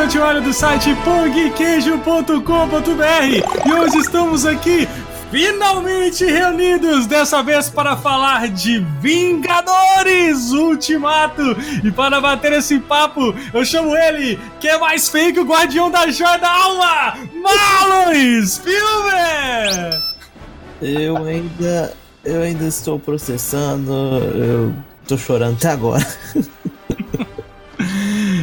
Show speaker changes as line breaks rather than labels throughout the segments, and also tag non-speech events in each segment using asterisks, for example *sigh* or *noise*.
sou o Tiolho do site pongqueijo.com.br e hoje estamos aqui finalmente reunidos, dessa vez para falar de Vingadores Ultimato. E para bater esse papo, eu chamo ele, que é mais feio que o Guardião da Joia da Alma, Marlon Spielberg!
Eu ainda, eu ainda estou processando, eu tô chorando até agora. *laughs*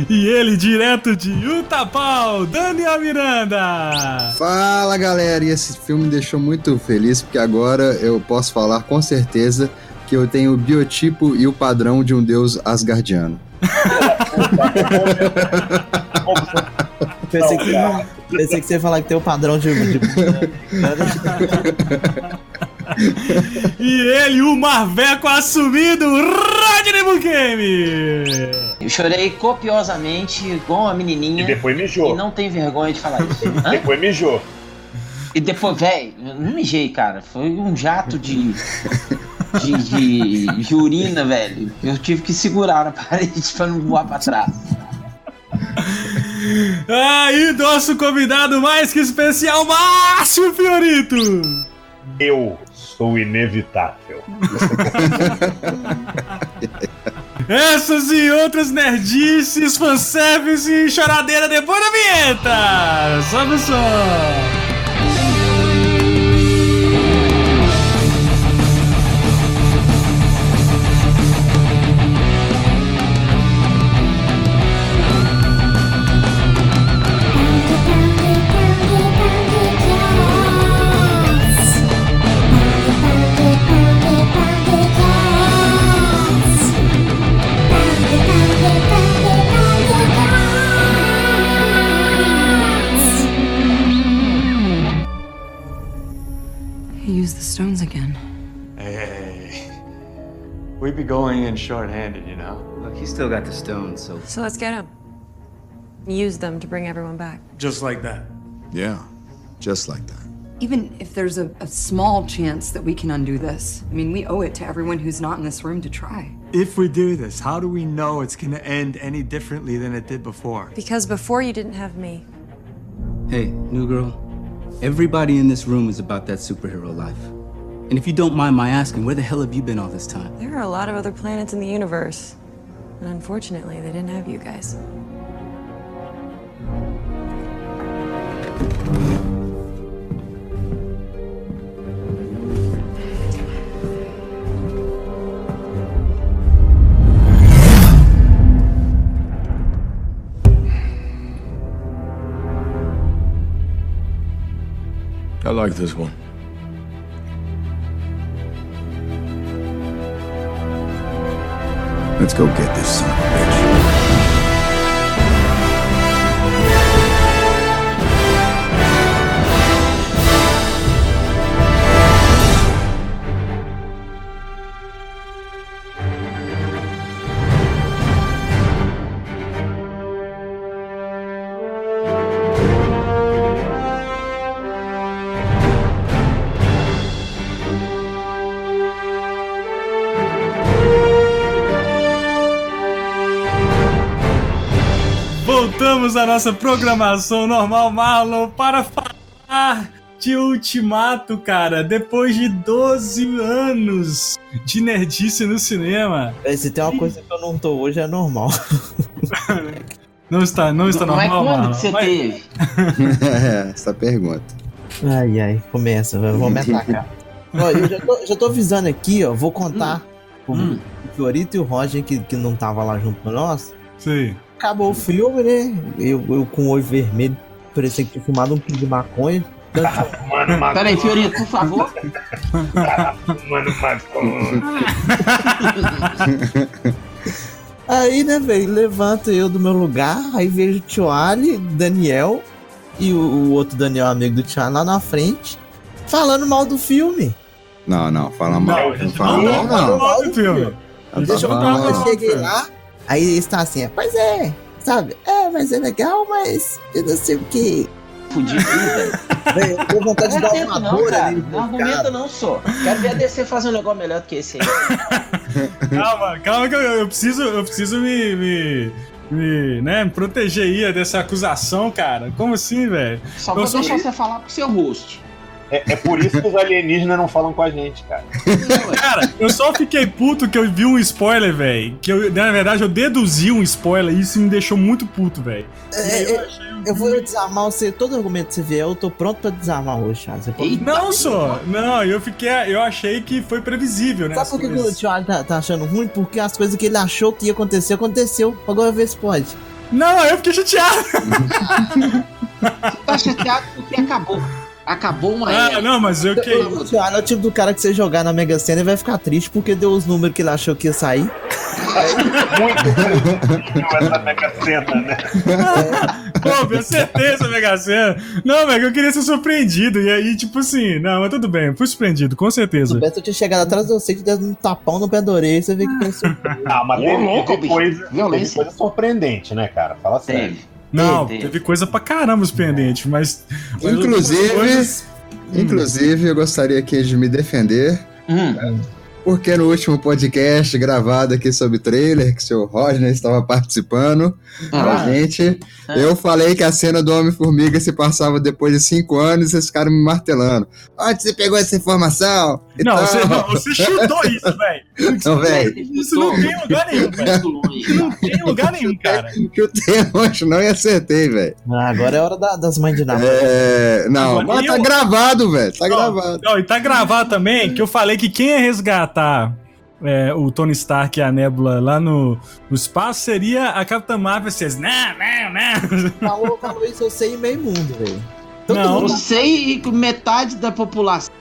E ele, direto de Utapau, Daniel Miranda!
Fala galera, e esse filme me deixou muito feliz porque agora eu posso falar com certeza que eu tenho o biotipo e o padrão de um deus asgardiano.
pensei, que, pensei que você ia falar que tem o padrão de. de...
e ele, o Marveco assumido, Rodney Bukemi!
Eu chorei copiosamente, igual uma menininha.
E depois mijou.
E não tem vergonha de falar isso.
Hã? *laughs* Depois mijou.
E depois, velho, não mijei, cara. Foi um jato de. De, de, de urina, velho. Eu tive que segurar na parede pra não voar pra trás.
Aí, nosso convidado mais que especial, Márcio Fiorito!
Eu sou inevitável. *laughs*
Essas e outras nerdices, fanservice e choradeira depois da vinheta! Sobe o som!
Be going in short-handed, you know?
Look, he's still got the stones, so...
So let's get him. Use them to bring everyone back.
Just like that.
Yeah, just like that.
Even if there's a, a, small chance that we can undo this, I mean, we owe it to everyone who's not in this room to try.
If we do this, how do we know it's gonna end any differently than it did before?
Because before you didn't have me.
Hey, new girl. Everybody in this room is about that superhero life. And if you don't mind my asking, where the hell have you been all this time?
There are a lot of other planets in the universe. And unfortunately, they didn't have you guys.
I like this one. Let's go get this son of a bitch.
Voltamos à nossa programação normal, Marlon, para falar de Ultimato, cara. Depois de 12 anos de nerdice no cinema.
Se tem uma coisa que eu não tô hoje, é normal. *laughs*
Não está, não está
Mas
normal,
quando
Marlon.
que você
Mas-
teve?
É, *laughs* essa pergunta.
Ai, ai, começa, vamos me atacar. *laughs* Ó, eu já tô, já tô avisando aqui, ó, vou contar o
Hum.
Fiorito e o Roger, que, que não tava lá junto com nós.
Sim.
Acabou o filme, né? Eu, eu com o olho vermelho, parecia que tinha fumado um quilo de maconha.
Mano, maconha.
Peraí, Fiorito, por favor.
Mano, maconha.
Aí, né, velho, levanto eu do meu lugar, aí vejo o Tio Ali, Daniel e o, o outro Daniel, amigo do Tio Ali, lá na frente, falando mal do filme.
Não, não, fala mal.
Não,
Não, fala
não,
mal,
não,
não.
mal do filme.
Não
Deixa eu
fala mal,
eu cheguei lá, aí eles estão assim, é, pois é, sabe? É, mas é legal, mas eu não sei o que.
Fudido, velho.
Velho, eu com vontade de dar uma
não,
dor
cara.
ali.
Não argumenta não, só. Quero ver a DC fazer um negócio melhor do que esse aí. *laughs*
Calma, calma que eu, eu preciso, eu preciso me, me, me, né, me proteger aí dessa acusação, cara. Como assim, velho?
Só
Eu
vou
sou-
deixar você falar pro seu host.
É, é por isso que os alienígenas não falam com a gente, cara.
Cara, eu só fiquei puto que eu vi um spoiler, velho. Que eu, na verdade, eu deduzi um spoiler e isso me deixou muito puto, velho.
É, é, eu vou desarmar você, todo argumento que você vier, eu tô pronto pra desarmar hoje, Charles. Você pode-
Não só, não, eu fiquei, eu achei que foi previsível, né?
Sabe por que, o Tio tá, tá achando ruim? Porque as coisas que ele achou que ia acontecer, aconteceu. Agora vê se pode.
Não, eu fiquei chateado.
Você *laughs* tá chateado porque acabou. Acabou uma
Ah,
era.
não, mas eu que.
O Tio é o tipo do cara que você jogar na Mega Sena e vai ficar triste porque deu os números que ele achou que ia sair.
Essa mega cena, né?
Pô, eu acertei essa Mega Sena. Não, velho, eu queria ser surpreendido. E aí, tipo assim, não, mas tudo bem, fui surpreendido, com certeza.
Se eu tinha chegado atrás de você e um tapão no pé da orelha, você vê que pensou.
Ah, mas teve,
louco, bicho.
coisa, teve
Violência.
coisa surpreendente, né, cara? Fala sério.
Teve.
Não,
Teve.
teve coisa pra caramba surpreendente, mas. mas
Inclusive,
coisas-
inclusive, eu gostaria aqui de me defender,
Hum.
Porque no último podcast gravado aqui sobre trailer, que o seu Rodney estava participando com
Ah.
a gente,
Ah.
eu falei que a cena do Homem-Formiga se passava depois de cinco anos e vocês ficaram me martelando. Onde você pegou essa informação?
Não,
tal.
você, não, você chutou isso, velho.
Não, velho.
Isso não tem lugar nenhum, velho. Não tem lugar nenhum, cara.
Chutei longe, não e acertei, velho.
Ah, agora é hora da- das mães de namoro.
É, não,
Agora
mas tá
eu-
gravado, velho. Tá
Não,
gravado.
não, e tá gravado também que eu falei que quem ia resgatar é, o Tony Stark e a Nebula lá no, no espaço seria a Capitã Marvel. Vocês, não, não, não.
Falou, falou isso, eu sei em meio mundo, velho.
Não.
mundo
Você e metade da população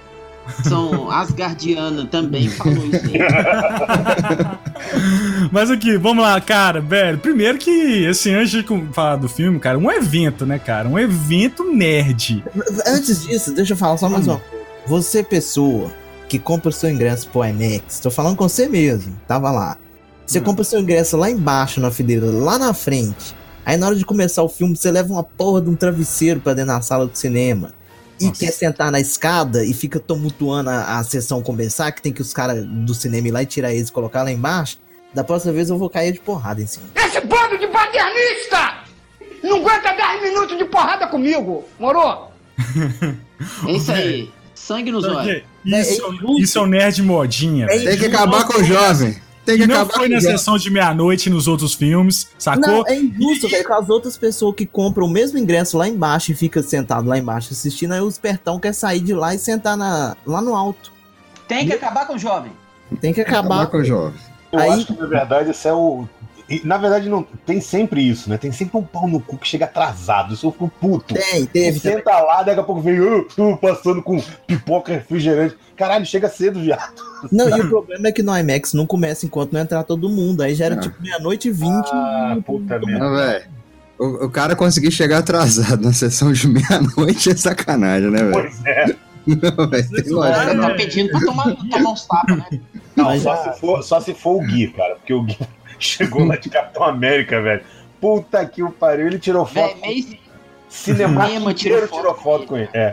asgardiana também falou isso. *laughs*
Mas aqui, vamos lá, cara, velho. Primeiro que, assim, antes de falar do filme, cara, um evento, né, cara? Um evento nerd.
Antes disso, deixa eu falar só mais uma coisa. Você, pessoa que compra o seu ingresso pro IMAX, tô falando com você mesmo, tava lá. Você compra o seu ingresso lá embaixo na fileira, lá na frente. Aí na hora de começar o filme, você leva uma porra de um travesseiro pra dentro da sala do cinema. E quer sentar na escada e fica tumultuando a, a sessão começar, que tem que os caras do cinema ir lá e tirar eles e colocar lá embaixo. Da próxima vez eu vou cair de porrada em cima.
Esse bando de paternista! Não aguenta 10 minutos de porrada comigo, moro? *laughs*
É isso aí. Sangue nos olhos.
Porque Isso, isso é um nerd modinha, velho.
Tem que acabar com o jovem. Tem que
E não
acabar
foi
com
na
o jovem.
sessão de meia-noite nos outros filmes, sacou?
Não, é injusto, velho, com as outras pessoas que compram o mesmo ingresso lá embaixo e fica sentado lá embaixo assistindo, aí o espertão quer sair de lá e sentar na, lá no alto.
Tem que acabar com o jovem.
Tem que acabar.
Acabar com o jovem.
Eu
Aí-
acho que, na verdade, isso é o. e, Na verdade, não tem sempre isso, né? Tem sempre um pau no cu que chega atrasado. Isso eu fico puto.
Tem, teve.
Senta lá, daqui a pouco vem, eu tô passando com pipoca refrigerante. Caralho, chega cedo, viado.
Não, e o problema é que no IMAX não começa enquanto não entrar todo mundo. Aí já era tipo meia-noite e vinte.
Ah, puta merda.
Não, velho. O, o cara conseguir chegar atrasado na sessão de meia-noite é sacanagem, né, velho?
Pois é. *laughs*
Não, velho, tem
O cara
lógica.
tá pedindo pra tomar, tomar uns tapas, né?
Não, só,
já-
se for, só se for o Gui, cara. Porque o Gui chegou lá de Capitão América, velho. Puta que o pariu. Ele tirou foto.
Véi, mês-
Cinema
Cinema tirou
inteiro tirou foto com ele. É,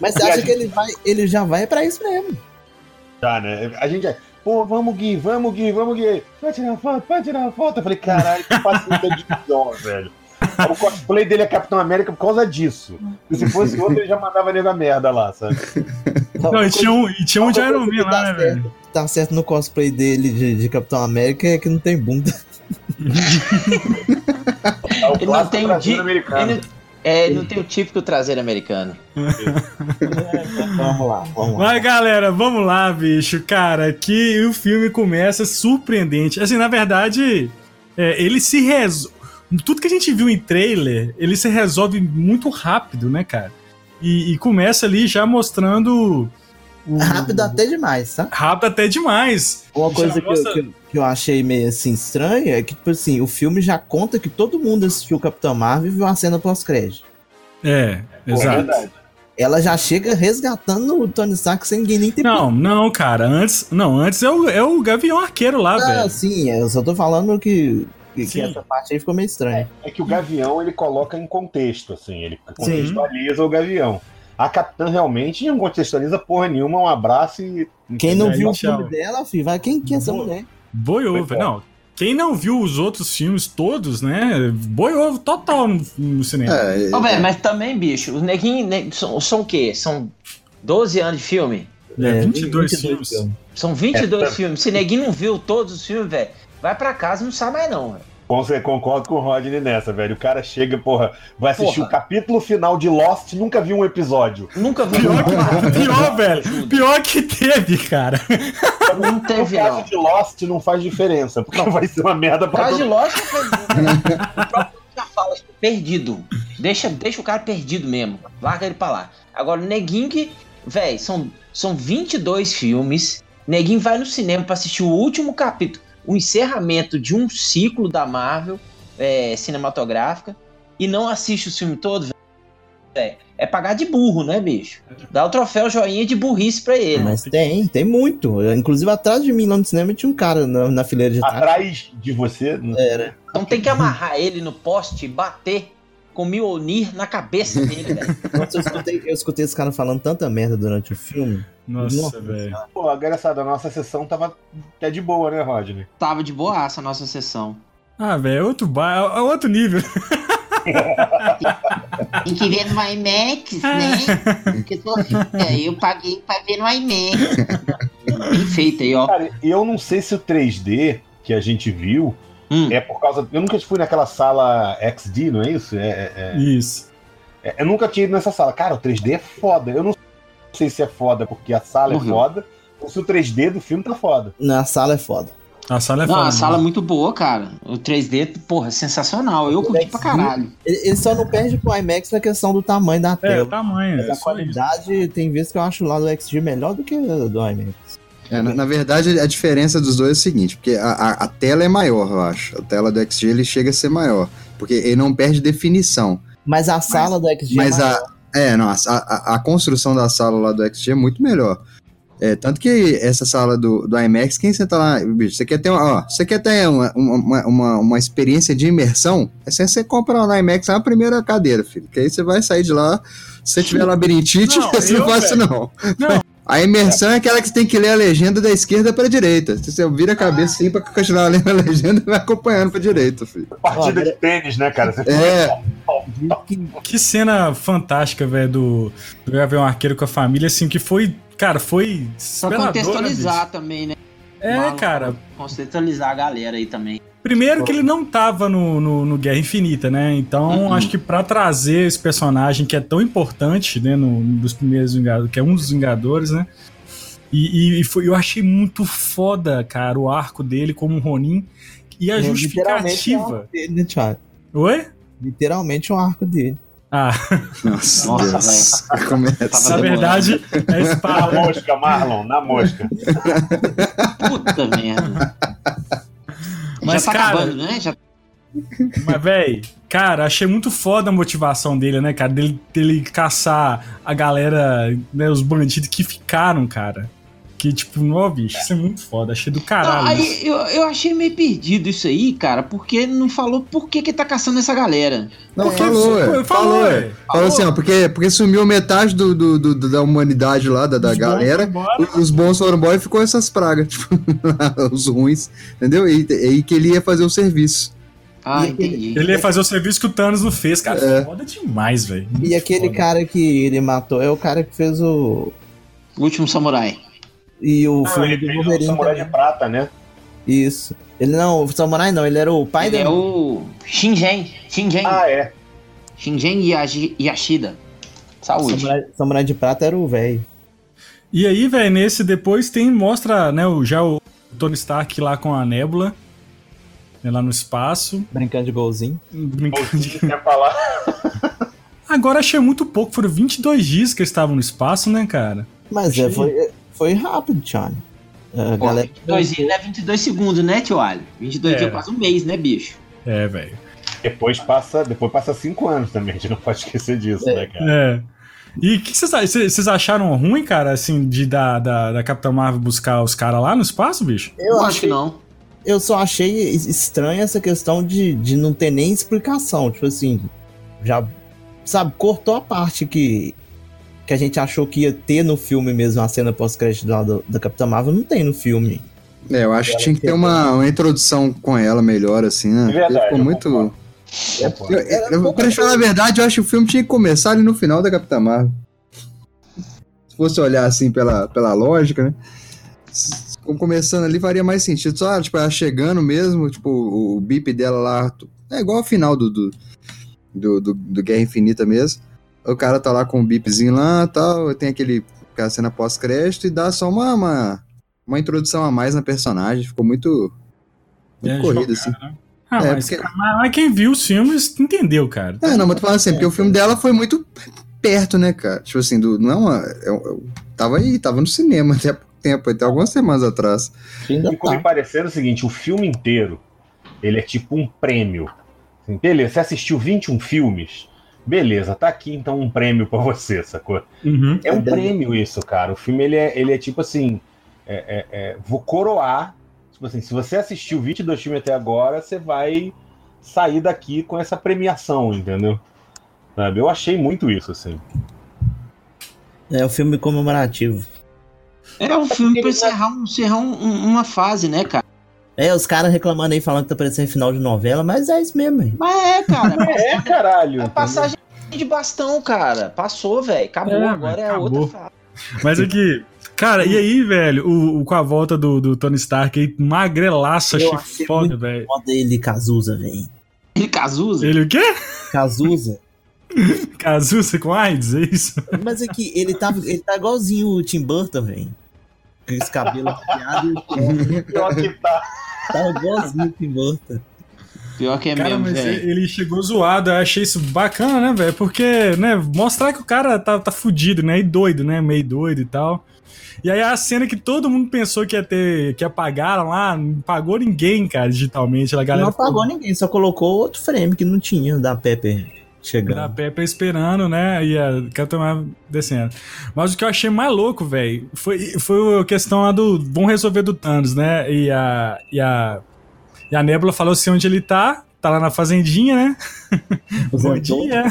Mas você acha que ele vai. Ele já vai pra isso mesmo.
já, né? A gente é. Pô, vamos, Gui, vamos, Gui, vamos, Gui. Vai tirar foto, vai tirar foto. Eu falei, caralho, que paciência de dó, *laughs* velho. O cosplay dele é Capitão América por causa disso. E se fosse outro, ele já mandava nego a merda lá, sabe?
Não, e tinha um, e tinha um de Iron Man lá, né, velho?
Tá certo no cosplay dele de, de Capitão América é que não tem bunda.
É o
Ele não tem o di...
americano.
ele, é, ele não tem o típico traseiro americano.
vamos lá, vamos lá.
Mas galera, vamos lá, bicho. Cara, que o filme começa surpreendente. Assim, na verdade, é, ele se resolve. Tudo que a gente viu em trailer, ele se resolve muito rápido, né, cara? E, e começa ali já mostrando. O-
Rápido até demais, tá?
Rápido até demais.
Uma coisa que eu,
mostra-
que, eu- que eu achei meio assim estranha é que, tipo assim, o filme já conta que todo mundo assistiu Capitão Marvel e viu a cena pós-crédito.
É,
é
exato.
verdade.
Ela já chega resgatando o Tony Stark sem ninguém nem ter
Não, não, cara. Antes. Não, antes é o, é o Gavião Arqueiro lá,
Ah,
velho.
sim, eu só tô falando que, que, que
Sim.
essa parte aí ficou meio estranha.
É que o Gavião ele coloca em contexto, assim, ele contextualiza o Gavião. A Capitã realmente não contextualiza porra nenhuma, um abraço e.
Quem não
Aí,
viu o
tchau.
filme dela, filho, vai quem que é essa mulher?
Boiou,
Foi
velho. Não. quem não viu os outros filmes todos, né, boiou total no, no cinema.
É,
Ô, velho, mas também, bicho, os neguinhos ne- são, são o quê? São 12 anos de filme?
É, 22 filmes.
São 22
É,
filmes. Se neguinho não viu todos os filmes, velho, vai pra casa e não sabe mais não, velho.
Você concordo com o Rodney nessa, velho. O cara chega, porra, vai assistir
Porra.
o capítulo final de Lost, nunca viu um episódio.
Nunca vi
Pior,
um
que, pior, velho. Pior que teve, cara.
Não
No
teve,
caso
não.
de Lost não faz diferença, porque vai ser uma merda
O
pra
caso de Lost foi- *laughs* o próprio já fala, perdido. Deixa, deixa o cara perdido mesmo. Larga ele pra lá. Agora, o Neguinho que. Véi, são, são 22 filmes. Neguinho vai no cinema pra assistir o último capítulo, o encerramento de um ciclo da Marvel é, cinematográfica e não assiste o filme todo, véi. É pagar de burro, né, bicho? Dá o troféu joinha de burrice pra ele.
Mas tem, tem muito. Inclusive, atrás de mim lá no cinema tinha um cara na, na fileira de trás.
Atrás de você. não-
Era.
Então tem que amarrar ele no poste e bater com Mjolnir na cabeça *laughs* dele, velho.
Nossa, eu escutei, eu escutei esse cara falando tanta merda durante o filme.
Nossa, velho.
Pô, engraçado, a nossa sessão tava até de boa, né, Rodney?
Tava de boaça a nossa sessão.
Ah, velho, é outro, ba... é outro nível. *laughs*
Tem que ver no IMAX, né? Porque eu sou rica, eu paguei pra ver no IMAX.
Bem feito aí, ó.
Cara, eu não sei se o 3D que a gente viu
Hum.
é por causa. Eu nunca fui naquela sala XD, não é isso? É, é- é-
Isso.
é- eu nunca tinha ido nessa sala. Cara, o 3D é foda. Eu não sei se é foda porque a sala
Morreu.
é foda ou se o 3D do filme tá foda.
Na sala é foda.
A sala é
Não,
foda.
a sala é muito boa, cara. O 3D, porra, sensacional. Eu curti pra caralho.
Ele, ele só não perde pro IMAX na questão do tamanho da
É,
tela.
o tamanho.
Mas
É
a
só isso.
qualidade, tem vezes que eu acho lá do XG melhor do que do IMAX.
É, na, na verdade, a diferença dos dois é o seguinte, porque a, a- a tela é maior, eu acho. A tela do XG ele chega a ser maior, porque ele não perde definição.
Mas a sala do XG
Mas
é
a,
maior.
é, não, a, a, a construção da sala lá do XG é muito melhor. É, tanto que essa sala do, do IMAX, quem senta lá, bicho, você quer ter uma, ó, você quer ter uma, uma, uma, uma experiência de imersão, é você, você compra lá no IMAX a primeira cadeira, filho, que aí você vai sair de lá, se você tiver *laughs* labirintite,
Não, *laughs*
você não
eu,
faz isso não.
Não.
A imersão é aquela que você tem que ler a legenda da esquerda pra direita. Você vira a cabeça assim pra continuar lendo a legenda e vai acompanhando pra direita, filho.
Partida de tênis, né, cara? Você
É,
Que cena fantástica, velho, do, do Gavião Arqueiro com a família, assim, que foi, cara, foi
Pra
né,
contextualizar
bicho?
também, né?
É, cara.
Contextualizar a galera aí também.
Primeiro que ele não tava no, no, no Guerra Infinita, né? Então,
Uhum.
acho que pra trazer esse personagem que é tão importante, né, no, um dos primeiros Vingadores, que é um dos Vingadores, né? E, e- e foi, eu achei muito foda, cara, o arco dele como Ronin e a
Literalmente é um
justificativa.
arco dele, né, Thiago?
Oi?
Literalmente um arco dele.
Ah,
nossa,
Nossa,
Deus. *laughs* Começa.
na verdade, é
Na
espada.
mosca, Marlon, na mosca.
Puta merda.
Mas,
Já tá
cara,
acabando, né? Já...
Mas, véi, cara, achei muito foda a motivação dele, né, cara? Dele, dele caçar a galera, né, os bandidos que ficaram, cara. Que, tipo, não, bicho, isso é muito foda. Achei do caralho. Isso.
aí eu, eu achei meio perdido isso aí, cara, porque não falou por que que tá caçando essa galera.
Não,
Porque
falou, é,
falou,
falou,
é.
é. Falou assim, ó, porque, porque sumiu metade do, do, do- do- da humanidade lá, da, da
Os bons
galera.
embora.
Os, bons foram embora e ficou essas pragas, *laughs* tipo, os ruins, entendeu? E aí que ele ia fazer o serviço.
Ah,
E
entendi.
Ele ia fazer o serviço que o Thanos não fez, cara.
É.
Foda demais, velho.
E aquele
foda.
cara que ele matou é o cara que fez o.
O último samurai.
E o
Não,
filme
ele
do
fez o
Wolverine.
Samurai
também.
de Prata, né?
Isso. Ele não, o Samurai não, ele era o pai
Ele
da.
é o Shingen. Shingen.
Ah, é.
Shingen Yashi- Yashida. Saúde.
Samurai, Samurai de Prata era o velho.
E aí, velho, nesse depois tem, mostra, né, o, já o Tony Stark lá com a Nebula. né, lá no espaço.
Brincando de golzinho.
Brincando de...
Quer falar? *laughs*
Agora achei muito pouco, foram 22 dias que eles estavam no espaço, né, cara?
Mas é,
Achei.
foi, foi rápido, Johnny. A
Pô,
galera.
22 dias não é 22 segundos, né, tio Ali? 22
É.
dias quase um mês, né, bicho?
É, velho.
Depois passa, depois passa cinco anos também, a gente não pode esquecer disso,
É.
né, cara?
É. E o que vocês acharam ruim, cara, assim, de da, da, da Capitã Marvel buscar os caras lá no espaço, bicho?
Eu
acho
achei,
que não.
eu só achei es- estranha essa questão de, de não ter nem explicação. Tipo assim, já. Sabe, cortou a parte que. Que a gente achou que ia ter no filme mesmo, a cena pós-crédito do- da Capitã Marvel, não tem no filme.
É, eu acho que tinha que ter uma, uma introdução com ela melhor, assim, né?
É verdade,
ficou muito.
concordo.
Eu, eu, eu, pra falar a verdade, eu acho que o filme tinha que começar ali no final da Capitã Marvel. Se fosse olhar assim pela, pela lógica, né? Começando ali faria mais sentido. Só, tipo, ela chegando mesmo, tipo, o, o bip dela lá. É igual ao final do, do, do, do- do Guerra Infinita mesmo. O cara tá lá com o bipzinho lá e tal. Tem aquele, aquela cena pós-crédito e dá só uma, uma, uma introdução a mais na personagem. Ficou muito. Muito
É,
corrido,
jogar,
assim.
Ah,
É,
mas,
porque-
mas- quem viu os filmes entendeu, cara.
É, não, mas tô falando assim, porque o filme dela foi muito perto, né, cara? Tipo assim, do, não é uma. um- é um- tava aí, tava no cinema *laughs* até há pouco tempo, até algumas semanas atrás.
Ainda
Ficou me
tá.
parecendo o seguinte: o filme inteiro ele é tipo um prêmio. Beleza, você assistiu 21 filmes? Beleza, tá aqui então um prêmio pra você, sacou?
Uhum.
É um
É,
prêmio isso, cara. O filme ele é, ele é tipo assim: é- é- é, vou coroar. Tipo assim, se você assistiu 22 filmes até agora, você vai sair daqui com essa premiação, entendeu? Sabe? Eu achei muito isso, assim.
É o filme comemorativo.
É um filme pra encerrar, um- encerrar um- um- uma fase, né, cara?
É, os caras reclamando aí, falando que tá parecendo final de novela, mas é isso mesmo, hein?
Mas é, cara. *laughs*
É, caralho.
É passagem de bastão, cara. Passou, velho. Acabou.
É,
Agora é
acabou.
outra fase.
Mas aqui, cara, e aí, velho, o, o- com a volta do, do Tony Stark aí, magrelaço,
Eu
achei
achei
foda,
muito
velho.
Foda ele, Cazuza, velho.
Ele Cazuza?
Ele o quê?
Cazuza. *laughs*
Cazuza com AIDS, é isso?
Mas aqui, ele tá, ele tá igualzinho o Tim Burton, velho. Com esse cabelo *laughs* arrepiado e o.
Pior que tá.
Tá igualzinho Burton.
Pior que é
Cara,
mesmo,
mas
velho.
ele chegou zoado, eu achei isso bacana, né, velho? Porque, né, mostrar que o cara tá, tá fudido, né? E doido, né? Meio doido e tal. E aí a cena que todo mundo pensou que ia ter, que apagaram lá, não pagou ninguém, cara, digitalmente. A galera
Não apagou ninguém, só colocou outro frame que não tinha da Pepper
Da
chegando.
Pepper esperando, né? E a Capitã Marvel descendo. Mas o que eu achei mais louco, velho, foi, foi a questão lá do. Vão resolver do Thanos, né? E a. E a, e a Nebula falou assim onde ele tá. Tá lá na fazendinha, né? *laughs* Bom dia.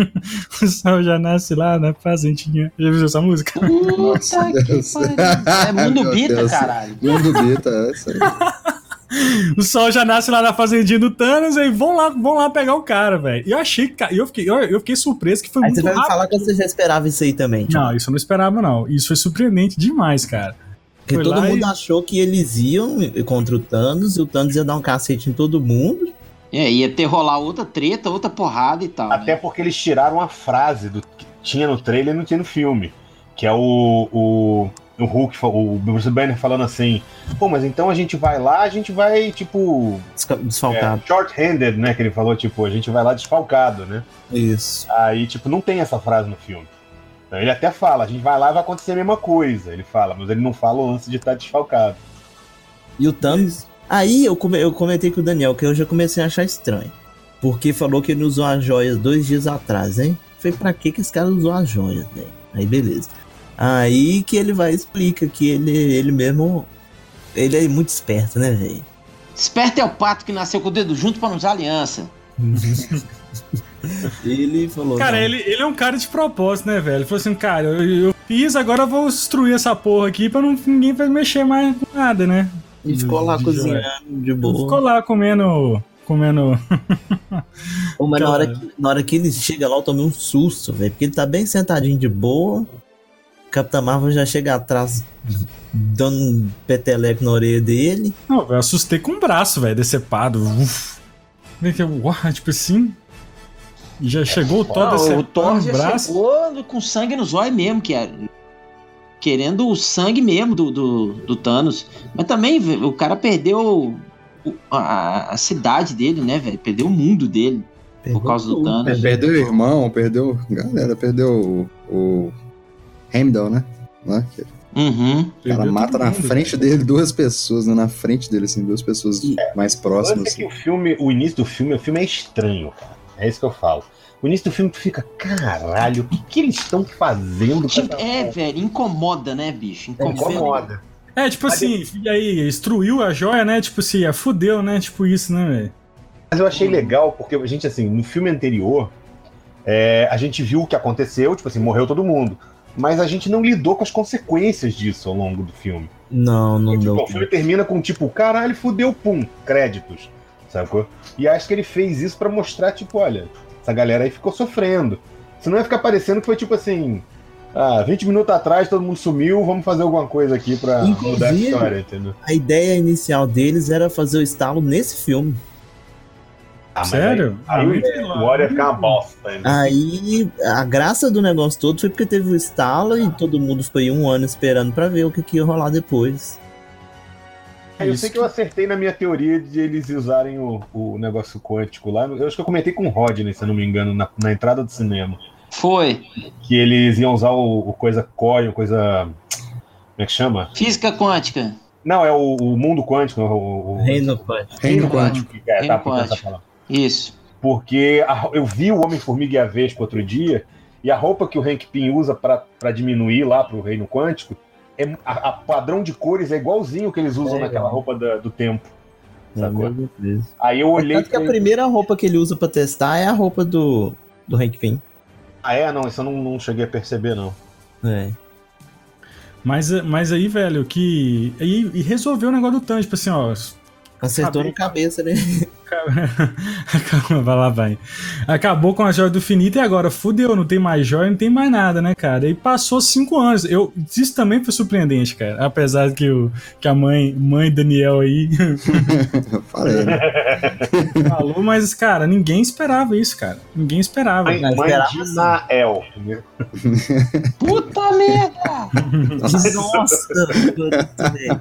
*laughs* o sol já nasce lá na fazendinha. Já viu essa música?
Puta que pariu. É mundo bita, caralho.
Mundo Bita, é essa aí. *laughs* *laughs*
O sol já nasce lá na fazendinha do Thanos e vão lá, vão lá pegar o cara, velho. E eu achei que. Eu fiquei, eu, eu fiquei surpreso que foi
Aí
muito
você vai me
rápido.
falar que você já esperava isso aí também. tipo,
Não, isso eu não esperava, não. Isso foi surpreendente demais, cara.
Porque
Foi
todo mundo
e-
achou que eles iam contra o Thanos e o Thanos ia dar um cacete em todo mundo.
É, ia ter rolar outra treta, outra porrada e tal. né?
Até porque eles tiraram a frase do que tinha no trailer e não tinha no filme. Que é o, o, o Hulk, o Bruce Banner falando assim: pô, mas então a gente vai lá, a gente vai, tipo.
Desca-
É,
Desfalcado.
short-handed, né? Que ele falou, tipo, a gente vai lá desfalcado, né?
Isso.
Aí, tipo, não tem essa frase no filme. Então, ele até fala, a gente vai lá e vai acontecer a mesma coisa. Ele fala, mas ele não fala o lance de estar desfalcado.
E o Thanos. Aí eu, come- eu comentei com o Daniel que eu já comecei a achar estranho. Porque falou que ele usou as joias dois dias atrás, hein? Falei, pra que que esse cara usou as joias, velho? Aí beleza. Aí que ele vai explica que ele, ele mesmo. Ele é muito esperto, né, velho?
Esperto é o pato que nasceu com o dedo junto pra não usar aliança. *laughs*
Ele falou.
Cara,
não,
ele, ele é um cara de propósito, né, velho? Ele falou assim, cara, eu, eu fiz, agora eu vou destruir essa porra aqui pra não, ninguém vai mexer mais com nada, né?
E ficou lá
de
cozinhando de
Ele
boa.
ficou lá comendo. Comendo.
Pô, mas na hora, que, na hora que ele chega lá, eu tomei um susto, velho. Porque ele tá bem sentadinho de boa. Capitã Marvel já chega atrás, dando um peteleco na orelha dele.
Não, eu assustei com o braço, velho, decepado. Uf. Vem que uau, tipo assim. E já chegou o Thor decepado
o Thor já
braço.
chegou com sangue no zóio mesmo, que é. Querendo o sangue mesmo do, do, do Thanos. Mas também o cara perdeu a, a cidade dele, né, velho? Perdeu o mundo dele por causa do Thanos.
É, perdeu o irmão, perdeu. Galera, perdeu o. o Heimdall, né? Lá, que
Uhum.
O cara mata na frente dele duas pessoas, né? Na frente dele, assim, duas pessoas mais
O
próximas.
lance é que
Assim.
o filme, o início do filme, o filme é estranho, cara. É isso que eu falo. O início do filme tu fica, caralho, o que, que eles estão fazendo?
Tipo, é, velho, incomoda, né, bicho? Incomoda.
Incomoda.
É, tipo assim, e aí, destruiu a joia, né? Tipo assim, é, fudeu, né? Tipo isso, né, velho?
Mas eu achei legal, porque a gente, assim, no filme anterior, é, a gente viu o que aconteceu, tipo assim, morreu todo mundo. Mas a gente não lidou com as consequências disso ao longo do filme.
Não, não
Tipo,
deu.
o filme termina com tipo, caralho, fudeu, pum, créditos. Sacou? E acho que ele fez isso pra mostrar, tipo, olha, essa galera aí ficou sofrendo. Senão ia ficar parecendo que foi tipo assim. Ah, 20 minutos atrás todo mundo sumiu, vamos fazer alguma coisa aqui pra mudar a
Inclusive-
história, entendeu?
A ideia inicial deles era fazer o estalo nesse filme.
Ah,
Sério?
Aí, aí
Ah,
o War ia ficar uma bosta. Né?
Aí a graça do negócio todo foi porque teve o estalo e todo mundo ficou aí um ano esperando pra ver o que, que ia rolar depois.
Aí eu sei que eu acertei na minha teoria de eles usarem o, o negócio quântico lá. Eu acho que eu comentei com o Rodney, se eu não me engano, na, na entrada do cinema.
Foi.
Que eles iam usar o, o coisa COI, o coisa. Como é que chama?
Física quântica.
Não, é o, o mundo quântico. O, o-
Reino quântico.
Reino quântico. É,
Reino
tá, por essa
quântico. Isso.
Porque a- eu vi o Homem-Formiga e a Vespa outro dia, e a roupa que o Hank Pym usa pra pra diminuir lá pro reino quântico, é, a, a padrão de cores é igualzinho que eles usam
É,
naquela
é.
roupa da- do tempo.
É,
Sacou? Aí eu olhei.
Tanto que a
pra-
primeira roupa que ele usa pra testar é a roupa do, do Hank Pym.
Ah, é? Não, isso eu não, não cheguei a perceber, não.
É.
Mas, mas aí, velho, que. E, e resolveu o negócio do Thanos, tipo assim, ó.
Acertou
Acabei-
na cabeça, né? *laughs* *laughs*
Calma, vai lá, vai. Acabou com a joia do finito e agora fudeu, não tem mais joia, não tem mais nada, né, cara? E passou cinco anos. Eu, isso também foi surpreendente, cara. Apesar que, o, que a mãe, mãe Daniel aí *laughs*
falei, né? *laughs*
falou, mas, cara, ninguém esperava isso, cara. Ninguém esperava.
Mãe,
Mas
mãe
era
de Nael. entendeu?
Puta merda!
Nossa! velho.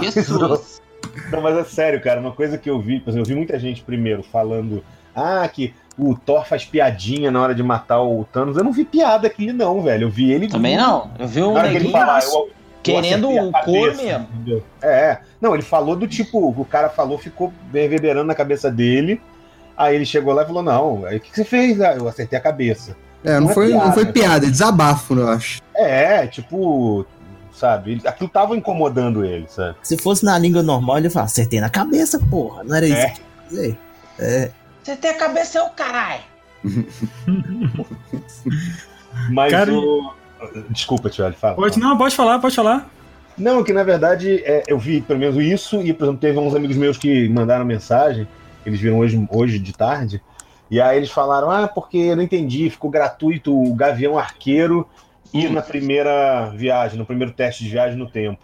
Jesus.
Não, mas é sério, cara, uma coisa que eu vi, por exemplo, eu vi muita gente primeiro falando, ah, que o Thor faz piadinha na hora de matar o Thanos. Eu não vi piada aqui, não, velho. Eu vi ele.
Também não. Eu vi um
hora que ele
neguinho
fala, eu- eu
querendo o
cabeça,
mesmo.
entendeu? É. Não, ele falou do tipo, o cara falou, ficou reverberando na cabeça dele. Aí ele chegou lá e falou: Não, aí o que que você fez? Ah, eu acertei a cabeça.
É, não
Não é
foi, não
piada,
foi
né?
piada, é desabafo, eu acho.
É, tipo, sabe? ele- Aquilo tava incomodando ele, sabe?
Se fosse na língua normal, ele ia falar, acertei na cabeça, porra. Não era isso
É.
que eu ia dizer. É.
Você tem a cabeça é o caralho. *laughs*
Mas
Cara,
o. Desculpa, Tiago, fala.
Pode, não, pode falar, pode falar.
Não, que na verdade é, eu vi pelo menos isso, e por exemplo, teve uns amigos meus que mandaram mensagem, eles viram hoje, hoje de tarde, e aí eles falaram: ah, porque eu não entendi, ficou gratuito o Gavião Arqueiro ir na primeira viagem, no primeiro teste de viagem no tempo.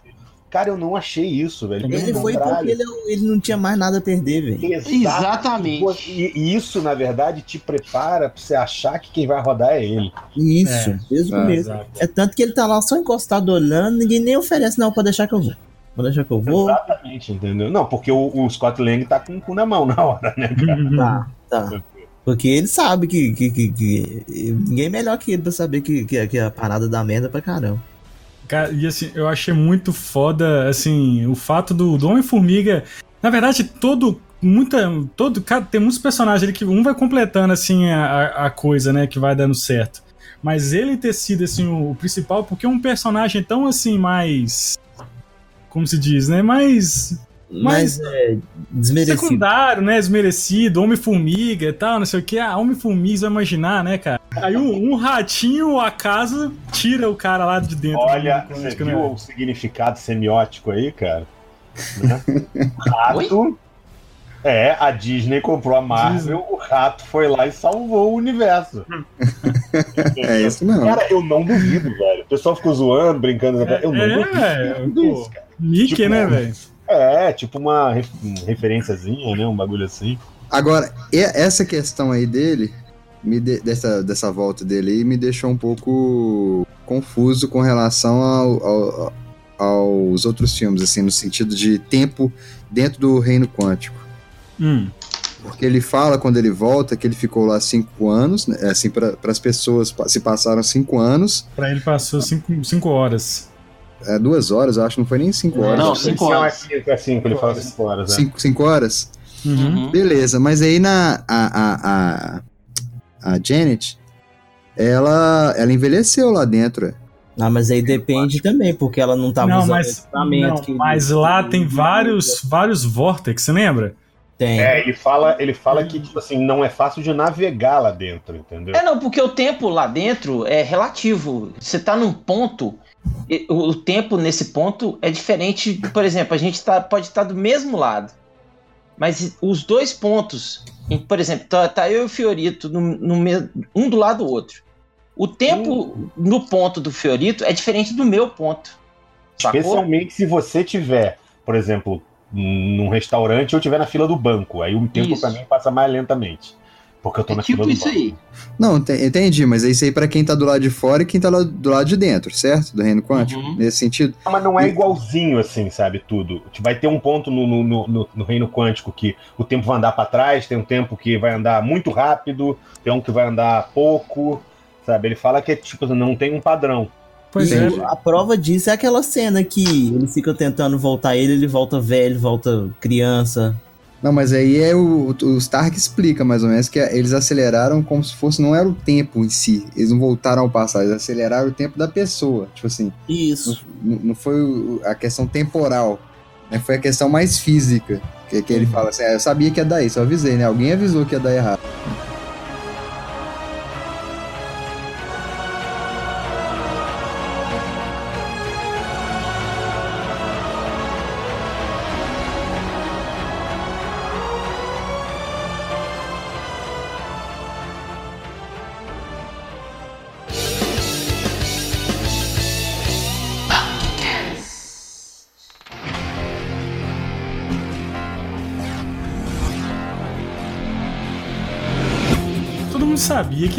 Cara, eu não achei isso, velho.
Ele
Pelo
foi
contrário.
porque ele, ele não tinha mais nada a perder, velho.
Exato.
Exatamente.
E, isso, na verdade, te prepara pra você achar que quem vai rodar é ele.
Isso,
É.
desde o
É,
começo. É tanto que ele tá lá só encostado olhando, ninguém nem oferece, não, pode deixar que eu vou. Pode deixar que eu vou.
Exatamente, entendeu? Não, porque o, o Scott Lang tá com o cu na mão na hora, né, cara?
Tá, tá. Porque ele sabe que, que, que- que- ninguém é melhor que ele pra saber que, que, que a parada dá merda pra caramba.
Cara, e assim, eu achei muito foda, assim, o fato do, do Homem-Formiga. Na verdade, todo. Muita. Todo, cara, tem muitos personagens ali que um vai completando, assim, a, a- a coisa, né, que vai dando certo. Mas ele ter sido, assim, o, o principal, porque é um personagem tão, assim, mais. Como se diz, né? Mais.
Mas,
Mas-
é desmerecido.
Secundário, né? Desmerecido, Homem-Formiga e tal, não sei o que. Ah, Homem-Formiga, vai imaginar, né, cara? Aí um, um ratinho, acaso, tira o cara lá de dentro.
Olha, você viu
né?
o significado semiótico aí, cara? Rato. É, a Disney comprou a Marvel, o rato foi lá e salvou o universo.
É isso mesmo.
Cara, eu não duvido, velho. O pessoal ficou zoando, brincando. eu não
É,
duvido. disso, cara.
Mickey,
Tipo,
né, velho?
É, tipo uma ref- uma referenciazinha, né? Um bagulho assim.
Agora, essa questão aí dele, me de- dessa, dessa volta dele aí, me deixou um pouco confuso com relação ao- ao- aos outros filmes, assim, no sentido de tempo dentro do reino quântico.
Hum.
Porque ele fala quando ele volta que ele ficou lá cinco anos, né, assim, para as pessoas se passaram cinco anos,
Pra ele passou cinco, cinco horas.
É, duas horas, eu acho, não foi nem cinco horas.
Não, cinco horas.
É cinco, é cinco, ele fala cinco horas. né?
Cinco, cinco horas?
Uhum.
Beleza, mas aí na a, a, a, a Janet, ela, ela envelheceu lá dentro. é.
Ah, mas aí depende também, porque ela não tava
Não,
usando
mas,
equipamento.
não,
que-
mas lá tem vários, vários vórtex, você lembra?
Tem.
É, ele fala, ele fala que, tipo assim, não é fácil de navegar lá dentro, entendeu?
É, não, porque o tempo lá dentro é relativo. Você tá num ponto, o tempo nesse ponto é diferente. Por exemplo, a gente tá, pode estar do mesmo lado. Mas os dois pontos, em- por exemplo, tá, tá eu e o Fiorito no, no um do lado do outro. O tempo no ponto do Fiorito é diferente do meu ponto. Sacou?
Especialmente se você tiver, por exemplo, num restaurante ou tiver na fila do banco. Aí o tempo pra mim passa mais lentamente. Porque eu tô na fila do banco.
Não, ente- entendi, mas é isso aí pra quem tá do lado de fora e quem tá do lado de dentro, certo? Do reino quântico,
Uhum.
nesse sentido.
Mas não é igualzinho assim, sabe? Tudo. Vai ter um ponto no, no, no- no- no reino quântico que o tempo vai andar pra trás, tem um tempo que vai andar muito rápido, tem um que vai andar pouco, sabe? Ele fala que é tipo, não tem um padrão.
Pois
E
é.
A prova disso é aquela cena que ele fica tentando voltar ele, ele volta velho, volta criança.
Não, mas aí é o, o Stark explica mais ou menos que eles aceleraram como se fosse, não era o tempo em si, eles não voltaram ao passado, eles aceleraram o tempo da pessoa, tipo assim,
Isso.
não, não foi a questão temporal, né? foi a questão mais física, que, que ele fala assim, ah, eu sabia que ia dar isso, eu avisei, né, alguém avisou que ia dar errado.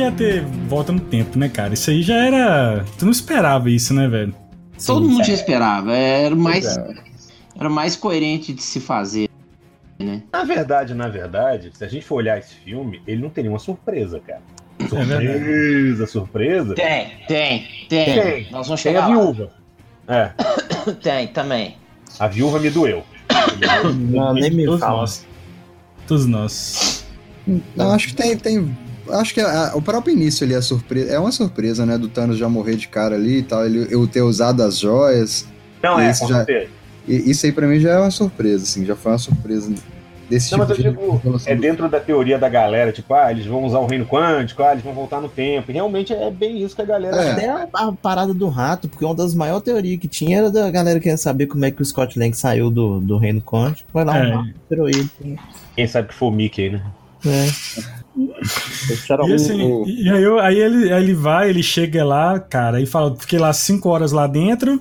Que ia ter volta no tempo, né, cara? Isso aí já era. Tu não esperava isso, né, velho?
Todo mundo já esperava. Era mais,
é.
era mais coerente de se fazer, né?
Na verdade, na verdade, se a gente for olhar esse filme, ele não tem nenhuma surpresa, cara.
verdade.
Surpresa, surpresa.
Tem, tem, tem.
Tem.
Nós vamos
Tem
chegar
a
lá.
viúva. É, *coughs*
Tem, também.
a viúva me doeu. *coughs*
Não, nem me
Todos
fala.
nós. Todos nós.
Não, acho que tem, tem acho que a- o próprio início ali é surpresa, é uma surpresa, né, do Thanos já morrer de cara ali e tal, ele, eu ter usado as joias,
Não, é,
Isso
com
já-
certeza.
isso aí pra mim já é uma surpresa, assim, já foi uma surpresa desse
Não,
tipo
mas eu
de
digo, é dentro da teoria da galera, tipo, ah, eles vão usar o reino quântico, ah, eles vão voltar no tempo. E realmente é bem isso que a galera.
É.
Até a, a parada do rato, porque uma das maiores teorias que tinha era da galera querendo saber como é que o Scott Lang saiu do, do reino quântico. Foi lá
É.
um rato, ele.
Quem sabe que foi o Mickey, né?
É. *laughs*
E assim, e aí, eu- aí ele, aí ele vai, ele chega lá, cara, e fala, fiquei lá cinco horas lá dentro.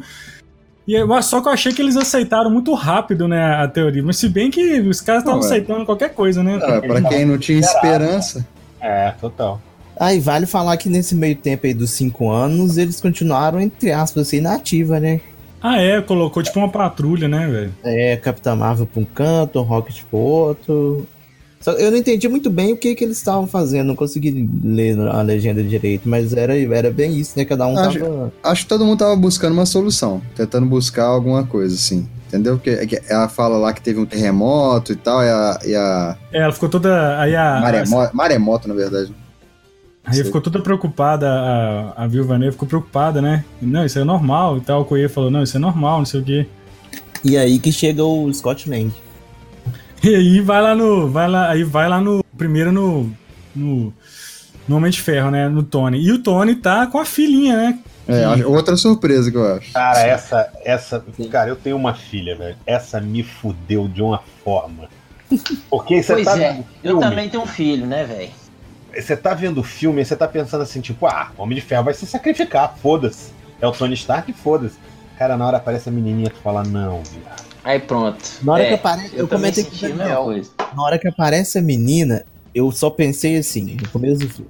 E eu, só que eu achei que eles aceitaram muito rápido, né, a teoria. Mas se bem que os caras estavam
é.
aceitando qualquer coisa, né?
Ah, pra quem não tinha esperança,
É, total.
Aí vale falar que nesse meio tempo aí dos cinco anos, eles continuaram, entre aspas, assim, inativa, né?
Ah, é, colocou tipo uma patrulha, né, velho?
É, Capitã Marvel pra um canto, Rocket pro outro. Só- eu não entendi muito bem o que, que eles estavam fazendo, não consegui ler a legenda direito, mas era, era bem isso, né? Cada um
Acho-
tava.
acho que todo mundo tava buscando uma solução, tentando buscar alguma coisa, assim. Entendeu? Porque que ela fala lá que teve um terremoto e tal, e a, e a
É, ela ficou toda. Aí a.
maremo- maremoto, na verdade.
Aí ficou toda preocupada, a, a Viúva Negra ficou preocupada, né? Não, isso é normal e tal. O Coelho falou, não, isso é normal, não sei o quê.
E aí que chega o Scott Lang. *laughs*
E aí vai lá no. Vai lá, aí vai lá no. Primeiro no. No. No Homem de Ferro, né? No Tony. E o Tony tá com a filhinha, né?
É, outra surpresa que eu acho.
Cara, essa, essa. Cara, eu tenho uma filha, velho. Essa me fudeu de uma forma. Porque você
Pois
tá
é, eu também tenho um filho, né, velho?
Você tá vendo o filme e você tá pensando assim, tipo, ah, o Homem de Ferro vai se sacrificar, foda-se. É o Tony Stark, foda-se. Cara, na hora aparece a menininha que fala, não, viado.
Aí pronto.
Na hora
É,
que aparece, eu,
também
comentei com o Daniel.
coisa.
Na hora que aparece a menina, eu só pensei assim, no começo do filme.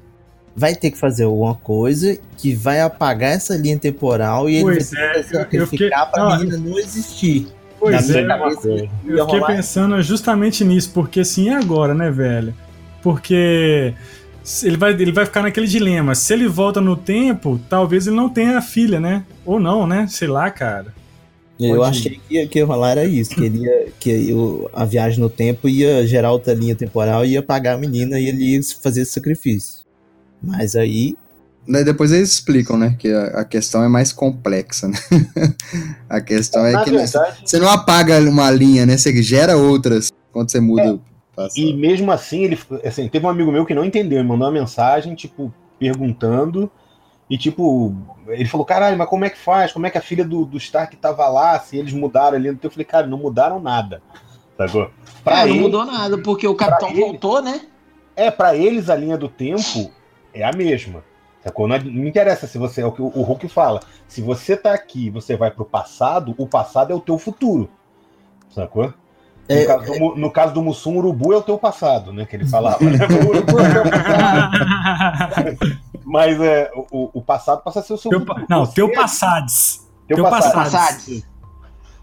Vai ter que fazer alguma coisa que vai apagar essa linha temporal e ele
Pois
vai
é, eu- eu fiquei-
sacrificar pra
não,
menina não existir.
Pois
Na
é.
minha cabeça,
Eu fiquei
rolar-
pensando justamente nisso, porque assim, e agora, né, velho? Porque ele vai, ele vai ficar naquele dilema. Se ele volta no tempo, talvez ele não tenha a filha, né? Ou não, né? Sei lá, cara.
Eu
Pode
achei que, ia- que ia rolar era isso, que, ele ia, que o- a viagem no tempo ia gerar outra linha temporal e ia pagar a menina e ele ia fazer esse sacrifício. Mas aí,
Daí depois eles explicam, né? Que a, a questão é mais complexa, né? *laughs* a questão é
Na
que
verdade-
você não apaga uma linha, né? Você gera outras quando você muda
E mesmo assim, ele assim, teve um amigo meu que não entendeu, ele mandou uma mensagem, tipo, perguntando. E tipo, ele falou, caralho, mas como é que faz? Como é que a filha do, do Stark tava lá? Se eles mudaram ali no teu. Eu falei, cara, não mudaram nada. Sacou?
Pra
ele-
não mudou nada, porque o capitão
ele-
voltou, né?
É, pra eles a linha do tempo é a mesma. Sacou? Não, não interessa se você. É o que o Hulk fala. Se você tá aqui você vai pro passado, o passado é o teu futuro. Sacou? No,
É,
caso, do, Mu- no caso do Mussum, o urubu é o teu passado, né? Que ele falava. né? *laughs* O urubu é o teu passado. *laughs* Mas é, o, o passado passa a ser o seu
Teu Não,
Você
teu
é-
passades.
Teu
Teu
passado.
passades.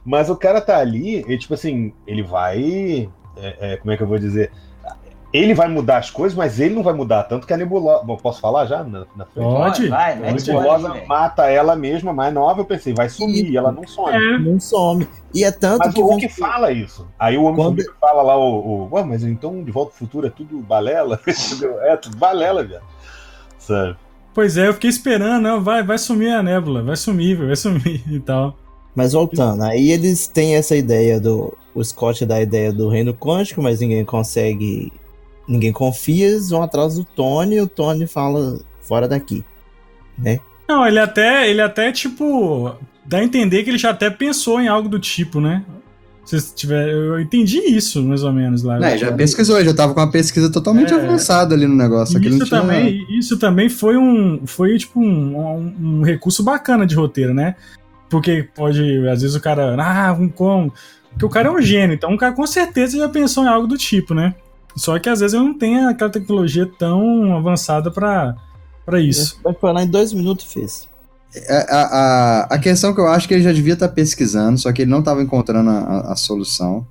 Mas o cara tá ali, e tipo assim, ele vai. é, é, como é que eu vou dizer? Ele vai mudar as coisas, mas ele não vai mudar. Tanto que a nebulosa. Bom, posso falar já na, na frente?
Pode.
Vai,
A
mete
nebulosa mata ela mesma, mais nova. Eu pensei, vai sumir, e ela não some.
É.
Não some. E é tanto
Mas
que.
o Hulk fala isso. Aí o Homem
Quando-
fala lá, o, o. Ué, mas então de volta ao futuro é tudo balela? *laughs* É tudo balela, velho. Sabe?
Pois é, eu fiquei esperando, não, vai, vai sumir a nébula, vai sumir, vai sumir *laughs* e tal.
Mas voltando, aí eles têm essa ideia do. O Scott dá a ideia do reino quântico, mas ninguém consegue. Ninguém confia, eles vão atrás do Tony e o Tony fala fora daqui. Né?
Não, ele até, ele até, tipo, dá a entender que ele já até pensou em algo do tipo, né? Se tiver, eu entendi isso, mais ou menos, lá.
Né, já pesquisou, já tava com uma pesquisa totalmente
É.
avançada ali no negócio.
Isso
tinha...
também, isso também foi um, foi tipo um, um, um recurso bacana de roteiro, né? Porque pode, às vezes o cara, ah, um como? Porque o cara é um gênio, então o cara com certeza já pensou em algo do tipo, né? Só que às vezes eu não tenho aquela tecnologia tão avançada pra, pra isso.
Foi lá em dois minutos e fez.
É, A, a, a questão que eu acho que ele já devia estar pesquisando, só que ele não estava encontrando a, a- a solução.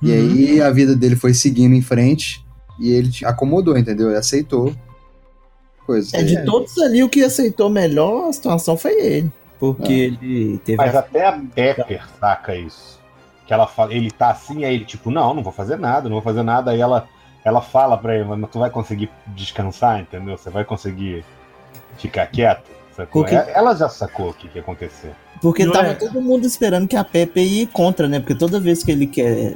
E
Uhum.
aí a vida dele foi seguindo em frente e ele acomodou, entendeu? Ele aceitou. Coisa.
É, de todos ali, o que aceitou melhor a situação foi ele. Porque
É.
ele teve.
Mas
a-
até a Pepper saca isso. Que ela fala, ele tá assim, aí ele, tipo, não, não vou fazer nada, não vou fazer nada. Aí ela, ela fala pra ele, mas tu vai conseguir descansar, entendeu? Você vai conseguir ficar quieto. Sacou?
Porque-
É- Ela já sacou o que, que ia acontecer.
Porque
Não
tava
é-
todo mundo esperando que a Pepe ia ir contra, né? Porque toda vez que ele quer,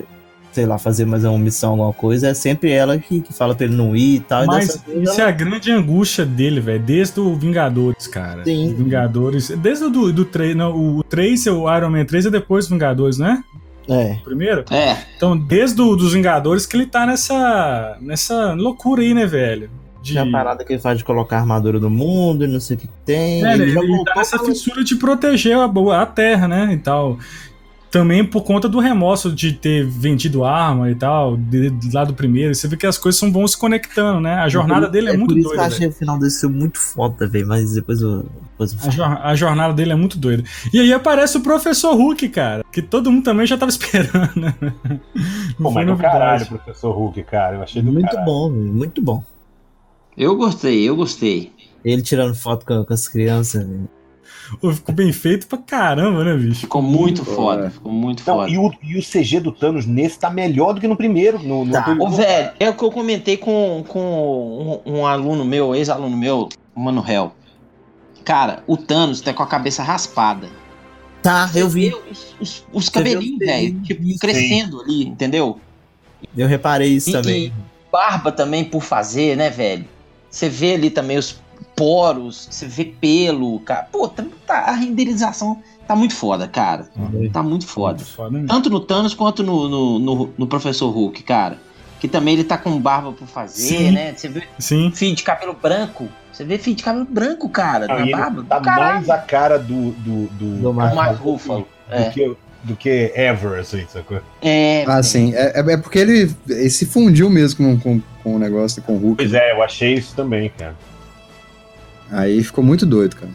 sei lá, fazer mais uma missão, alguma coisa, é sempre ela que, que fala pra ele não ir e tal. e
Mas
vez
isso é
ela-
a grande angústia dele, velho. Desde o Vingadores, cara.
Sim.
Vingadores. Desde o do, do 3. Não, o 3, o Iron Man 3 é depois dos Vingadores, né?
É.
Primeiro?
É.
Então, desde o, dos Vingadores que ele tá nessa. nessa loucura aí, né, velho? De...
Tinha a parada que ele faz de colocar a armadura do mundo e não sei o que tem.
É,
ele
ele, ele nessa
falando-
fissura de proteger a, a Terra, né? E tal. Também por conta do remorso de ter vendido arma e tal, de, de lá do primeiro. Você vê que as coisas são vão se conectando, né? A jornada dele é,
por
muito
isso que eu
doida.
achei o final desse filme muito foda, velho. Mas depois eu. Depois eu
A, jor- a jornada dele é muito doida. E aí aparece o Professor Hulk, cara. Que todo mundo também já tava esperando, né? *laughs*
Pô, mas do caralho, professor Hulk, cara. Eu achei do
Muito
caralho.
bom, velho. Muito bom.
Eu gostei, eu gostei.
Ele tirando foto com, com as crianças, velho.
Pô, ficou bem feito pra caramba, né, bicho?
Ficou muito foda, ficou muito
Não,
foda.
e, o, e o CG do Thanos nesse tá melhor do que no primeiro. No, no
Tá.
Ô, velho, é o que eu comentei com, com um, um aluno meu, ex-aluno meu, o Manuel. Cara, o Thanos tá com a cabeça raspada.
Tá, eu vi.
Os, os, os cabelinhos,
os
velho, tipo,
isso.
crescendo ali, entendeu?
Eu reparei isso
E-
também.
e barba também por fazer, né, velho? Você vê ali também os poros, você vê pelo, cara. Pô, tá, tá- a renderização tá muito foda, cara. Tá muito foda.
Muito foda?
Tanto no Thanos quanto no, no, no, no Professor Hulk, cara. Que também ele tá com barba por fazer,
Sim.
né? Você vê
Sim.
fio de cabelo branco. Você vê fio de cabelo branco, cara, na
ele
barba.
tá
do
mais a cara do. do, do,
Do
Mark Ruffalo,
do,
é.
que, do que ever, assim, sacou?
É,
Ah, sim. É, é- é porque ele, ele se fundiu mesmo com, com, com o negócio, com o Hulk.
Pois é, eu achei isso também, cara.
Aí ficou muito doido, cara.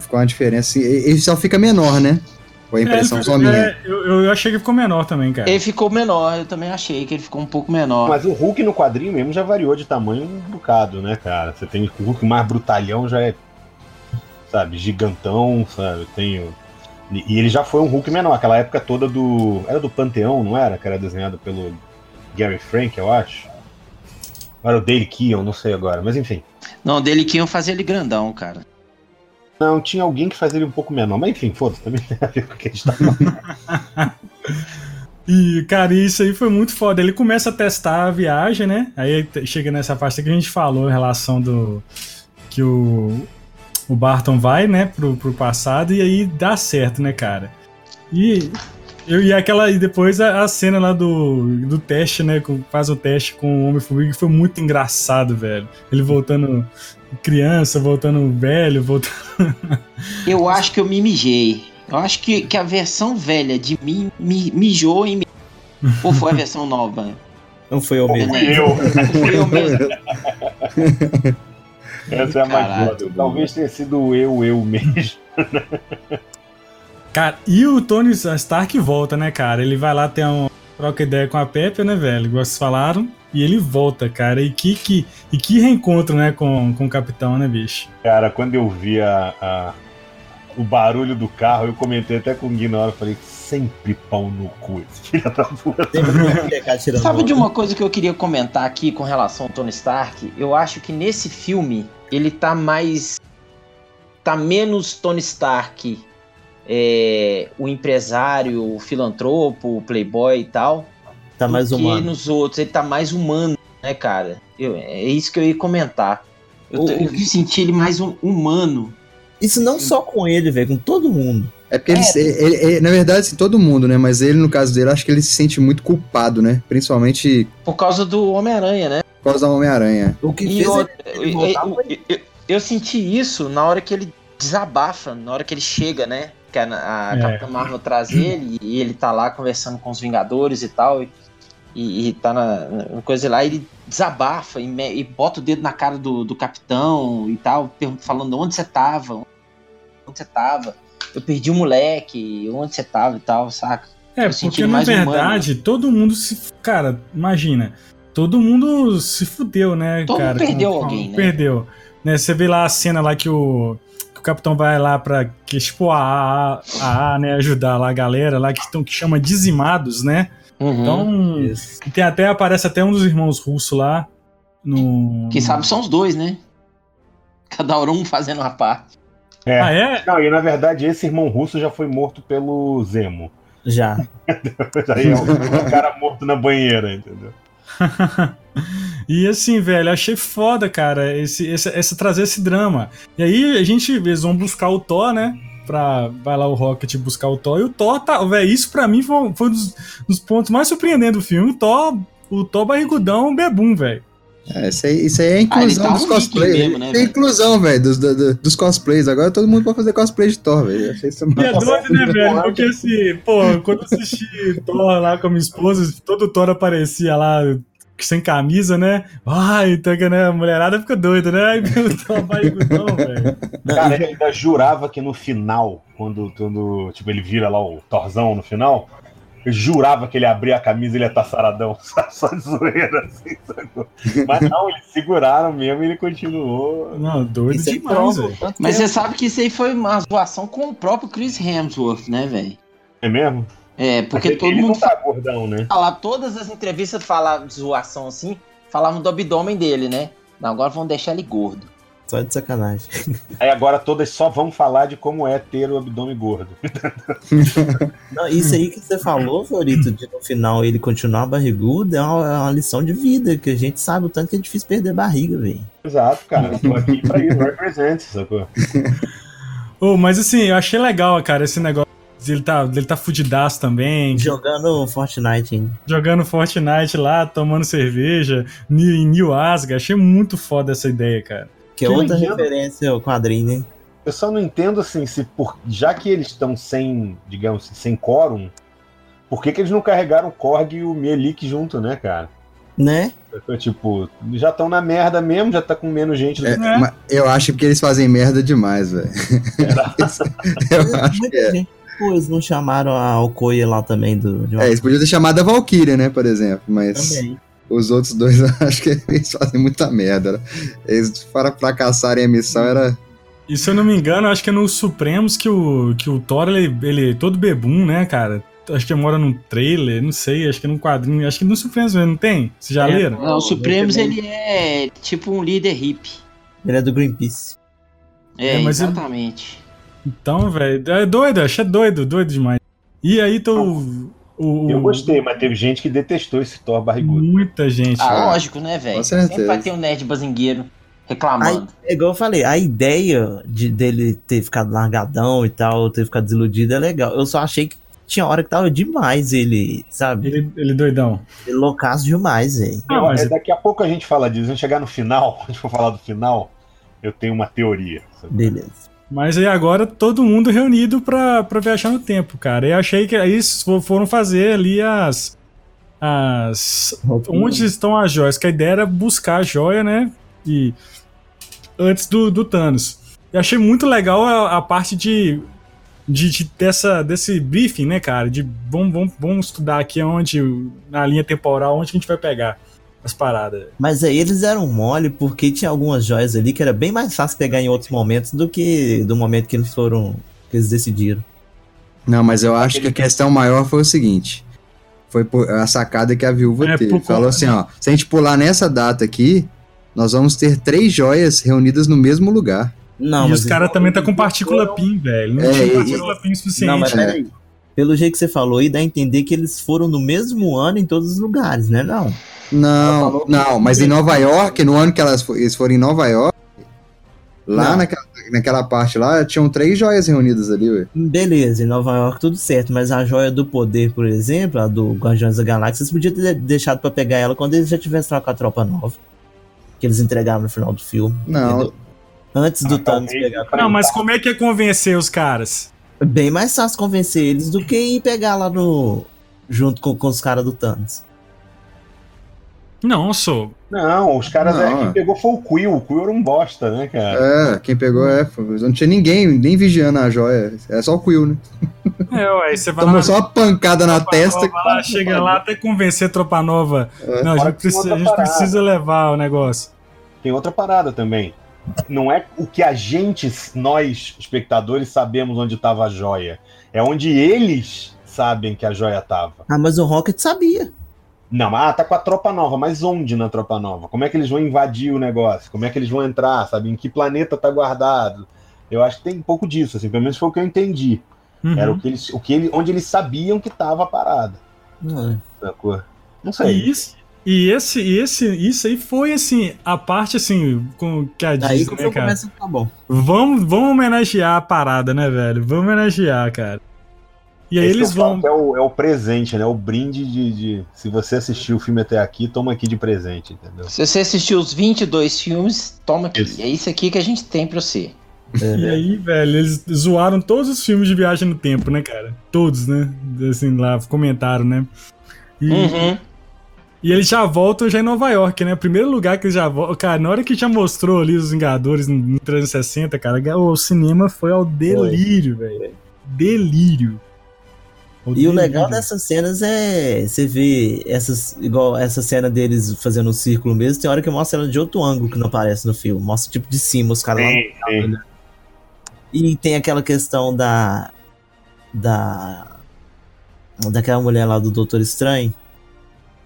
Ficou uma diferença. assim, Ele só fica menor, né? Ou a impressão
É,
só minha.
é, eu, eu achei que ficou menor também, cara.
ele ficou menor, eu também achei que ele ficou um pouco menor.
Mas o Hulk no quadrinho mesmo já variou de tamanho um bocado, né, cara? Você tem o Hulk mais brutalhão, já é, sabe, gigantão, sabe? Tem o... E e ele já foi um Hulk menor, aquela época toda do. Era do Panteão, não era? Que era desenhado pelo Gary Frank, eu acho. Ou era o Dale Keon, não sei agora, mas enfim.
Não, dele que iam fazer ele grandão, cara.
Não, tinha alguém que fazia ele um pouco menor, mas enfim, foda-se, também *laughs* tem a ver com o que a gente tá falando. *laughs*
E, cara, isso aí foi muito foda. Ele começa a testar a viagem, né? Aí chega nessa parte que a gente falou em relação do. Que o. O Barton vai, né, pro, pro passado e aí dá certo, né, cara? E. Eu, e aquela. E depois a, a cena lá do, do teste, né? com- Faz o teste com o Homem-Formiga, que foi muito engraçado, velho. Ele voltando criança, voltando velho, voltando. *laughs*
Eu acho que eu me mijei. Eu acho que, que a versão velha de mim me mijou em mim. Ou foi a versão nova?
Não foi eu mesmo.
Fui eu.
Fui eu mesmo. *laughs*
Essa é a mais foda. Talvez tenha sido eu, eu mesmo.
Cara, e o Tony Stark volta, né, cara? Ele vai lá ter um troca ideia com a Pepper, né, velho? Igual vocês falaram. E ele volta, cara. E que, que, e que reencontro, né, com, com o capitão, né, bicho?
Cara, quando eu vi a, a- o barulho do carro, eu comentei até com o Gui na hora, falei, sempre pau no cu esse filho da puta.
Sabe de uma coisa que eu queria comentar aqui com relação ao Tony Stark? Eu acho que nesse filme ele tá mais. tá menos Tony Stark, é, o empresário, o filantropo, o playboy e tal.
Tá mais
do
humano.
que nos outros. Ele tá mais humano, né, cara? Eu- é isso que eu ia comentar. Eu,
O-
eu senti ele mais um- humano.
Isso não só com ele, velho, com todo mundo.
É porque ele, ele- ele- na verdade, assim, todo mundo, né? Mas ele, no caso dele, acho que ele se sente muito culpado, né? Principalmente
Por causa do Homem-Aranha, né?
Causa da Homem-Aranha.
O que
E
fez ele,
eu,
voltar
eu- eu- eu- eu senti isso na hora que ele desabafa, na hora que ele chega, né? Que a, a
É.
Capitã Marvel traz ele e ele tá lá conversando com os Vingadores e tal. E, e- e tá na, na coisa lá, ele desabafa e, me- e bota o dedo na cara do, do capitão e tal, falando onde você tava, onde você tava. Eu perdi o moleque, onde você tava e tal, saca?
É,
Eu
porque na
mais humano.
verdade, todo mundo se. Cara, imagina. Todo mundo se fudeu, né,
Todo mundo
cara?
perdeu
com- com-
alguém, né?
Perdeu. Né, você vê lá a cena lá que o. que o capitão vai lá pra. Que, tipo, a A, a, a, né, ajudar lá a galera lá que, estão que chama dizimados, né?
Uhum.
Então. e Tem até, aparece até um dos irmãos russos lá. No.
Quem sabe são os dois, né? Cada um fazendo uma parte.
É.
Ah, é?
Não, e na verdade esse irmão russo já foi morto pelo Zemo.
Já. *laughs*
Aí é o cara morto na banheira, entendeu? *laughs*
E assim, velho, achei foda, cara, esse, esse, esse trazer esse drama. E aí a gente, eles vão buscar o Thor, né? Pra, vai lá o Rocket buscar o Thor. E o Thor tá. Velho, isso pra mim foi, foi um dos, dos pontos mais surpreendentes do filme. O Thor, o Thor barrigudão, bebum, velho.
É, isso, aí, isso aí é a
Ah,
inclusão
tá
dos
um
cosplays.
mesmo, né,
é inclusão, velho, dos, do- do- dos cosplays. Agora todo mundo pode fazer cosplay de Thor, velho. Eu Achei isso
E é doido, né, velho? Porque assim, pô, quando eu assisti Thor lá com a minha esposa, todo Thor aparecia lá sem camisa, né? Ai, então, né? A mulherada fica doida, né? Ai, meu Thor barrigudão, *laughs* velho.
Cara, ele ainda jurava que no final, quando, quando tipo, ele vira lá o Torzão no final, eu jurava que ele abria a camisa e ele ia estar saradão, *laughs* só de zoeira, assim, sacou? Mas não, eles seguraram mesmo e ele continuou.
Não, doido
Isso é
demais, velho.
tanto
Mas você sabe que isso aí foi uma zoação com o próprio Chris Hemsworth, né, velho?
É mesmo?
É, porque
Mas
todo
ele
mundo
não tá gordão, né?
falava, todas as entrevistas falavam de zoação assim, falavam do abdômen dele, né? Não, agora vão deixar ele gordo.
Só de sacanagem. *laughs*
Aí agora todas só vão falar de como é ter o abdômen gordo. *laughs*
Não, isso aí que você falou, Florito, de no final ele continuar barrigudo, é uma, é uma lição de vida, que a gente sabe o tanto que é difícil perder barriga, velho.
Exato, cara. Eu tô aqui pra isso, represent, sacou? *laughs*
Ô, mas assim, eu achei legal, cara, esse negócio. Ele tá, ele tá fudidaço também,
Jogando Fortnite ainda.
jogando Fortnite lá, tomando cerveja, em New Asgard. Achei muito foda essa ideia, cara.
Que é
Que
outra referência ao quadrinho, né?
Eu só não entendo assim, se por, já que eles estão sem, digamos assim, sem quórum, por que, que eles não carregaram o Korg e o Melik junto, né, cara?
Né?
Tipo, já estão na merda mesmo, já tá com menos gente do
É,
que.
mas eu acho que eles fazem merda demais, velho. *laughs* eu acho que
Muita
é.
gente, pô, eles não chamaram a Okoye lá também do. De uma...
É, eles podiam ter chamado a Valkyria, né, por exemplo, mas
Também.
Os outros dois *laughs* acho que eles fazem muita merda. né? Eles, para fracassarem a missão, era.
E se eu não me engano, acho que é no Supremos que o, que o Thor, ele, ele é todo bebum, né, cara? Acho que mora num trailer, não sei, acho que é num quadrinho. Acho que no Supremos mesmo, não tem? Vocês já
É,
leram?
Não, o Supremos ele é tipo um líder hippie.
Ele é do Greenpeace.
É,
É, mas ele-
exatamente.
Então, velho, é doido, achei doido, doido demais. E aí tô. O,
Eu gostei, mas teve gente que detestou esse Thor barrigudo.
Muita gente.
Ah, lógico, né, velho? Sempre vai ter um nerd bazingueiro reclamando.
é igual eu falei, a ideia de, dele ter ficado largadão e tal, ter ficado desiludido é legal. Eu só achei que tinha hora que tava demais ele, sabe?
Ele, ele doidão.
Ele loucaço demais, velho.
Ah, mas-
É, daqui a pouco a gente fala disso. A gente chegar no final, *laughs* quando a gente for falar do final, eu tenho uma teoria. sabe?
Beleza.
Mas aí agora todo mundo reunido pra, pra viajar no tempo, cara. E achei que aí fo- foram fazer ali as. As. Onde estão as joias? Que a ideia era buscar a joia, né? E. Antes do, do Thanos. E achei muito legal a, a parte de. De, de- dessa, desse briefing, né, cara? De vamos, vamos, vamos estudar aqui onde, na linha temporal, onde a gente vai pegar as paradas.
Mas aí eles eram mole porque tinha algumas joias ali que era bem mais fácil pegar em outros momentos do que do momento que eles foram. que eles decidiram.
Não, mas eu acho que a questão maior foi o seguinte. Foi a sacada que a viúva
É,
teve. Falou
conta-
assim, ó. Se a gente pular nessa data aqui, nós vamos ter três joias reunidas no mesmo lugar.
Não,
e
mas
os caras também tá com partícula PIN, velho. Não
É,
tinha
e-
partícula PIN suficiente.
Não, mas peraí. Pelo jeito que você falou aí, dá a entender que eles foram no mesmo ano em todos os lugares, né? Não.
Não, não, mas em Nova York, no ano que elas eles foram em Nova York, lá naquela, naquela parte lá, tinham três joias reunidas ali, ué.
Beleza, em Nova York tudo certo, mas a joia do poder, por exemplo, a do Guardiões da Galáxia, você podia ter deixado pra pegar ela quando eles já tivessem lá com a tropa nova. Que eles entregaram no final do filme.
Não.
entendeu? Antes do
Ah,
Thanos
talvez
pegar.
Não, mas como é que é convencer os caras?
Bem mais fácil convencer eles do que ir pegar lá no. junto com, com os caras do Thanos.
Não, sou.
Não, os caras.
Não,
é, quem
é.
pegou foi o Quill. O Quill era um bosta, né, cara?
É, quem pegou é. foi- Não tinha ninguém, nem vigiando a joia. É só o Quill, né?
É, ué, você vai
Tomou
lá,
só uma pancada na testa.
nova lá, chega lá até convencer a tropa nova.
É.
Não, a gente, precisa, a gente precisa levar o negócio.
Tem outra parada também. Não é o que a gente, nós, espectadores, sabemos onde estava a joia. É onde eles sabem que a joia estava.
Ah, mas o Rocket sabia.
Não, ah, tá com a tropa nova, mas onde na tropa nova? Como é que eles vão invadir o negócio? Como é que eles vão entrar, sabe? Em que planeta tá guardado? Eu acho que tem um pouco disso, assim, pelo menos foi o que eu entendi.
Uhum.
Era o que eles, o que ele, onde eles sabiam que tava a parada.
Não,
Sacou? Não sei.
E isso, e esse, e esse, isso aí foi assim, a parte assim, com que a
Aí
Disney,
que
né, cara?
começa a ficar bom.
Vamos, vamos homenagear a parada, né, velho? Vamos homenagear, cara. E aí
Esse
eles
falo
vão.
É o, é o presente, né? O brinde de, de- Se você assistiu o filme até aqui, toma aqui de presente, entendeu?
Se você assistiu os 22 filmes, toma aqui.
Isso.
É isso aqui que a gente tem pra você.
E aí, velho, eles zoaram todos os filmes de viagem no tempo, né, cara? Todos, né? Assim, lá, comentaram, né? E,
Uhum.
E eles já voltam já em Nova York, né? Primeiro lugar que eles já voltam. Cara, na hora que já mostrou ali os Vingadores no, no 360, cara, o cinema foi ao delírio, velho. Delírio. Ao
E o
delírio.
legal dessas cenas é você ver essas, igual essa cena deles fazendo um círculo mesmo, tem hora que mostra ela de outro ângulo que não aparece no filme. Mostra tipo de cima, os caras lá.
Sim.
E tem aquela questão da. Da. Daquela mulher lá do Doutor Estranho.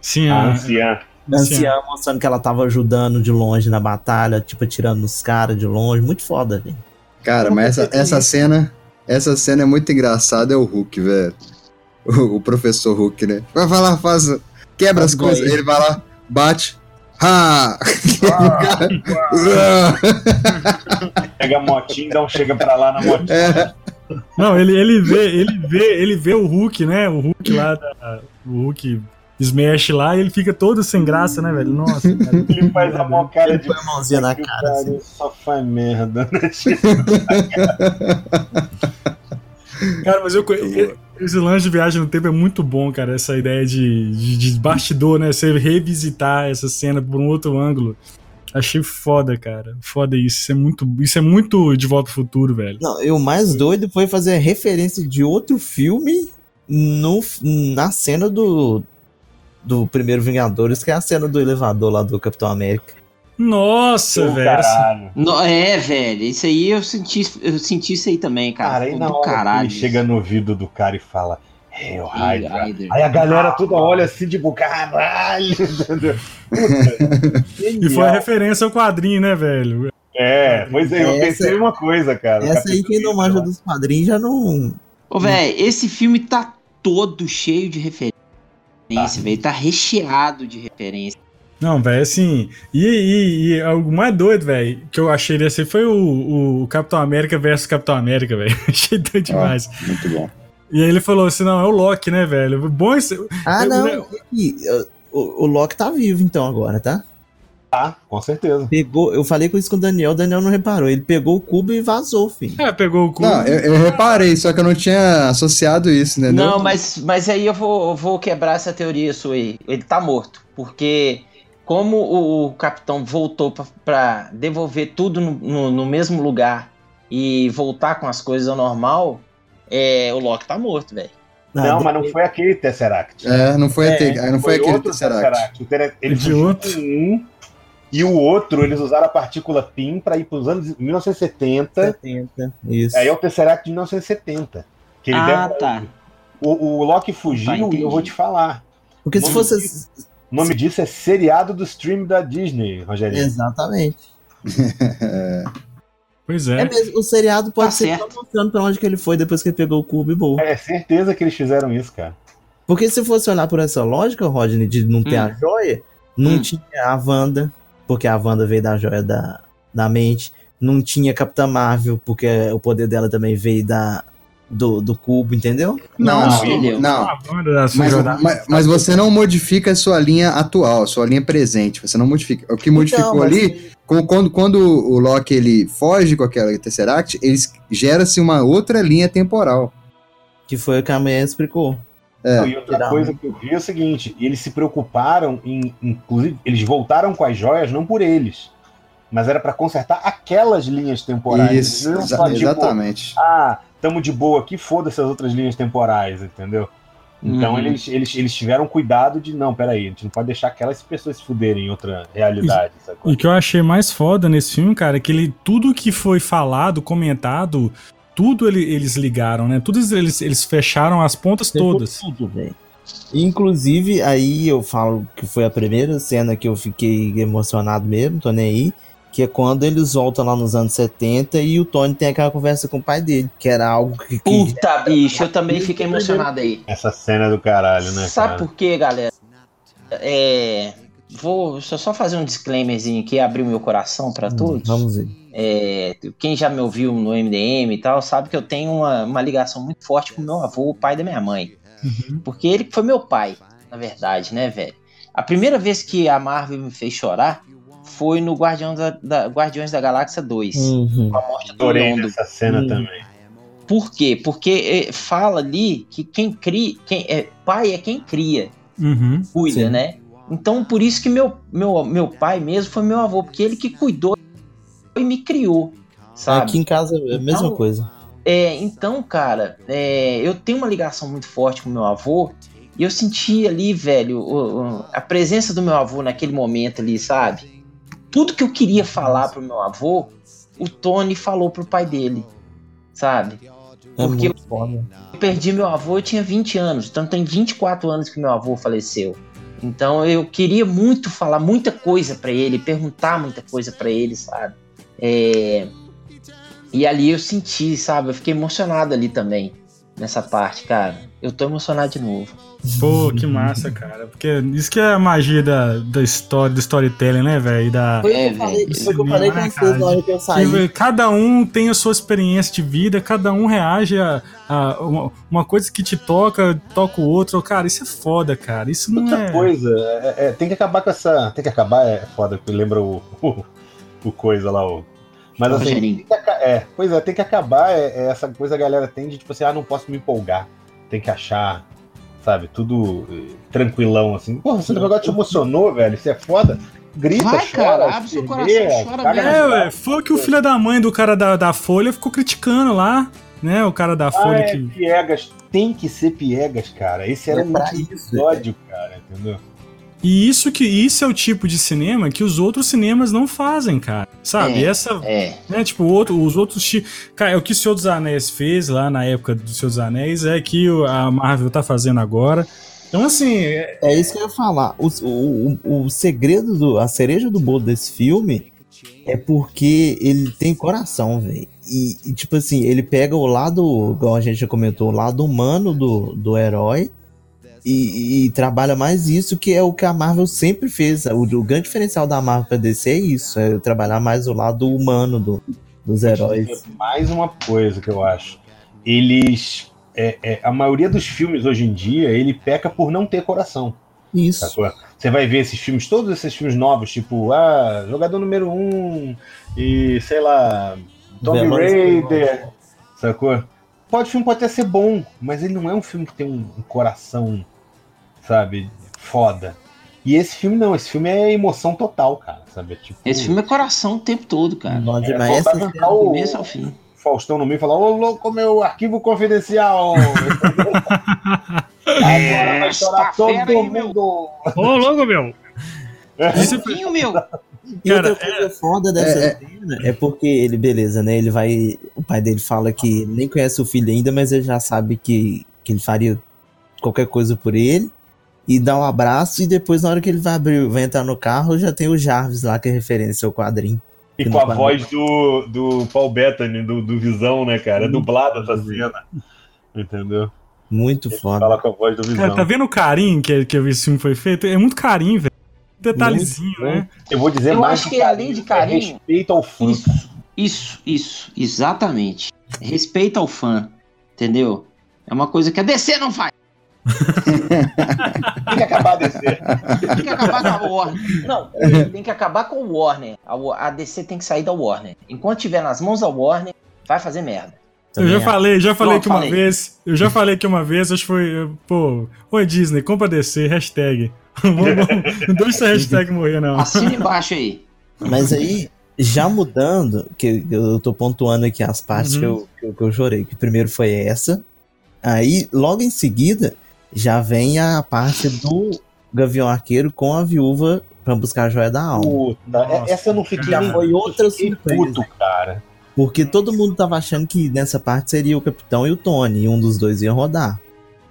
Sim,
A
a,
anciã.
A anciã mostrando que ela tava ajudando de longe na batalha, tipo, atirando nos caras de longe. Muito foda, velho.
Cara, mas essa, essa cena. Essa cena é muito engraçada, é o Hulk, velho. O, o professor Hulk, né? Vai lá, faz. Quebra as coisas. Ele vai lá, bate. Ha! *laughs*
Pega a motinha e dá um chega pra lá na motinha.
É.
Não, ele, ele vê, ele vê, ele vê o Hulk, né? O Hulk lá, da- o Hulk smash lá, e ele fica todo sem graça, né, velho? Nossa, cara.
Ele faz a mão cara de.
Põe a mãozinha na
o
cara, assim.
Só faz merda, né? *laughs*
Cara, mas eu, esse lance de viagem no tempo é muito bom, cara. Essa ideia de, de, de bastidor, né? Você revisitar essa cena por um outro ângulo. Achei foda, cara. Foda isso. Isso é muito, isso é muito de volta ao futuro, velho.
Não, e o mais doido foi fazer a referência de outro filme no, na cena do, do primeiro Vingadores, que é a cena do elevador lá do Capitão América.
Nossa, velho.
No- é, velho, isso aí eu senti, eu senti isso aí também, cara.
Cara, aí na hora
caralho.
ele chega no ouvido do cara e fala. Hail
Hail
Hydra.
Hydra.
Aí a galera toda olha assim, tipo, caralho, *laughs*
E foi a referência ao quadrinho, né, velho?
É, pois é, eu
Essa-
pensei uma coisa, cara.
Essa aí, quem não manja dos quadrinhos já não.
Ô, velho, esse filme tá todo cheio de referência, velho. Tá recheado de referência.
Não, velho, assim. E, e, e o mais doido, velho, que eu achei desse foi o, o Capitão América versus Capitão América, *laughs* velho. achei doido demais.
Muito bom.
E aí ele falou assim: não, é o Loki, né, velho? Bom esse.
Ah,
eu-
não.
eu-
e, o, o Loki tá vivo então agora, tá?
Tá, com certeza.
Pegou, eu falei com isso com o Daniel, o Daniel não reparou. Ele pegou o cubo e vazou, filho.
É, pegou o cu.
Não, eu, eu reparei, só que eu não tinha associado isso, entendeu?
Não, mas, mas aí eu vou, eu vou quebrar essa teoria sua aí. Ele tá morto. Porque como o, o capitão voltou pra, pra devolver tudo no, no- no mesmo lugar e voltar com as coisas ao normal, é, o Loki tá morto, velho.
Não, mas não foi aquele Tesseract.
É, não foi,
É,
aquele, não foi aquele
outro
Tesseract.
Tere- Ele
De
fugiu
outro.
com um e o outro eles usaram a partícula PIN para ir para os anos 1970.
70, isso.
Aí é o Tesseract de 1970. Que ele
Ah,
deve-
tá.
O, o Loki fugiu
Tá,
e eu vou te falar.
Porque se fosse.
disso- O nome disso é seriado do stream da Disney, Rogério.
Exatamente. *laughs*
Pois
É.
é.
mesmo, o seriado pode
Tá
ser
certo.
só mostrando pra onde que ele foi depois que ele pegou o cubo e boa.
É certeza que eles fizeram isso, cara.
Porque se fosse olhar por essa lógica, Rodney, de não ter
Hum.
a joia, não
Hum.
tinha a Wanda, porque a Wanda veio da joia da, da mente. Não tinha Capitã Marvel, porque o poder dela também veio da, do, do cubo, entendeu?
Não,
Não,
não,
entendeu?
não. Mas, mas, mas você não modifica a sua linha atual, a sua linha presente. Você não modifica. O que modificou
Então, mas-
ali, com- quando, quando o Loki ele foge com aquela Tesseract, eles gera-se uma outra linha temporal.
Que foi o que a mulher explicou.
É.
E outra coisa que eu vi é o seguinte: eles se preocuparam em, inclusive, eles voltaram com as joias não por eles, mas era para consertar aquelas linhas temporais.
Isso, exa-
só, tipo,
exatamente.
ah, tamo de boa aqui, foda-se as outras linhas temporais, entendeu? Então
Uhum.
eles, eles, eles tiveram cuidado de, não, peraí, a gente não pode deixar aquelas pessoas se fuderem em outra realidade?
E o que eu achei mais foda nesse filme, cara, é que ele, tudo que foi falado, comentado, tudo ele- eles ligaram, né? Tudo eles, eles fecharam as pontas todas.
Tudo, velho. Inclusive, aí eu falo que foi a primeira cena que eu fiquei emocionado mesmo, tô nem aí. Que é quando eles voltam lá nos anos 70 e o Tony tem aquela conversa com o pai dele, que era algo que. que
Puta, bicho, eu também fiquei emocionado aí.
Essa cena do caralho, né,
Sabe
cara?
por quê, galera? É, vou só, só fazer um disclaimerzinho aqui, abrir o meu coração pra todos.
Vamos ver.
É, quem já me ouviu no MDM e tal, sabe que eu tenho uma, uma ligação muito forte com meu avô, o pai da minha mãe. Porque ele que foi meu pai, na verdade, né, velho? A primeira vez que a Marvel me fez chorar foi no Guardiões da, da- Guardiões da Galáxia 2.
Uhum.
Com a morte do
Adorei
Londo.
essa cena
Hum.
também.
Por quê? Porque eh, fala ali que quem cria, quem é pai é quem cria,
Uhum.
cuida,
Sim.
né? Então por isso que meu, meu, meu pai mesmo foi meu avô, porque ele que cuidou e me criou, sabe?
Aqui em casa é a mesma
Então,
coisa.
É, então, cara, é, eu tenho uma ligação muito forte com meu avô e eu senti ali, velho, o- o- a presença do meu avô naquele momento ali, sabe? Tudo que eu queria falar pro meu avô, o Tony falou pro pai dele, sabe?
É
Porque
foda.
eu perdi meu avô, eu tinha 20 anos, então tem 24 anos que meu avô faleceu. Então eu queria muito falar muita coisa pra ele, perguntar muita coisa pra ele, sabe? É, E ali eu senti, sabe? Eu fiquei emocionado ali também, nessa parte, cara. Eu tô emocionado de novo.
Pô, que massa, cara. Porque isso que é a magia da, da história, do storytelling, né, velho? Da...
Foi
É,
que eu falei,
velho,
foi o que eu falei com
né,
vocês na hora que eu saí.
Que Cada um tem a sua experiência de vida, cada um reage a, a uma, uma coisa que te toca, toca o outro. Cara, isso é foda, cara. Isso não
Outra
é.
coisa, é- é, tem que acabar com essa. Tem que acabar, é foda, que lembra o, *laughs* o, o coisa lá, o. Mas assim,
Rogerinho.
tem que é, pois é, tem que acabar é, é essa coisa que a galera tem de tipo assim, ah, não posso me empolgar. Tem que achar, sabe, tudo eh, tranquilão, assim. Porra, esse negócio te emocionou, velho. Isso é foda. Grita,
Vai,
chora,
cara, abre seu coração, chora mesmo.
É, ué, foi que o filho da mãe do cara da, da Folha ficou criticando lá, né? O cara da
Ah,
Folha
é,
que.
piegas. Tem que ser piegas, cara. Esse era
É
um episódio, cara, entendeu?
E isso que isso é o tipo de cinema que os outros cinemas não fazem, cara. Sabe?
É.
Essa,
É.
né, tipo, outro, os outros Cara, é o que o Senhor dos Anéis fez lá na época do Senhor dos Anéis é que a Marvel tá fazendo agora. Então, assim, é-
É isso que eu ia falar. O, o, o, o segredo, do, a cereja do bolo desse filme é porque ele tem coração, velho. e, e, tipo assim, ele pega o lado, igual a gente já comentou, o lado humano do, do herói e, e trabalha mais isso, que é o que a Marvel sempre fez. O, o grande diferencial da Marvel pra DC é isso, é trabalhar mais o lado humano do, dos heróis.
Mais uma coisa que eu acho. Eles. É, é, a maioria dos filmes hoje em dia, ele peca por não ter coração.
Isso.
Sacou? Você vai ver esses filmes, todos esses filmes novos, tipo, ah, jogador número um, e sei lá, Tomb Raider, sacou? Pode, o filme pode até ser bom, mas ele não é um filme que tem um coração, sabe, foda. E esse filme não, esse filme é emoção total, cara, sabe? É Tipo,
Esse filme é coração o tempo todo, cara.
Bom
é, pra
Essa
o
começo ao fim.
Faustão no meio e falar, ô louco, meu arquivo confidencial! *laughs* Agora vai chorar todo
aí, meu.
mundo!
Ô, louco, meu! Isso-
Pouquinho, meu.
E
Cara,
outra coisa foda dessa
é-
cena é porque ele, beleza, né? Ele vai. O pai dele fala que nem conhece o filho ainda, mas ele já sabe que, que ele faria qualquer coisa por ele. E dá um abraço, e depois, na hora que ele vai abrir, vai entrar no carro, já tem o Jarvis lá, que é referência ao quadrinho.
E com a
quadrinho-
voz do, do Paul Bettany, do, do Visão, né, cara? É dublada essa cena. Entendeu?
Muito
Ele
foda.
fala com a voz do Visão.
Cara, tá vendo o carinho que, que esse filme foi feito? É muito carinho, velho. Detalhezinho, né?
Eu vou dizer
Eu
mais
acho que além de carinho-
é respeito ao fã.
Isso, isso, isso, exatamente. Respeita ao fã, entendeu? É uma coisa que a DC não faz. *laughs*
Tem que acabar de ser.
Tem que acabar com a Warner. Não, tem que acabar com o Warner. A, Wa- a DC tem que sair da Warner. Enquanto tiver nas mãos da Warner, vai fazer merda.
Eu já falei, já falei
Pronto,
que uma
falei.
vez. Eu já falei que uma vez, acho que foi. Pô, oi Disney, compra DC, hashtag. *laughs* não deixa essa hashtag morrer, não.
Assina embaixo aí.
Mas aí, já mudando, que eu tô pontuando aqui as partes
Uhum.
que, eu, que, eu, que eu chorei. Que primeiro foi essa. Aí, logo em seguida, já vem a parte do Gavião Arqueiro com a viúva pra buscar a joia da alma.
Puta,
Nossa,
essa eu não fiquei
já
nem
foi outra surpresa.
puto, cara.
Porque todo mundo tava achando que nessa parte seria o Capitão e o Tony, e um dos dois ia rodar.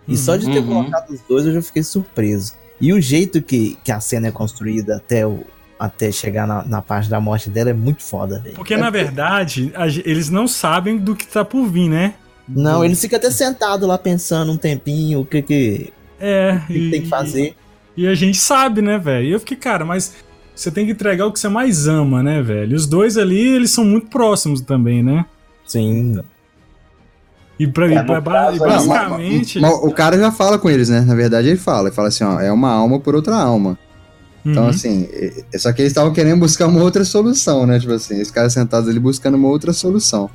E só de ter
Uhum.
colocado os dois eu já fiquei surpreso. E o jeito que, que a cena é construída até, o, até chegar na, na parte da morte dela é muito foda, velho.
Porque, na verdade, a eles não sabem do que tá por vir, né?
Não, ele fica até sentado lá pensando um tempinho o que que,
É.
o que que tem que fazer.
E a gente sabe, né, velho? E eu fiquei, cara, mas você tem que entregar o que você mais ama, né, velho? E os dois ali, eles são muito próximos também, né?
Sim.
E, pra,
É,
e pra- e basicamente.
Mas o cara já fala com eles, né? Na verdade, ele fala. Ele fala assim, ó, é uma alma por outra alma. Então,
Uhum.
assim, só que eles estavam querendo buscar uma outra solução, né? Tipo assim, os caras sentados ali buscando uma outra solução.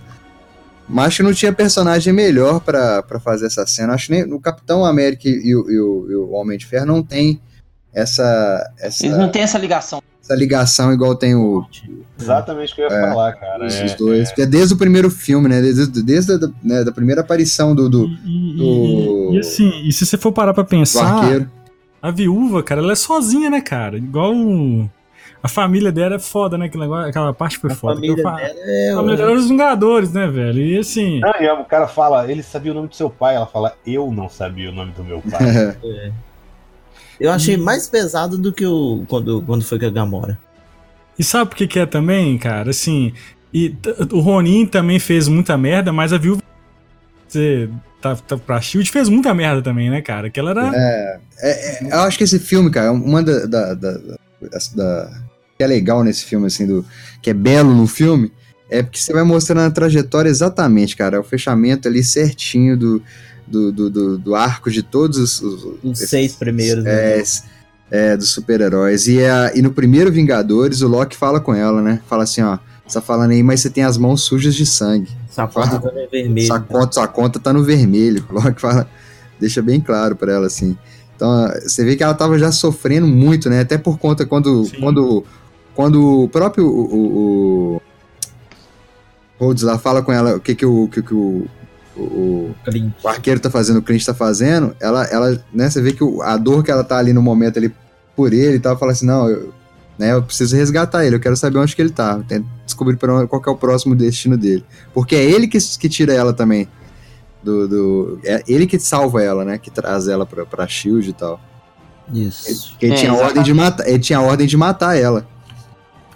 Mas acho que não tinha personagem melhor pra pra fazer essa cena. Acho que nem o Capitão América e o, e o- e o Homem de Ferro não tem essa, essa,
Eles não têm essa ligação.
essa ligação igual tem o,
Exatamente o que eu ia
É,
falar, cara.
os,
É,
dois. Porque é desde o primeiro filme, né? Desde, desde a da, né, da primeira aparição do, do,
E, e-
do-
e assim, e se você for parar pra pensar, a viúva, cara, ela é sozinha, né, cara? Igual o- a família dela é foda, né? Negócio- aquela parte foi
A
foda.
família dela é.
A família dela era os Vingadores, né, velho? E assim.
Não, e o cara fala, ele sabia o nome do seu pai. Ela fala, eu não sabia o nome do meu pai. *laughs*
Eu achei mais pesado do que o quando, quando foi com a Gamora.
E sabe por que, que é também, cara? Assim, e o Ronin também fez muita merda, mas a viúva você tá, tá pra Shield fez muita merda também, né, cara? Que ela era.
É, é, eu acho que esse filme, cara, uma da, da, da, da- da- que é legal nesse filme, assim, do que é belo no filme, é porque você vai mostrando a trajetória exatamente, cara, o fechamento ali certinho do, do, do, do- do arco de todos os, os-
Os seis primeiros. né?
é, é, dos super-heróis. E, a- e no primeiro Vingadores, o Loki fala com ela, né? Fala assim, ó, você tá falando aí, mas você tem as mãos sujas de sangue.
Essa porta também é vermelha.
Sua conta, sua conta tá no vermelho. O *laughs* Loki fala, deixa bem claro pra ela, assim. Então, você vê que ela tava já sofrendo muito, né? Até por conta quando,
Sim.
quando, quando o próprio o, o, o Rhodes lá fala com ela o que que o, que que o, o, o arqueiro tá fazendo, o Clint tá fazendo, ela, ela né, você vê que o- a dor que ela tá ali no momento ali por ele e tal, fala assim, não, eu, né, eu preciso resgatar ele, eu quero saber onde que ele tá, tento descobrir pra onde- qual que é o próximo destino dele. Porque é ele que, que tira ela também. Do, do- é ele que salva ela, né? Que traz ela pra, pra Shield e tal.
Isso.
Porque ele,
É,
tinha ordem de matar, ele tinha a ordem de matar ela.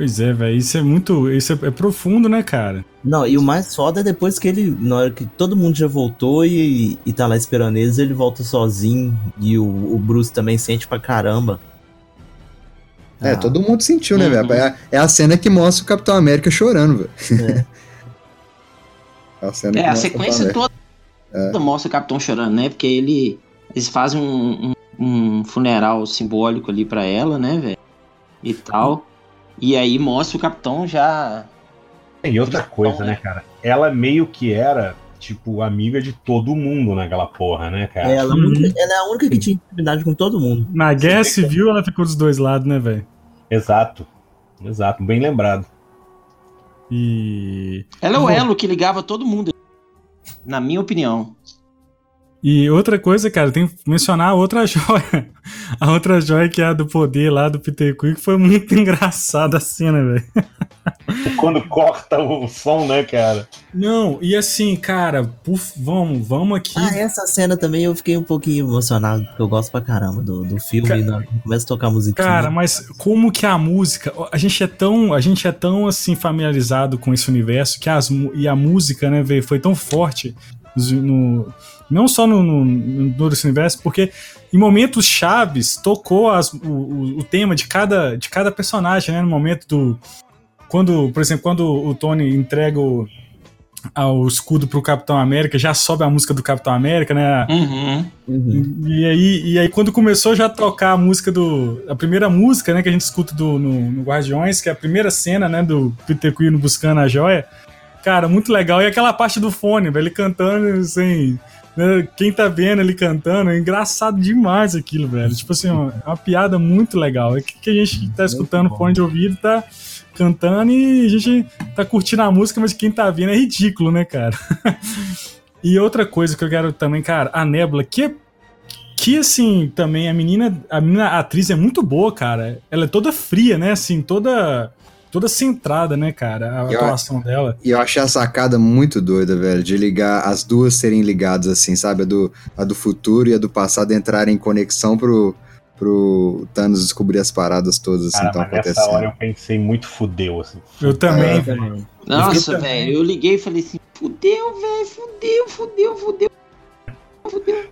Pois é, velho. Isso é muito. Isso é, é profundo, né, cara?
Não, e o mais foda é depois que ele, na hora que todo mundo já voltou e, e tá lá esperando eles, ele volta sozinho e o, o Bruce também sente pra caramba.
É,
Ah.
todo mundo sentiu, né,
Uhum.
velho? É, é a cena que mostra o Capitão América chorando, velho.
É. *laughs*
É a cena que
É, a sequência toda mostra o Capitão chorando, né? Porque ele. Eles fazem um, um- um funeral simbólico ali pra ela, né, velho? E tal. E aí mostra o Capitão já.
E outra coisa, né, cara? Ela meio que era, tipo, amiga de todo mundo naquela porra, né, cara?
Ela,
Uhum.
ela é a única que tinha intimidade com todo mundo.
Na guerra civil ela ficou dos dois lados, né, velho?
Exato. Exato, bem lembrado.
E.
Ela é o elo que ligava todo mundo. Na minha opinião.
E outra coisa, cara, tem que mencionar a outra *laughs* joia. A outra joia que é a do poder lá do Peter Quill, que foi muito *laughs* engraçada a cena, velho.
Quando corta o som, né, cara?
Não, e assim, cara, puf, vamos, vamos aqui.
Ah, essa cena também eu fiquei um pouquinho emocionado, porque eu gosto pra caramba do, do filme.
Ca-
e na hora que começa a tocar a musiquinha.
Cara, mas como que a música, a gente é tão, a gente é tão assim familiarizado com esse universo que as e a música, né, velho, foi tão forte no, não só no, no, no universo, porque em momentos chaves tocou as- o, o, tema de cada, de cada personagem, né, no momento do quando, por exemplo, quando o Tony entrega o, o escudo pro Capitão América, já sobe a música do Capitão América, né?
Uhum.
Uhum.
E aí, e aí quando começou já a tocar a música do. A primeira música, né, que a gente escuta do, no, no Guardiões, que é a primeira cena, né, do Peter Quill buscando a joia. Cara, muito legal. E aquela parte do fone, velho, ele cantando, assim. né, quem tá vendo ele cantando, é engraçado demais aquilo, velho. Tipo assim, uma- é uma piada muito legal. É que, que a gente tá escutando
bom.
fone de ouvido, tá cantando e a gente tá curtindo a música, mas quem tá vendo é ridículo, né, cara? *laughs* e outra coisa que eu quero também, cara, a Nebula, que que assim, também a menina, a menina a atriz é muito boa, cara. Ela é toda fria, né? Assim, toda toda centrada, né, cara? A
Eu-
atuação dela.
E eu achei a sacada muito doida, velho, de ligar as duas serem ligadas assim, sabe? A do, a do futuro e a do passado entrarem em conexão pro, pro Thanos descobrir as paradas todas assim,
Cara,
estão
mas nessa
acontecendo.
hora eu pensei muito fudeu, assim.
Eu também.
É, também.
Nossa, velho, eu liguei e falei assim: fudeu, velho, fudeu, fudeu, fudeu. Fudeu.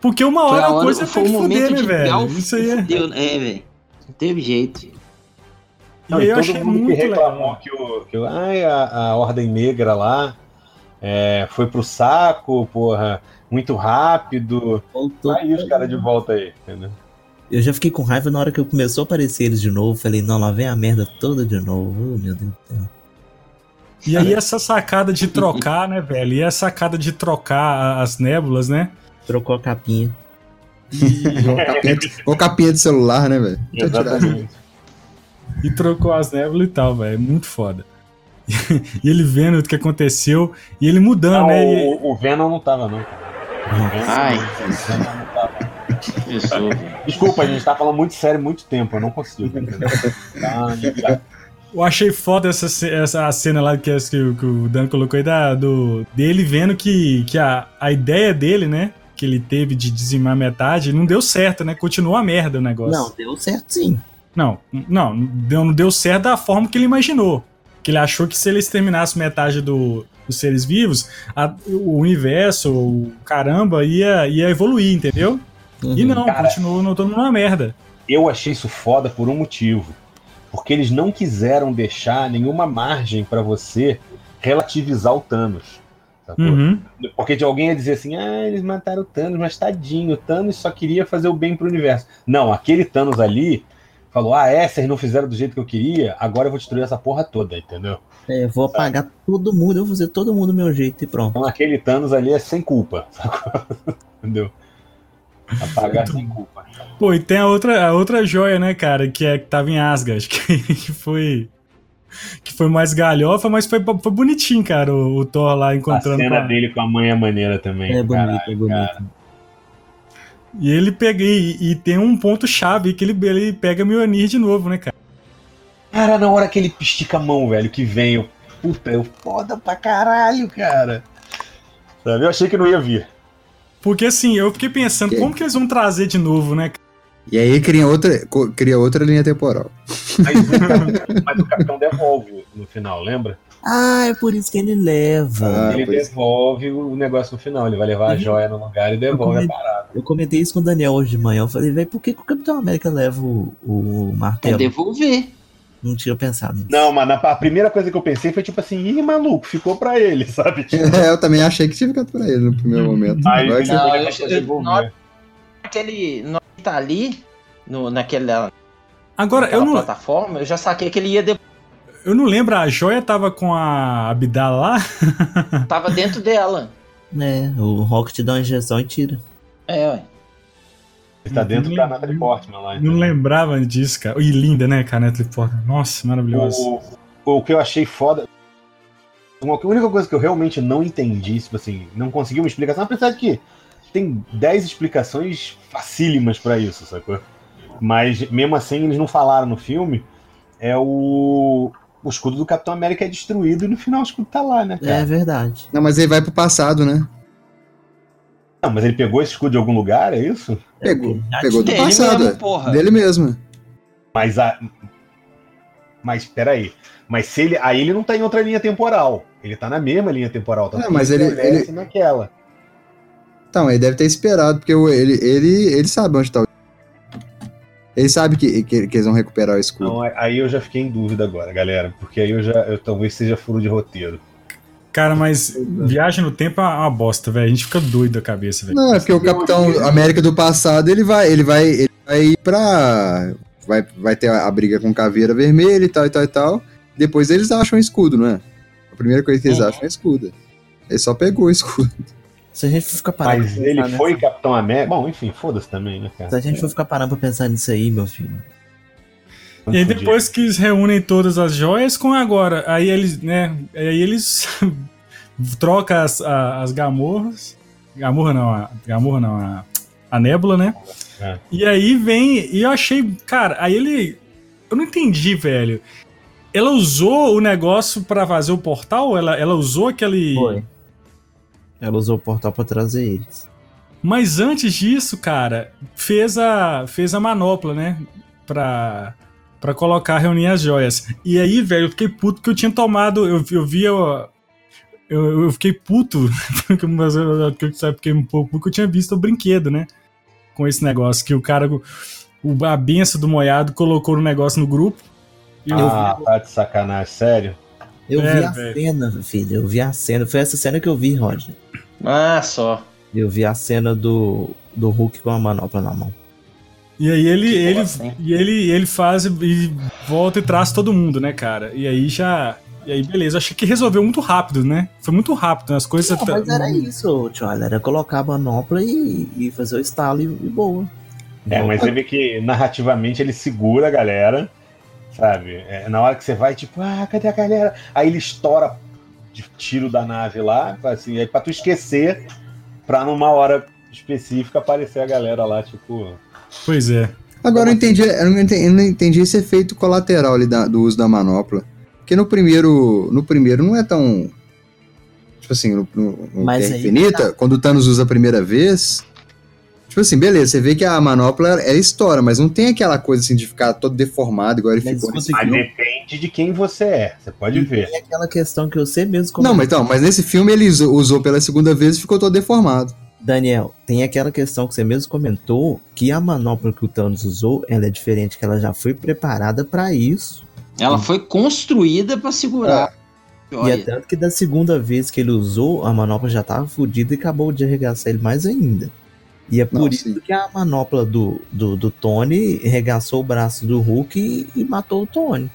Porque uma hora
a
coisa
foi
que
momento
fuder, né,
de
velho? Isso aí é.
fudeu, É, velho. Não teve jeito.
E
Não,
aí
e
eu
todo
achei
mundo que
muito
reclamou
legal.
que, o, que o, ai, a, a Ordem Negra lá é, foi pro saco, porra, muito rápido.
Voltou.
Aí os caras de volta aí, entendeu?
Eu já fiquei com raiva na hora que começou a aparecer eles de novo. Falei, não, lá vem a merda toda de novo. Oh, meu Deus do céu.
E aí essa sacada de trocar, né, velho? E a sacada de trocar as nébulas, né?
Trocou a capinha. *laughs*
Igual capinha, de- igual capinha de celular, né, velho?
Exatamente.
E trocou as nébulas e tal, velho. Muito foda. *laughs* e ele vendo o que aconteceu e ele mudando,
Não,
né? E-
o, o Venom não tava, não.
Ai.
o Venom não tava.
Pessoa, *laughs* velho.
Desculpa, a gente tá falando muito sério muito tempo, eu não consigo. entendeu? Tá, *laughs*
Eu achei foda essa, essa cena lá que, que, o- que o Dan colocou aí da, do, dele vendo que, que a, a ideia dele, né? Que ele teve de dizimar metade, não deu certo, né? Continuou a merda o negócio.
Não, deu certo sim.
Não, não, deu, não deu certo da forma que ele imaginou. Que ele achou que se ele exterminasse metade do- dos seres vivos, a- o universo, o caramba, ia, ia evoluir, entendeu? E
Uhum.
não,
Cara.
continuou todo mundo uma merda.
Eu achei isso foda por um motivo. Porque eles não quiseram deixar nenhuma margem pra você relativizar o Thanos.
Uhum.
Porque de alguém ia dizer assim, ah, eles mataram o Thanos, mas tadinho, o Thanos só queria fazer o bem pro universo. Não, aquele Thanos ali falou, ah, é, vocês não fizeram do jeito que eu queria, agora eu vou destruir essa porra toda, entendeu?
É, vou apagar todo mundo, eu vou fazer todo mundo do meu jeito e pronto.
Então aquele Thanos ali é sem culpa, *laughs* sacou? entendeu? Apagar sem culpa.
Pô, e tem a outra, a outra joia, né, cara, que, é, que tava em Asgard, *laughs* que, que foi. Que foi mais galhofa, mas foi, foi bonitinho, cara, o, o Thor lá
A
encontrando. com
cena
a-
dele com a mãe é maneira também.
É bonito,
caralho,
é bonito.
cara.
E ele pega. E, e tem um ponto-chave que ele, ele pega Mjolnir de novo, né, cara?
Cara, na hora que ele estica a mão, velho, que vem, eu, puta, eu foda pra caralho, cara. Sabe? Eu achei que não ia vir.
Porque assim, eu fiquei pensando, como que eles vão trazer de novo, né? cara?
E aí cria outra, cria outra linha temporal.
Mas o, capitão, mas o capitão devolve no final, lembra?
Ah, é por isso que ele leva.
Ah,
ele
pois é.
devolve o negócio no final. Ele vai levar a joia no lugar e devolve a
comi-
parada.
Eu comentei isso com o Daniel hoje de manhã. Eu falei, velho, por que, que o Capitão América leva o, o
É
martelo?
devolver.
Não tinha pensado nisso.
Não, mas na- a primeira coisa que eu pensei foi tipo assim, ih, maluco, ficou pra ele, *laughs* sabe?
É, eu também achei que tinha ficado pra ele no primeiro momento.
Aí
Agora
ele
que você-
Não,
vai
eu- eu-
devolver.
Aquele. Na hora que tá ali, no, naquela,
Agora, eu
naquela
não,
plataforma, eu já saquei que ele ia devolver.
Eu não lembro, a joia tava com a Abdala lá? *laughs*
Tava dentro dela.
É, o Rocket dá uma injeção e tira.
É, ué.
Ele tá dentro da Natalie Portman lá.
Não
entendeu?
lembrava disso, cara. E linda, né, cara, Natalie Portman? Nossa, maravilhosa.
O, o que eu achei foda. A única coisa que eu realmente não entendi, tipo assim, não consegui uma explicação, apesar de que tem 10 explicações facílimas pra isso, sacou? Mas mesmo assim eles não falaram no filme. É o. O escudo do Capitão América é destruído e no final o escudo tá lá, né,
É
cara?
verdade.
Não, mas ele vai pro passado, né?
Não, mas ele pegou esse escudo de algum lugar, é isso?
Pegou.
Já
Pegou do
Dele
passado.
mesmo,
é.
porra.
Dele mesmo.
Mas a. Mas peraí. Mas se ele. Aí ele não tá em outra linha temporal. Ele tá na mesma linha temporal.
É,
que
mas ele-
envelhece naquela.
Então, ele deve ter esperado, porque o- ele, ele, ele sabe onde tá o. Ele sabe que, que, que eles vão recuperar o escudo.
Então, aí eu já fiquei em dúvida agora, galera. Porque aí eu já. Eu, talvez seja furo de roteiro.
Cara, mas viagem no tempo é uma bosta, velho. A gente fica doido da cabeça, velho.
Não, é porque o Capitão América do passado, ele vai, ele vai, ele vai ir pra. Vai, vai ter a, a briga com Caveira Vermelha e tal e tal e tal. Depois eles acham o escudo, não é? A primeira coisa que eles
Uhum.
acham é o escudo. Ele só pegou o escudo.
Se a gente for ficar parando
Mas ele
pensar
foi Capitão América. Bom, enfim, foda-se também, né, cara?
Se a gente for ficar parando pra pensar nisso aí, meu filho.
E aí depois que eles reúnem todas as joias com agora, aí eles, né, aí eles *laughs* trocam as, a- as gamorras, gamorra não, a, gamorra não, a, a nébula, né?
É.
E aí vem, e eu achei, cara, aí ele, eu não entendi, velho. Ela usou o negócio pra fazer o portal? Ela, ela usou aquele...
Foi. Ela usou o portal pra trazer eles.
Mas antes disso, cara, fez a, fez a manopla, né? Pra, pra colocar, reunir as joias. E aí, velho, eu fiquei puto porque eu tinha tomado. Eu, eu vi. Eu, eu, eu fiquei puto. *laughs* porque- mas eu, eu, fiquei um pouco. Porque eu tinha visto o brinquedo, né? Com esse negócio. Que o cara. O, a benção do moiado colocou no negócio no grupo. E eu-
Ah, tá de sacanagem, sério?
Eu
É,
vi a
velho.
cena, filho. Eu vi a cena. Foi essa cena que eu vi, Roger.
Ah, só.
Eu vi a cena do, do Hulk com a manopla na mão.
E aí ele,
Que
ele,
bosta,
e ele, ele faz e volta e traz todo mundo, né, cara? E aí já. E aí, beleza. Achei que resolveu muito rápido, né? Foi muito rápido, né? As coisas.
Não, mas era isso, tio. Era colocar a manopla e, e fazer o estalo e, e boa.
É, mas você vê que narrativamente ele segura a galera, sabe? É, na hora que você vai, tipo, ah, cadê a galera? Aí ele estoura de tiro da nave lá, assim, aí pra tu esquecer, pra numa hora específica aparecer a galera lá, tipo.
Pois é.
Agora eu entendi, eu não entendi, eu não entendi esse efeito colateral ali da- do uso da manopla. Porque no primeiro, no primeiro não é tão. Tipo assim, no, no, no
Mas
Guerra
aí
Infinita,
tá.
quando o Thanos usa a primeira vez. Tipo assim, beleza, você vê que a manopla é estoura, mas não tem aquela coisa assim de ficar todo deformado, igual ele
Mas
ficou nesse
escuta
Mas depende de quem você é, você pode ver.
É aquela questão que você mesmo
Não,
comentou.
mas então, mas nesse filme ele usou, usou pela segunda vez e ficou todo deformado.
Daniel, tem aquela questão que você mesmo comentou que a manopla que o Thanos usou, ela é diferente, que ela já foi preparada pra isso.
Ela foi construída pra segurar.
E é tanto que da segunda vez que ele usou, a manopla já tava fodida e acabou de arregaçar ele mais ainda. E é por
Não,
isso
sim.
que a manopla do, do, do Tony arregaçou o braço do Hulk e, e matou o Tony.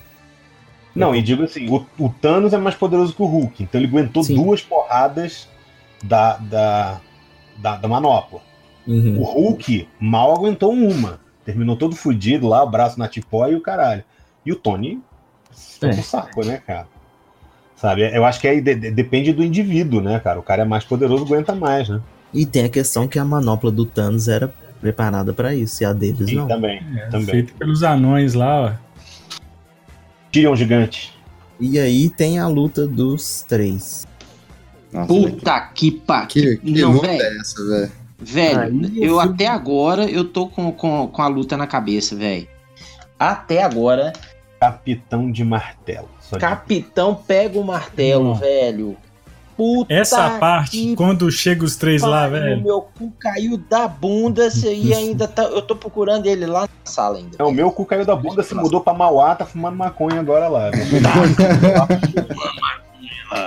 Não, e digo assim, o, o Thanos é mais poderoso que o Hulk, então ele aguentou
Sim.
duas porradas da, da, da, da manopla.
Uhum.
O Hulk mal aguentou uma. Terminou todo fudido lá, o braço na tipó e o caralho. E o Tony foi
É.
pro saco, né, cara? Sabe? Eu acho que aí de- de- depende do indivíduo, né, cara? O cara é mais poderoso, aguenta mais, né?
E tem a questão que a manopla do Thanos era preparada pra isso, e a deles
Sim,
não.
também.
É,
também.
Feito pelos anões lá, ó.
Tyrion gigante.
E aí tem a luta dos três.
Nossa,
puta que pariu.
que, que
Não,
luta
velho.
é essa, velho?
Velho, eu até agora eu tô com, com, com a luta na cabeça, velho. Até agora,
Capitão de martelo.
Capitão pega o martelo,
Não.
velho. Puta
Essa parte,
que
quando chega os três lá,
pariu,
velho.
Meu cu caiu da bunda e ainda tá. Eu tô procurando ele lá na sala ainda.
É, o meu cu caiu da bunda, se mudou pra Mauá, tá fumando maconha agora lá. né?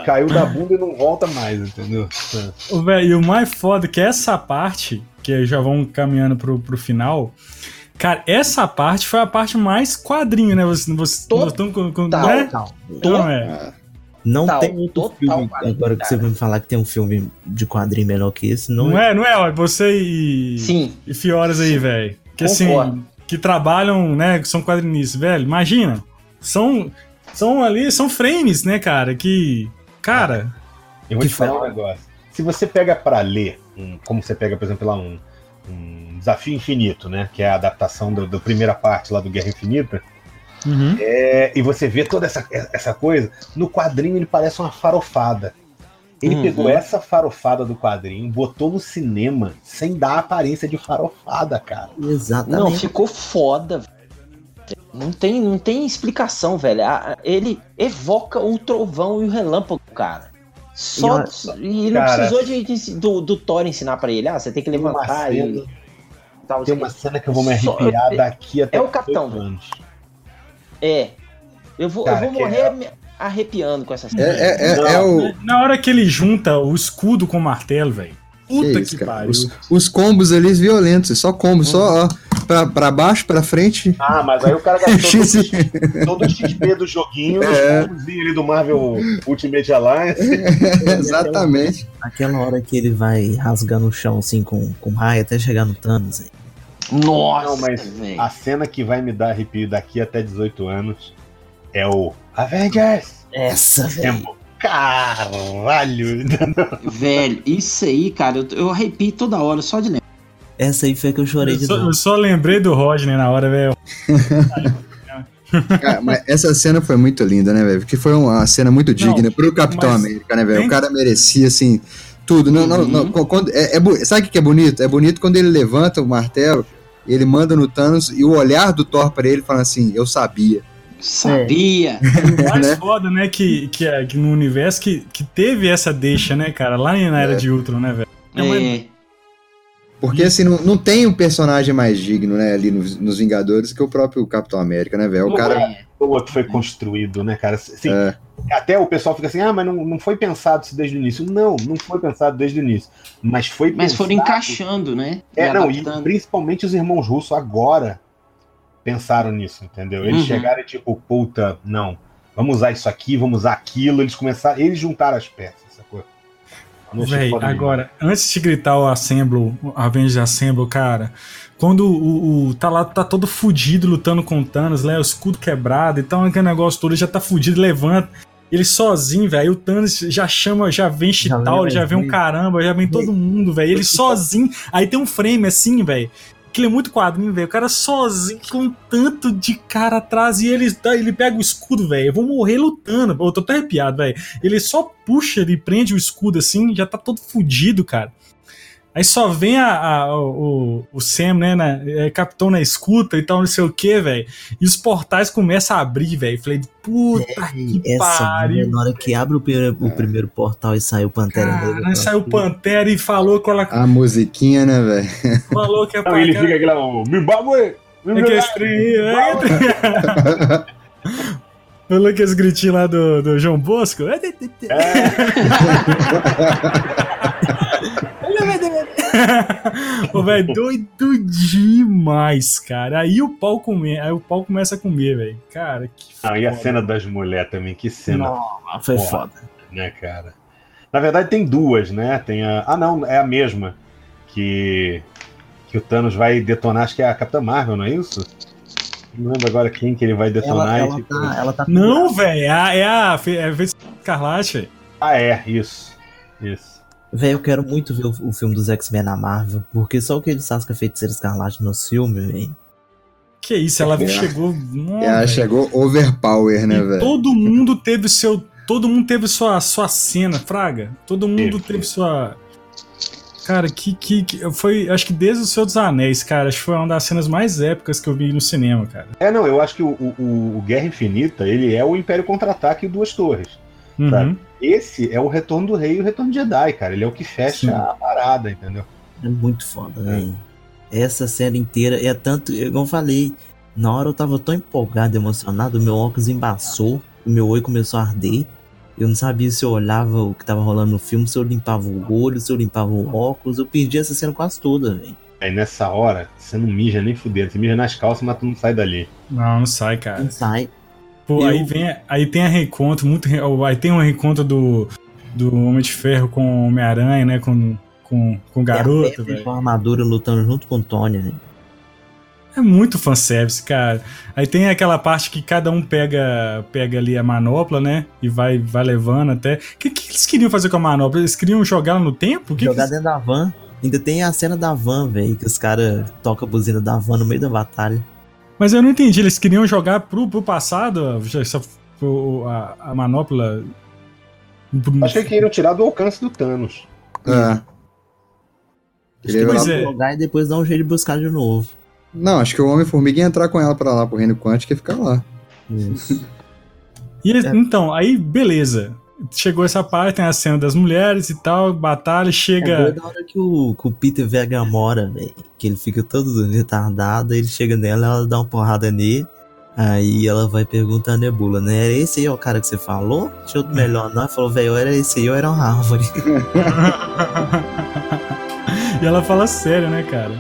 caiu da bunda e não volta mais, entendeu?
Ô, velho, e o mais foda é que essa parte, que já vão caminhando pro, pro final. Cara, essa parte foi a parte mais quadrinho, né? Você, você nós estamos com, né?
Total.
Não é?
Não
Total,
tem outro
total
filme. Agora que você vai me falar que tem um filme de quadrinho melhor que esse, não,
Não é, não é? Você e,
Sim.
e Fioras aí, velho. Que assim, que trabalham, né? Que são quadrinistas, velho. Imagina. São, são ali, são frames, né, cara? Que. Cara.
Eu vou
Que
te falar um negócio. Se você pega pra ler, um- como você pega, por exemplo, lá um, um Desafio Infinito, né? Que é a adaptação da primeira parte lá do Guerra Infinita.
Uhum.
É, e você vê toda essa, essa coisa, no quadrinho ele parece uma farofada. Ele
Uhum.
pegou essa farofada do quadrinho, botou no cinema sem dar a aparência de farofada, cara.
Exatamente.
Não, ficou foda. Não tem, não tem explicação, velho. Ele evoca o trovão e o relâmpago, cara. Só, e não
Cara,
precisou de, de- do, do Thor ensinar pra ele. Ah, você tem que
Tem
levantar
cena-
e tal.
Tem uma cena que eu vou me
Só-
arrepiar daqui até
é o capitão,
oito
velho. É. Eu vou,
Cara,
eu vou
que
morrer me arrepiando com essa cena.
É, é, é o.
Na hora que ele junta o escudo com o martelo, velho. Puta que,
isso, cara.
pariu.
Os, os combos ali violentos, só combos, só ó, pra, pra baixo, pra frente.
Ah, mas aí o cara *laughs* gastou todo, todo o XP do joguinho,
É.
os combos ali do Marvel Ultimate Alliance. *laughs*
Exatamente.
Aquela hora que ele vai rasgando o chão assim com, com raio até chegar no Thanos. aí.
Nossa,
Não, mas
velho.
a cena que vai me dar arrepio daqui até 18 anos é o Avengers!
Essa, velho.
Caralho!
Velho, isso aí, cara, eu, eu arrepio toda hora só de lembrar.
Essa aí foi que eu chorei
Eu
de
só,
novo.
eu só lembrei do Rodney na hora, velho. *laughs*
Cara, mas essa cena foi muito linda, né, velho? Porque foi uma cena muito digna pro Capitão América, né, velho? O cara merecia, assim, tudo. Não, não, não.
Uhum.
Quando, é, é, sabe o que que é bonito? É bonito quando ele levanta o martelo, ele manda no Thanos e o olhar do Thor pra ele fala assim: Eu sabia.
Sabia.
O *laughs* mais
Né?
foda, né, que, que, é- que no universo que, que teve essa deixa, né, cara, lá na Era de Ultron, né, velho?
É,
Porque, assim, não, não tem um personagem mais digno, né, ali nos, nos Vingadores que o próprio Capitão América, né, velho? O cara.
É.
O que foi construído, né, cara? Assim,
É.
Até o pessoal fica assim, ah, mas não, não foi pensado isso desde o início. Não, não foi pensado desde o início. Mas foi
Mas foram
pensado-
encaixando, né?
É,
E
não, e principalmente os irmãos russos agora pensaram nisso, entendeu? Eles
Uhum.
chegaram e tipo, puta, não, vamos usar isso aqui, vamos usar aquilo. Eles começaram, eles juntaram as peças, sacou?
Véi, agora, antes de gritar o Assemble, o Avengers Assemble, cara, quando o, o- tá lá, tá todo fudido lutando com o Thanos, né, o escudo quebrado, então aquele negócio todo, ele já tá fudido, levanta, ele sozinho, velho, o Thanos já chama, já vem Chitauri, já vem um caramba, já vem todo mundo, velho, ele sozinho, aí tem um frame assim, velho, Aquilo é muito quadrinho, velho. O cara sozinho, com um tanto de cara atrás, e ele, tá- ele pega o escudo, velho. Eu vou morrer lutando. Eu tô até arrepiado, velho. Ele só puxa, ele prende o escudo assim, já tá todo fudido, cara. Aí só vem a, a- o, o Sam, né, na, é, capitão na escuta e tal, não sei o que, velho. E os portais começam a abrir, velho. Falei, puta que
Essa
pariu.
na hora que abre o primeiro, o primeiro portal e sai o Pantera Negra.
Aí saiu o Pantera e falou que ela
A musiquinha, né, velho?
falou que é *laughs*
Não, ele fica aquele, o Zimbabwe!
É é, *laughs* Falou que esse gritinhos lá do, do João Bosco. É. *laughs* *laughs* Ô, velho, doido demais, cara. Aí o pau come, aí o pau começa a comer, velho. Cara, que
Não, e a
foda.
cena das mulheres também, que cena.
Não, foi foda.
Né, cara? Na verdade tem duas, né? Tem a. Ah, não, é a mesma. Que. Que o Thanos vai detonar, acho que é a Capitã Marvel, não é isso? Não lembro agora quem que ele vai detonar.
Ela, ela
tipo,
tá, ela tá
Não, velho, é a, é a, é a Escarlate.
Ah, é, isso. Isso.
Velho, eu quero muito ver o, o filme dos X-Men na Marvel, porque só o que com a Feiticeira Escarlate nos filmes, velho.
Que isso, ela
É.
chegou. Não,
Ela
velho.
chegou overpower, né, velho?
todo mundo teve seu. Todo mundo teve sua, sua cena, Fraga. Todo mundo
Teve.
teve sua. Cara, que, que, que- foi, acho que desde o Senhor dos Anéis, cara, acho que foi uma das cenas mais épicas que eu vi no cinema, cara.
É, não, eu acho que o, o- o Guerra Infinita, ele é o Império Contra-Ataque e Duas Torres.
Uhum.
Sabe? Esse é o Retorno do Rei e o Retorno de Jedi, cara. Ele é o que fecha
Sim.
a parada, entendeu?
É muito foda, velho. Essa série inteira é tanto, igual eu falei, na hora eu tava tão empolgado, emocionado, meu óculos embaçou, o meu olho começou a arder. Eu não sabia se eu olhava o que tava rolando no filme, se eu limpava o olho, se eu limpava o óculos. Eu perdi essa cena quase toda, velho.
Aí nessa hora, você não mija nem fuder. Você mija nas calças, mas tu não sai dali.
Não, não sai, cara.
Não sai.
Pô,
Eu-
aí, vem, aí tem a reencontro, muito, aí tem um reencontro do, do Homem de Ferro com o Homem-Aranha, né? Com, com, com o garoto,
É com a armadura lutando junto com o Tony, velho.
É muito fanservice, cara. Aí tem aquela parte que cada um pega pega ali a manopla, né? E vai, vai levando até. O que, que eles queriam fazer com a manopla? Eles queriam jogar ela no tempo? Que
Jogar
que...
dentro da van. Ainda tem a cena da van, velho, que os caras tocam a buzina da van no meio da batalha.
Mas eu não entendi. Eles queriam jogar pro, pro passado já- essa, a, a manopla.
Acho que eles queriam tirar do alcance do Thanos.
É.
Acho que
Ele
eles
vai
é.
jogar e depois dar um jeito de buscar de novo.
Não, acho que o Homem-Formiga ia entrar com ela pra lá, pro Reino Quântico e ficar lá.
Isso.
E
É.
então, aí beleza. Chegou essa parte, tem a cena das mulheres e tal, batalha,
É
chega.
doido a hora que o, que o Peter vê a Gamora, velho. Que ele fica todo retardado, ele chega nela, ela dá uma porrada nele. Aí ela vai perguntar a Nebula, né? Era esse aí é o cara que você falou? Tinha outro melhor, não? Ela falou, velho, era esse aí, eu era uma árvore. *laughs* *laughs*
e ela fala sério, né, cara?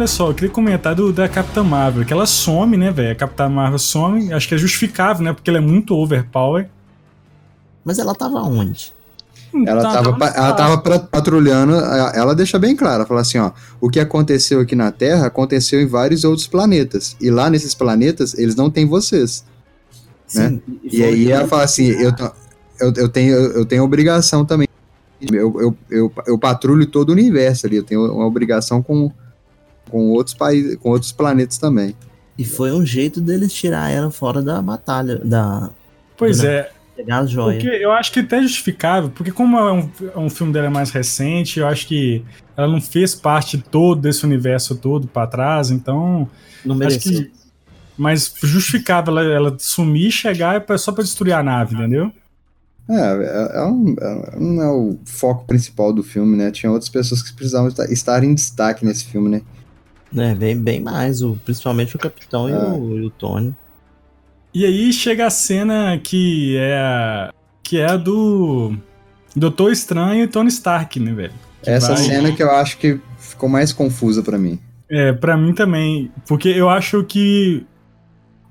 Olha só, eu queria comentar do, da Capitã Marvel, que ela some, né, velho? A Capitã Marvel some, acho que é justificável, né? Porque ela é muito overpower.
Mas ela tava onde?
Ela
Tá,
tava,
tá
ela tava patrulhando, ela deixa bem claro, fala assim, ó, o que aconteceu aqui na Terra aconteceu em vários outros planetas, e lá nesses planetas eles não têm vocês, né?
Sim,
E
foi-
aí ela fala assim, eu, tô- eu, eu tenho eu tenho obrigação também, eu, eu, eu, eu patrulho todo o universo ali, eu tenho uma obrigação com, com outros países, com outros planetas também.
E foi um jeito deles tirar ela fora da batalha, da.
Pois é,
Pegar as joias.
Porque eu acho que até é justificável, porque como é um, é um filme dela mais recente, eu acho que ela não fez parte todo desse universo todo pra trás, então.
Não
acho que. Mas justificável ela, ela sumir e chegar pra- só pra destruir a nave, entendeu?
É, é- é um- é- não é o foco principal do filme, né? Tinha outras pessoas que precisavam estar em destaque nesse filme, né?
É, bem, bem mais, o, principalmente o Capitão e,
Ah.
o, e o Tony.
E aí chega a cena que é a, que é a do Doutor Estranho e Tony Stark, né, velho? Que
Essa
vai-
cena que eu acho que ficou mais confusa pra mim.
É, pra mim também. Porque eu acho que.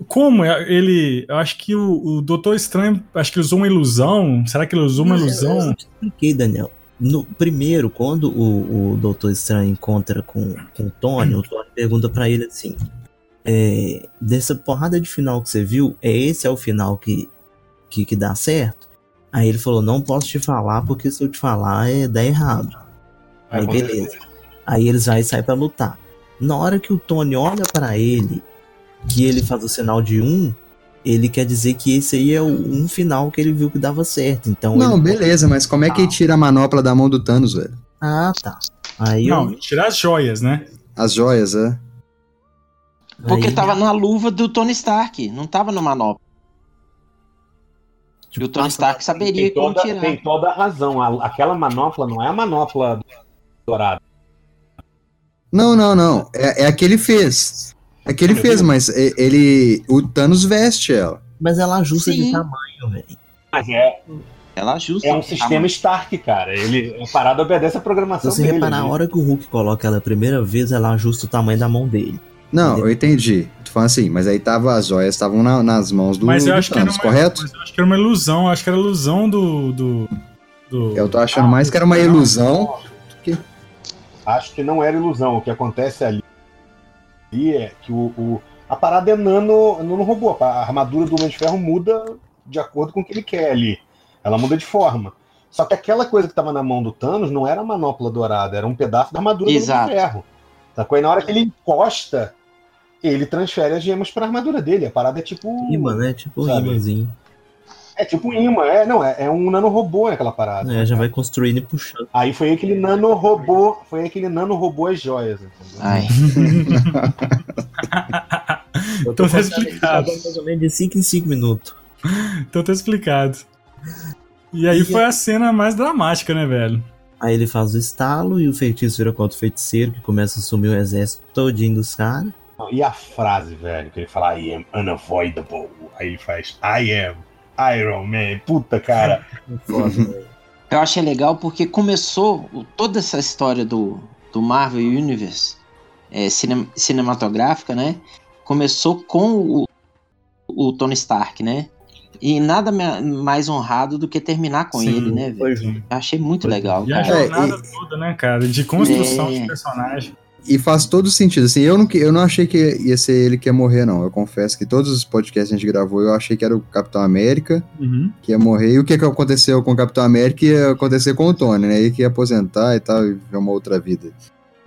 Como é- ele. Eu acho que o, o Doutor Estranho. Acho que ele usou uma ilusão. Será que ele usou uma
Eu-
ilusão?
Eu te expliquei, Daniel. No, primeiro, quando o, o Doutor Estranho encontra com, com o Tony, o Tony pergunta pra ele assim: é, dessa porrada de final que você viu, é esse é o final que, que, que dá certo? Aí ele falou: não posso te falar, porque se eu te falar, é dá errado. Aí beleza. Aí eles e saem pra lutar. Na hora que o Tony olha pra ele, que ele faz o sinal de um, ele quer dizer que esse aí é o um final que ele viu que dava certo. Então
Não,
ele-
beleza, mas como é que ele tira a manopla da mão do Thanos, velho?
Ah, tá. Aí
Não,
eu,
tirar as joias, né?
As joias, é.
Porque
aí-
tava na luva do Tony Stark, não tava no manopla.
tipo,
E o Tony Stark saberia
Tem
como
toda,
tirar.
tem toda a razão. A- aquela manopla não é a manopla dourada.
Não, não, não. É, é a que ele fez. É a que ele fez, mas ele. O Thanos veste ela.
Mas ela ajusta de
Sim.
tamanho, velho.
Mas é.
Ela ajusta.
É um sistema Stark, cara. Ele, a parada obedece a
Se
programação
você
dele.
reparar, a
ali.
hora que o Hulk coloca ela a primeira vez, ela ajusta o tamanho da mão dele.
Não, eu entendi. Tu falando assim, mas aí tava as joias estavam na- nas mãos do,
Mas eu
do
acho que era
Thanos,
uma,
correto?
mas eu acho que era uma ilusão, eu acho que era ilusão do. do, do-
Eu tô achando mais que era uma ilusão.
Acho que não era ilusão. O que acontece ali é que o, o- a parada é nano, nano robô. A armadura do Homem de Ferro muda de acordo com o que ele quer ali. Ela muda de forma. Só que aquela coisa que estava na mão do Thanos não era a manopla dourada, era um pedaço da armadura do
Exato.
Homem de Ferro. Sacou? E na hora que ele encosta, ele transfere as gemas para a armadura dele. A parada é tipo.
Imã, né? Tipo um imãzinho.
É tipo um imã, é, não, é, é um nanorobô naquela parada.
É, já vai construindo e puxando.
Aí foi aí que ele nanorobô, foi aí que ele nanorobô as joias. Entendeu?
Ai. *laughs*
Eu
Então tá explicado.
Mais ou menos de 5 em 5 minutos.
Então tá explicado. E aí foi a cena mais dramática, né, velho?
Aí ele faz o estalo e o feitiço vira contra o feiticeiro, que começa a sumir o exército todinho dos caras.
E a frase, velho, que ele fala I am unavoidable. Aí ele faz I am Iron Man. Puta, cara. *laughs*
Eu achei legal porque começou toda essa história do, do Marvel Universe é, cine- cinematográfica, né? Começou com o, o Tony Stark, né? E nada mais honrado do que terminar com
Sim,
ele, né, velho? Eu achei muito legal,
E a jornada toda, né, cara? De construção
É.
de personagem.
E faz todo sentido. Assim, eu não, eu não achei que ia ser ele que ia morrer, não. Eu confesso que todos os podcasts que a gente gravou, eu achei que era o Capitão América
Uhum.
que ia morrer. E o que, que aconteceu com o Capitão América ia acontecer com o Tony, né? Ele que ia aposentar e tal, e viver uma outra vida.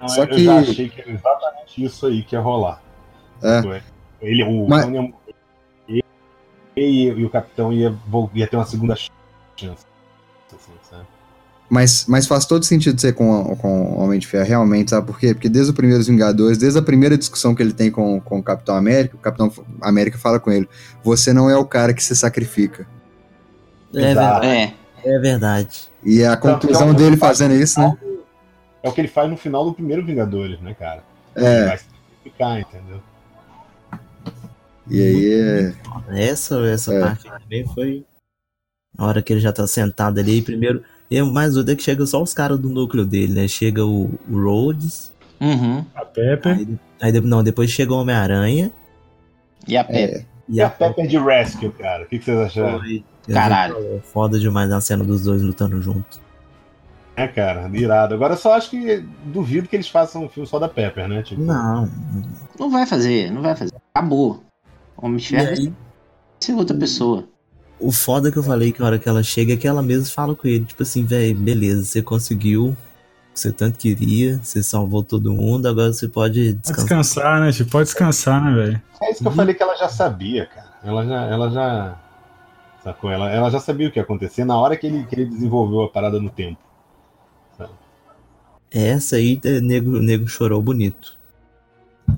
Não,
Só
eu
que-
já achei que era exatamente isso aí que ia rolar.
É.
Ele, o
Mas-
Tony ia morrer, e, e, e o Capitão ia, ia ter uma segunda chance.
Mas, mas faz todo sentido ser com, com o Homem de Ferro, realmente, sabe por quê? Porque desde os primeiros Vingadores, desde a primeira discussão que ele tem com, com o Capitão América, o Capitão América fala com ele: Você não é o cara que se sacrifica.
É
Exato.
verdade.
É,
É verdade.
E a
que é
conclusão
o-
dele fazendo isso, né?
É o que ele faz no final do primeiro Vingadores, né, cara? Ele
É,
vai se sacrificar, entendeu?
e aí é.
Essa, essa
É.
parte também foi. A hora que ele já tá sentado ali, e primeiro. E o mais doido é que chega só os caras do núcleo dele, né? Chega o, o Rhodes,
uhum.
A Pepper.
aí, aí não, depois chega o Homem-Aranha.
E a Pepper.
é.
E
E a Pepper de Rescue, cara? O que, que vocês acharam?
foi-
Caralho.
Foda demais a cena dos dois lutando junto.
É, cara, irado. Agora eu só acho que duvido que eles façam um filme só da Pepper, né? Tipo,
Não.
Não vai fazer, não vai fazer. Acabou. Homem de
E
Ferro vai ser outra pessoa.
O foda que eu falei que a hora que ela chega é que ela mesma fala com ele, tipo assim, velho, beleza, você conseguiu o que você tanto queria, você salvou todo mundo, agora você pode
Pode
descansar.
descansar, né? Tipo, pode descansar, né, velho?
É isso que eu falei que ela já sabia, cara. Ela já. Ela já sacou? Ela, ela já sabia o que ia acontecer na hora que ele, que ele desenvolveu a parada no tempo.
Essa aí, é, nego, nego chorou bonito.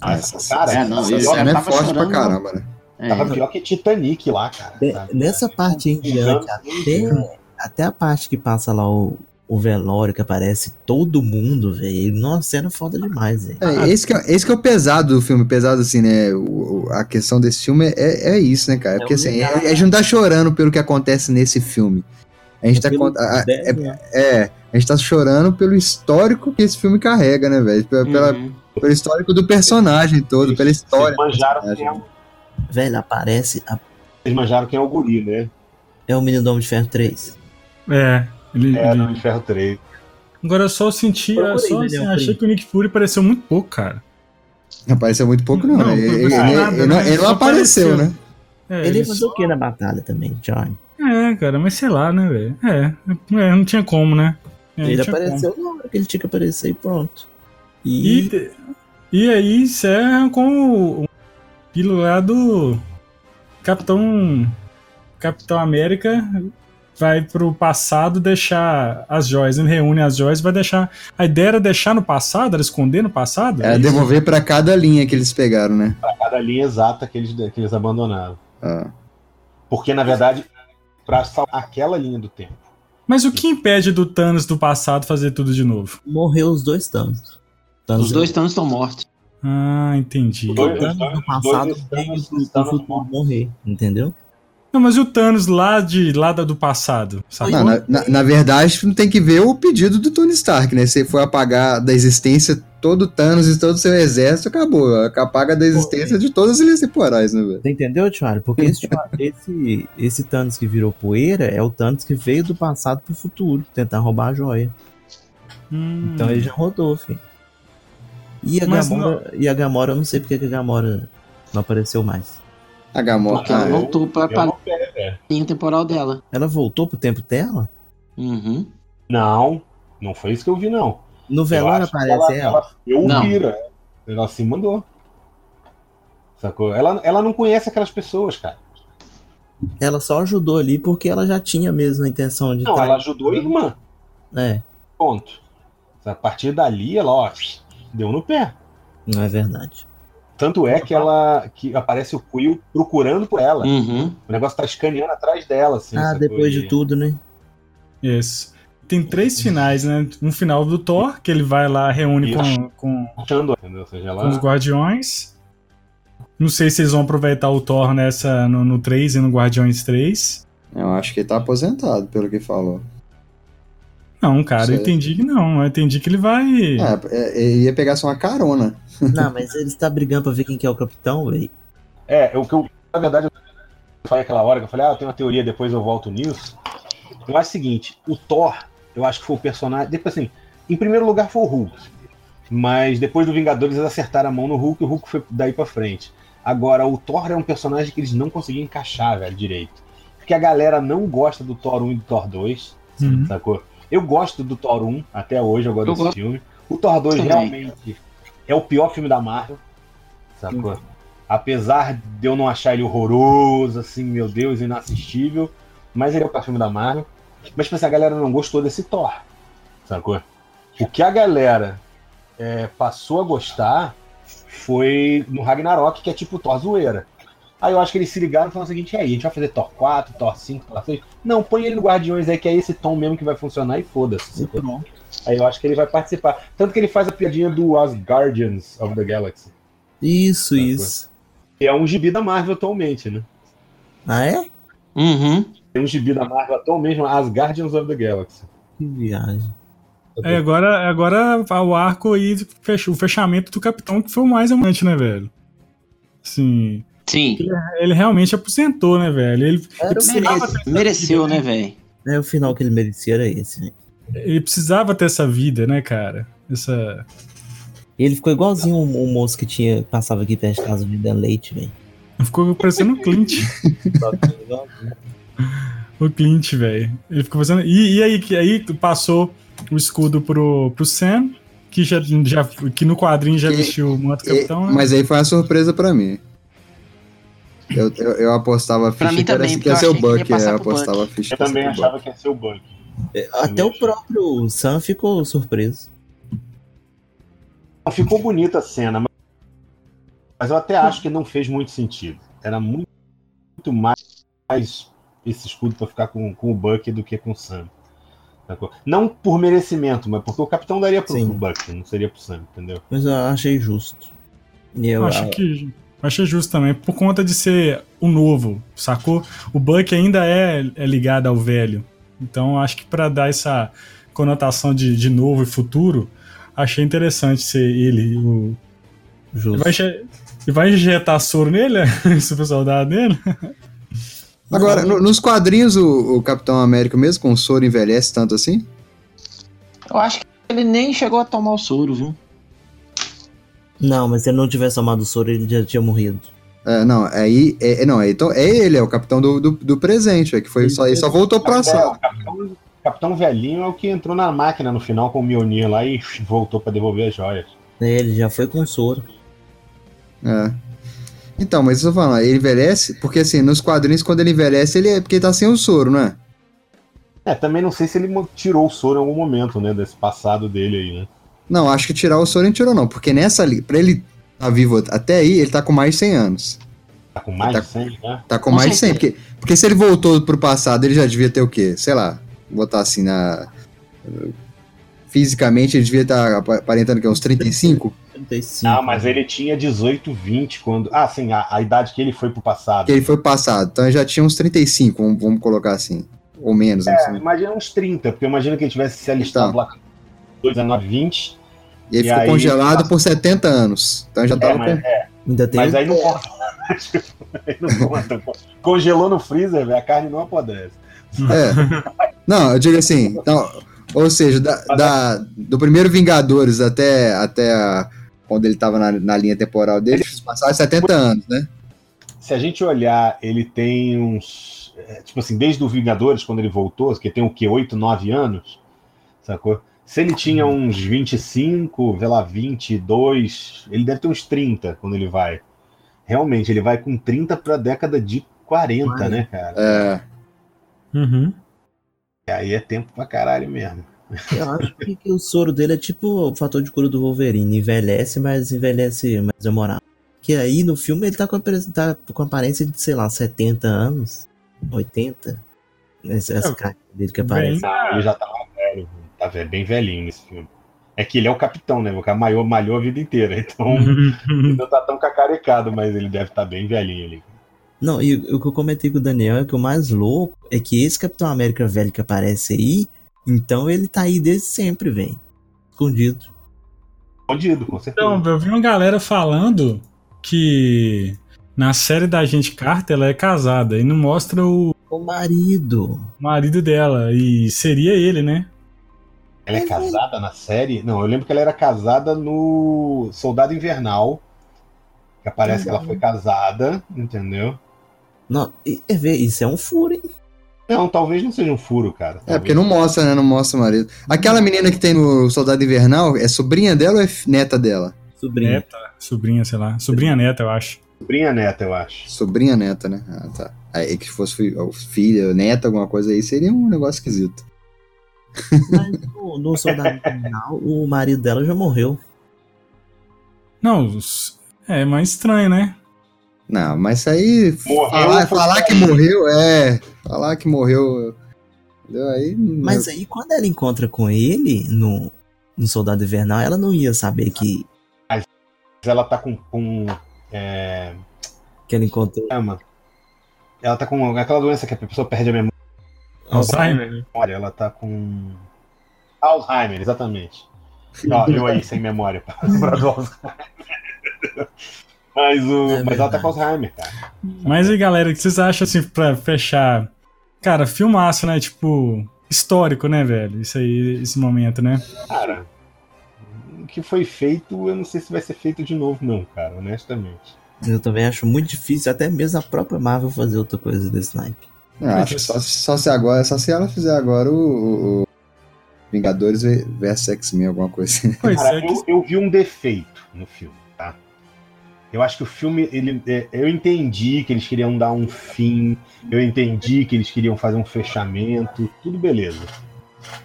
Ah,
Essa, cara,
é, não,
essa pior-
cena é forte pra
chorando,
caramba, né?
É.
tava pior que Titanic lá, cara.
De-
sabe?
nessa parte em diante, até, até a parte que passa lá o, o velório, que aparece todo mundo, velho. Nossa, cena foda demais, velho.
É, esse, que é, esse que é o pesado do filme, pesado assim, né? O- a questão desse filme é, é isso, né, cara?
É
Porque assim, a, a gente não tá chorando pelo que acontece nesse filme. A gente tá. A- é,
né?
é, a gente tá chorando pelo histórico que esse filme carrega, né, velho?
Uhum.
pelo histórico do personagem todo, pela história.
Vocês
do
manjaram, é, o-
Velho, aparece. a-
vocês manjaram quem é o guri, né?
é o Menino do Homem de Ferro 3.
É. Ele,
É,
ele-
no Inferno 3.
Agora eu só senti, eu só assim, achei que o Nick Fury pareceu muito pouco, cara.
Não apareceu muito pouco, não.
Não,
ele,
não
ele-
nada,
ele não,
né?
ele não
Só
apareceu,
apareceu.
né?
É,
ele
ele
ia fazer
só-
o que na batalha também, John?
É, cara, mas sei lá, né, velho? É, é, não tinha como, né? É,
ele apareceu na hora que ele tinha que aparecer e pronto.
E,
E,
e aí encerra com o, o aquilo lá do Capitão Capitão América vai pro passado deixar as joias, ele reúne as joias, vai deixar. A ideia era deixar no passado, era esconder no passado?
É
isso?
devolver pra cada linha que eles pegaram, né?
Pra cada linha exata que eles, que eles abandonaram.
Ah.
Porque, na verdade, pra salvar aquela linha do tempo.
Mas o que impede do Thanos do passado fazer tudo de novo?
morreu os dois Thanos. Thanos
Os dois Thanos estão mortos.
Ah, entendi.
Dois-
Thanos do passado
Thanos-
morrer, entendeu?
Não, mas e o Thanos lá, de, lá da- do passado?
Não, na, na- na verdade, tem que ver o pedido do Tony Stark, né? Se ele for apagar da existência todo o Thanos e todo o seu exército, acabou. Apaga da existência de todas as linhas temporais, né, velho?
Você entendeu, Tiago? Porque esse, *laughs* esse, esse Thanos que virou poeira é o Thanos que veio do passado pro futuro, tentar roubar a joia.
Hum.
Então ele já rodou, filho. E a,
Mas
Gamora, e a Gamora, eu não sei porque que a Gamora não apareceu mais.
A Gamora.
Porque ela
ah,
voltou pra, pra
não
linha temporal dela.
Ela voltou pro tempo dela?
Uhum.
Não, não foi isso que eu vi, não.
No velório aparece ela.
Eu
Não.
vira. Ela se mandou. Sacou? Ela, ela não conhece aquelas pessoas, cara.
Ela só ajudou ali porque ela já tinha mesmo a intenção de.
Não,
tra-
ela ajudou a irmã.
É,
Ponto. A partir dali, ela, ó, deu no pé.
não é verdade.
Tanto é que ela que aparece o Quill procurando por ela.
Uhum.
O negócio tá escaneando atrás dela, assim.
ah, depois de tudo, né?
Isso. Tem três finais, né? Um final do Thor, que ele vai lá, reúne com, com,
Achando, seja,
com os. Guardiões. Não sei se eles vão aproveitar o Thor nessa, no, no 3 e no Guardiões 3.
Eu acho que ele tá aposentado, pelo que falou.
Não, cara, eu entendi que não. Eu entendi que ele vai.
É, é, ia pegar só uma carona.
Não, mas ele está brigando pra ver quem que é o capitão, velho.
É, o que eu. Na verdade, eu falei aquela hora que eu falei, ah, eu tenho uma teoria, depois eu volto nisso. Eu acho o seguinte, o Thor, eu acho que foi o personagem. Depois assim, em primeiro lugar foi o Hulk. Mas depois do Vingadores eles acertaram a mão no Hulk e o Hulk foi daí pra frente. Agora, o Thor é um personagem que eles não conseguiam encaixar, velho, direito. Porque a galera não gosta do Thor 1 e do Thor 2,
Uhum.
sacou? Eu gosto do Thor 1, até hoje eu gosto
Eu
desse
gosto.
filme. O Thor 2
Também.
realmente é o pior filme da Marvel, sacou? Apesar de eu não achar ele horroroso, assim, meu Deus, inassistível, mas ele é o pior filme da Marvel. Mas, tipo assim, a galera não gostou desse Thor, sacou? O que a galera é, passou a gostar foi no Ragnarok, que é tipo Thor zoeira. Aí eu acho que eles se ligaram e falaram o seguinte: e aí, a gente vai fazer Thor 4, Thor 5, Thor 6. Não, põe ele no Guardiões aí, que é esse tom mesmo que vai funcionar e foda-se. Aí eu acho que ele vai participar. Tanto que ele faz a piadinha do As Guardians of the Galaxy.
Isso, isso.
Que é um gibi da Marvel atualmente, né?
Ah, é?
Uhum.
Tem um gibi da Marvel atualmente, As Guardians of the Galaxy.
Que viagem.
É, agora, agora o arco aí, o fechamento do Capitão, que foi o mais amante, né, velho? Sim.
Sim.
Ele, ele realmente aposentou, né, velho? Ele, ele precisava,
Merece- mereceu, né, velho?
É, o final que ele merecia era esse, velho.
ele precisava ter essa vida, né, cara? Essa.
Ele ficou igualzinho o, o moço que tinha, passava aqui perto de casa vendendo leite, velho.
Ficou parecendo o Clint. *laughs* o Clint, velho. Ele ficou parecendo. E, e aí, que aí passou o escudo pro, pro Sam, que, já, já, que no quadrinho já vestiu o manto
E-
capitão, né?
mas aí foi uma surpresa pra mim. Eu, eu, eu apostava a
Pra
ficha
mim também,
que ia ser o Buck. Eu apostava a ficha
Eu também
o Buck.
achava que ia ser o Buck.
É, Até o próprio Sam ficou surpreso.
Ficou bonita a cena, mas- mas eu até acho que não fez muito sentido. Era muito, muito mais esse escudo pra ficar com, com o Buck do que com o Sam. Não por merecimento, mas porque o capitão daria pro,
Sim.
pro Buck, não seria pro Sam, entendeu?
Mas eu achei justo. E eu,
Eu acho que. Achei justo também, por conta de ser o novo, sacou? O Buck ainda é, é ligado ao velho. Então acho que pra dar essa conotação de, de novo e futuro, achei interessante ser ele. O... E
justo.
vai, e vai injetar soro nele? *laughs* Super soldado nele?
Agora, no- nos quadrinhos, o, o Capitão América, mesmo com o soro, envelhece tanto assim?
Eu acho que ele nem chegou a tomar o soro, viu?
Não, mas se ele não tivesse tomado o soro, ele já tinha morrido.
É, não, aí. É, é- não, é, então, é ele, é o capitão do, do, do presente, é que foi só, ele só voltou pra sala.
o capitão, capitão velhinho é o que entrou na máquina no final com o Mjolnir lá e voltou pra devolver as joias.
É, Ele já foi com soro.
É. Então, mas eu tô falando, ele envelhece, porque assim, nos quadrinhos, quando ele envelhece, ele é porque ele tá sem o soro, não é?
É, também não sei se ele tirou o soro em algum momento, né, desse passado dele aí, né?
Não, acho que tirar o soro ele tirou, não, porque nessa ali, pra ele tá vivo até aí, ele tá com mais de 100 anos.
Tá com mais
Tá-
de 100, né?
Tá com,
Com
mais de 100,
certeza.
porque, porque se ele voltou pro passado, ele já devia ter o quê? Sei lá, botar assim na. Fisicamente, ele devia estar aparentando que é uns 35?
35.
Ah, mas ele tinha 18, 20 quando. Ah, sim, a, a idade que ele foi pro passado.
Que ele foi passado. Então já tinha uns 35, vamos, vamos colocar assim. Ou menos, não
É,
sei.
imagina uns 30, porque imagina que ele tivesse se alistado
Então.
lá com 19, 20.
E ele
E
ficou
aí-
congelado por 70 anos. Então já
É,
tava
mas,
com.
é,
Ainda tem
mas aí não conta. *laughs* Aí não conta. Congelou no freezer, velho, a carne não apodrece.
É. Não, eu digo assim. Então, ou seja, da, da- do primeiro Vingadores até, até a- quando ele tava na, na linha temporal dele, passaram 70 anos, né?
Se a gente olhar, ele tem uns. é, Tipo assim, desde o Vingadores, quando ele voltou, que tem o quê? 8, 9 anos? Sacou? Se ele tinha uns 25, sei lá, 22, ele deve ter uns 30 quando ele vai. Realmente, ele vai com 30 pra década de 40, né, cara?
É.
Uhum.
Aí é tempo pra caralho mesmo.
Eu acho que, que o soro dele é tipo o fator de cura do Wolverine. Envelhece, mas envelhece mais demorado. Que aí no filme ele tá com, a tá com a aparência de, sei lá, 70 anos, 80. Essa, essa cara dele que aparece.
Ah, ele já tá velho, tá ve- bem velhinho nesse filme. É que ele é o capitão, né? O cara malhou, malhou a vida inteira, *laughs* então ele não tá tão cacarecado, mas ele deve estar bem velhinho ali.
Não, e o que eu comentei com o Daniel é que o mais louco é que esse Capitão América velho que aparece aí, então ele tá aí desde sempre, velho. Escondido.
Escondido, com certeza.
Então, eu vi uma galera falando que na série da gente Carter ela é casada e não mostra o
O marido.
marido dela. E seria ele, né?
Ela é casada na série? Não, eu lembro que ela era casada no Soldado Invernal. Que aparece que ela foi casada, entendeu?
Não, isso é um furo, hein?
Não, talvez não seja um furo, cara.
É, porque não mostra, né? Não mostra o marido. Aquela menina que tem no Soldado Invernal, é sobrinha dela ou é neta dela?
Sobrinha.
Neta, sobrinha, sei lá. Sobrinha neta, eu acho.
Sobrinha neta, eu acho.
Sobrinha neta, né? Ah, tá. Aí que fosse filha, neta, alguma coisa aí, seria um negócio esquisito.
Mas no, no Soldado Invernal, o marido dela já morreu.
Não, os- é mais estranho, né?
Não, mas isso aí.
Morreu
falar,
foi
falar que
sair.
morreu, é. Falar que morreu. Entendeu? Aí.
Mas aí quando ela encontra com ele no, no Soldado Invernal, ela não ia saber que,
Mas ela tá com. com é,
que ela encontrou.
Ela tá com aquela doença que a pessoa perde a memória.
Alzheimer.
Ela tá com. Alzheimer, exatamente. Ó, eu aí sem memória pra *laughs* lembrar do Alzheimer. Mas, o,
É
mas ela tá com Alzheimer, cara.
Mas aí, galera, o que vocês acham assim pra fechar? Cara, filmaço, né? Tipo, histórico, né, velho? Isso aí, esse momento, né?
Cara, o que foi feito, eu não sei se vai ser feito de novo, não, cara, honestamente.
Eu também acho muito difícil, até mesmo a própria Marvel fazer outra coisa desse naipe.
Acho que só, só se agora, só se ela fizer agora o, o- Vingadores vs X-Men, alguma coisa assim. *laughs*
Pois
Cara,
é, que-
eu, eu vi um defeito no filme, tá? Eu acho que o filme, ele, é, eu entendi que eles queriam dar um fim, eu entendi que eles queriam fazer um fechamento, tudo beleza.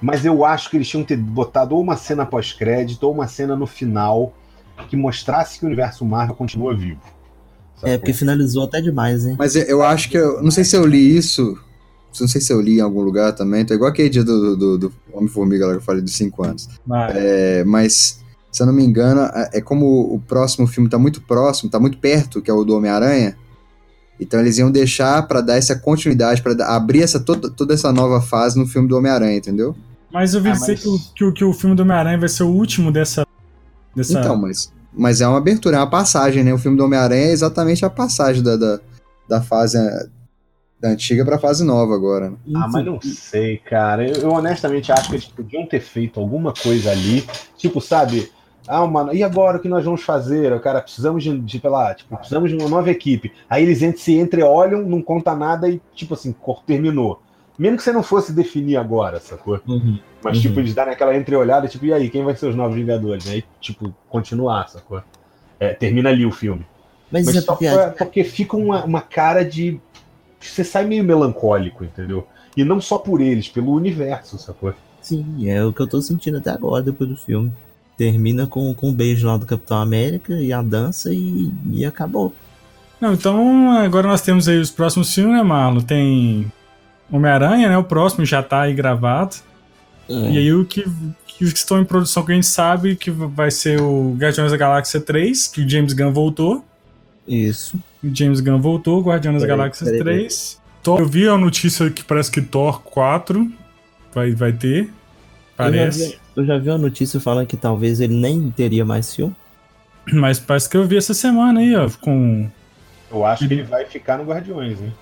Mas eu acho que eles tinham que ter botado ou uma cena pós-crédito ou uma cena no final que mostrasse que o universo Marvel continua vivo.
É, porque finalizou até demais, hein?
Mas eu, eu acho que eu. Não sei se eu li isso. Não sei se eu li em algum lugar também. Tá igual aquele dia do, do, do Homem-Formiga lá que eu falei dos 5 anos.
Vai.
É, mas, se eu não me engano, é é como o próximo filme tá muito próximo, tá muito perto, que é o do Homem-Aranha. Então eles iam deixar pra dar essa continuidade, pra dar- abrir essa, toda, toda essa nova fase no filme do Homem-Aranha, entendeu?
Mas eu vi
Ah,
dizer
mas-
que, o, que, o, que o filme do Homem-Aranha vai ser o último dessa. dessa...
Então, mas, mas é uma abertura, é uma passagem, né? O filme do Homem-Aranha é exatamente a passagem da, da, da fase eh, da antiga pra fase nova agora. Né?
Ah, mas não sei, cara. Eu, eu honestamente acho que eles podiam ter feito alguma coisa ali. Tipo, sabe? Ah, mano, e agora o que nós vamos fazer? Cara, precisamos de, de sei lá, tipo, precisamos de uma nova equipe. Aí eles se entreolham, não conta nada e, tipo assim, cor- terminou. Mesmo que você não fosse definir agora, sacou?
Uhum.
Mas,
Uhum.
tipo, eles darem aquela entreolhada, tipo, e aí, quem vai ser os novos Vingadores? Aí, tipo, continuar, sacou? É, termina ali o filme.
Mas,
Mas
é
só
porque,
foi- porque fica uma, uma cara de. Você sai meio melancólico, entendeu? E não só por eles, pelo universo, sacou?
sim, é o que eu tô sentindo até agora, depois do filme. Termina com, com um beijo lá do Capitão América e a dança e, e acabou.
Não, então agora nós temos aí os próximos filmes, né, Marlon? Tem Homem-Aranha, né? O próximo já tá aí gravado. E aí o que, que estão em produção que a gente sabe que vai ser o Guardiões da Galáxia 3, que o James Gunn voltou.
Isso.
O James Gunn voltou, Guardiões da
Peraí,
Galáxia
peraí,
3. Thor, eu vi a notícia que parece que Thor 4 vai, vai ter.
Eu já,
Parece.
vi, eu já vi uma notícia falando que talvez ele nem teria mais filme.
Mas parece que eu vi essa semana aí, ó, com.
Eu acho que ele vai ficar no Guardiões, hein?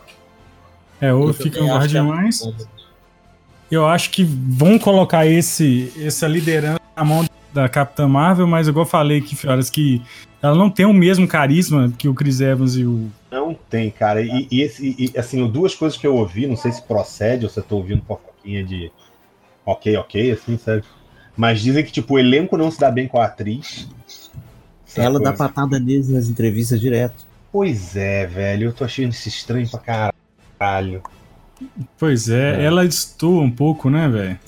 É, ou
Eu
fica
acho que é
Guardiões. Eu acho que vão colocar esse, essa liderança na mão da Capitã Marvel, mas igual eu falei aqui, Fioras, que ela não tem o mesmo carisma que o Chris Evans e o.
Não tem, cara. E, e esse, e, assim, duas coisas que eu ouvi, não sei se procede ou se eu tô ouvindo fofoquinha de ok, ok, assim, sabe? Mas dizem que, tipo, o elenco não se dá bem com a atriz.
Ela dá
Sacou?
patada neles nas entrevistas direto.
Pois é, velho. Eu tô achando isso estranho pra caralho.
Pois é,
É.
ela destoa um pouco, né, velho?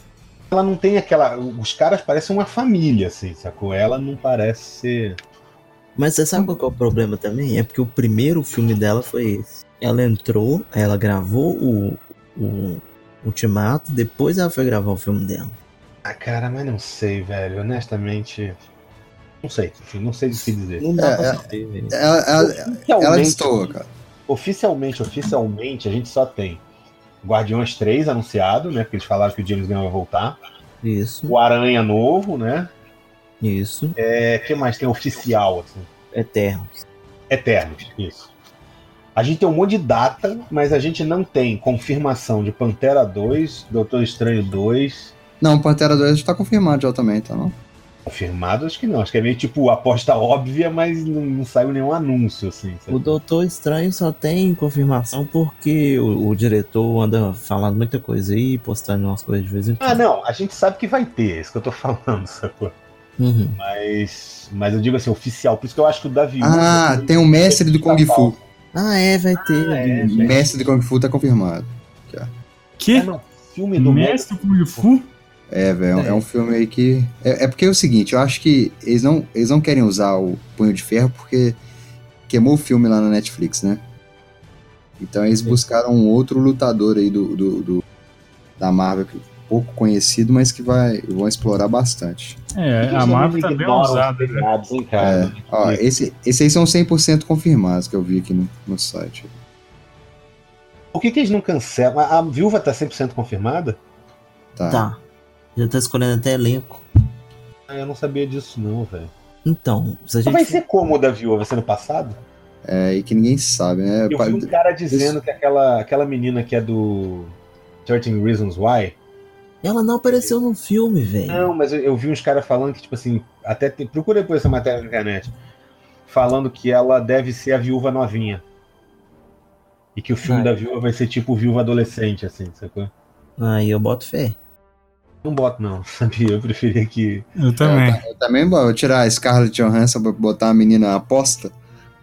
Ela não tem aquela. Os caras parecem uma família, assim, sacou? Ela não parece ser.
Mas você sabe qual que é o problema também? É porque o primeiro filme dela foi esse. Ela entrou, ela gravou o, o Ultimato, depois ela foi gravar o filme dela.
Ah, cara, mas não sei, velho. Honestamente. Não sei. Não sei o que dizer.
Não dá
É,
pra
é-
saber, velho.
Ela, ela,
Oficialmente-
ela destoa, cara.
Oficialmente, oficialmente, a gente só tem Guardiões 3 anunciado, né? Porque eles falaram que o James Gunn vai voltar.
Isso,
O Aranha novo, né?
isso.
É, que mais tem oficial, assim?
Eternos.
Eternos, isso. A gente tem um monte de data, mas a gente não tem confirmação de Pantera 2, Doutor Estranho 2.
Não, Pantera 2 já tá confirmado já também, tá não?
Confirmado, acho que não. Acho que é meio tipo aposta óbvia, mas não, não saiu nenhum anúncio, assim. sabe?
O Doutor Estranho só tem confirmação porque o, o diretor anda falando muita coisa aí, postando umas coisas de vez em
Ah,
quando.
não, a gente sabe que vai ter, é isso que eu tô falando, *laughs* sacou?
Uhum.
Mas, mas eu digo assim, oficial. Por isso que eu acho que o Davi.
Ah, tem o mestre do Kung Fu.
Ah, é, vai ter.
é,
O mestre do Kung Fu tá confirmado.
Que?
É, não, filme do
Mestre Kung Fu?
É, velho, é. um filme aí que. É, é porque é o seguinte, eu acho que eles não, eles não querem usar o Punho de Ferro porque queimou o filme lá na Netflix, né? Então eles buscaram um outro lutador aí do, do, do- da Marvel, que é pouco conhecido, mas que vai, vão explorar bastante.
É, a Marvel tá bem ousada. né?
É, ó, esse, esse aí são 100% confirmados que eu vi aqui no, no site.
Por que, que eles não cancelam? A, a viúva tá 100% confirmada?
Tá.
Tá. Já tá escolhendo até elenco.
Ah, eu não sabia disso, não, velho.
Então, se a
Mas
gente.
Vai ser como o da viúva? Vai ser no passado?
É, e que ninguém sabe, né?
Eu vi um cara dizendo que aquela, aquela menina que é do 13 Reasons Why.
Ela não apareceu no filme, velho.
Não, mas eu, eu vi uns caras falando que, tipo assim, até tem, procura depois essa matéria na internet. Falando que ela deve ser a viúva novinha. E que o filme
Ah.
da viúva vai ser tipo viúva adolescente, assim, sacou?
Aí eu boto fé.
Não boto, não, *laughs* sabia? Eu preferia que.
Eu também.
Eu também vou tirar a Scarlett Johansson pra botar a menina aposta.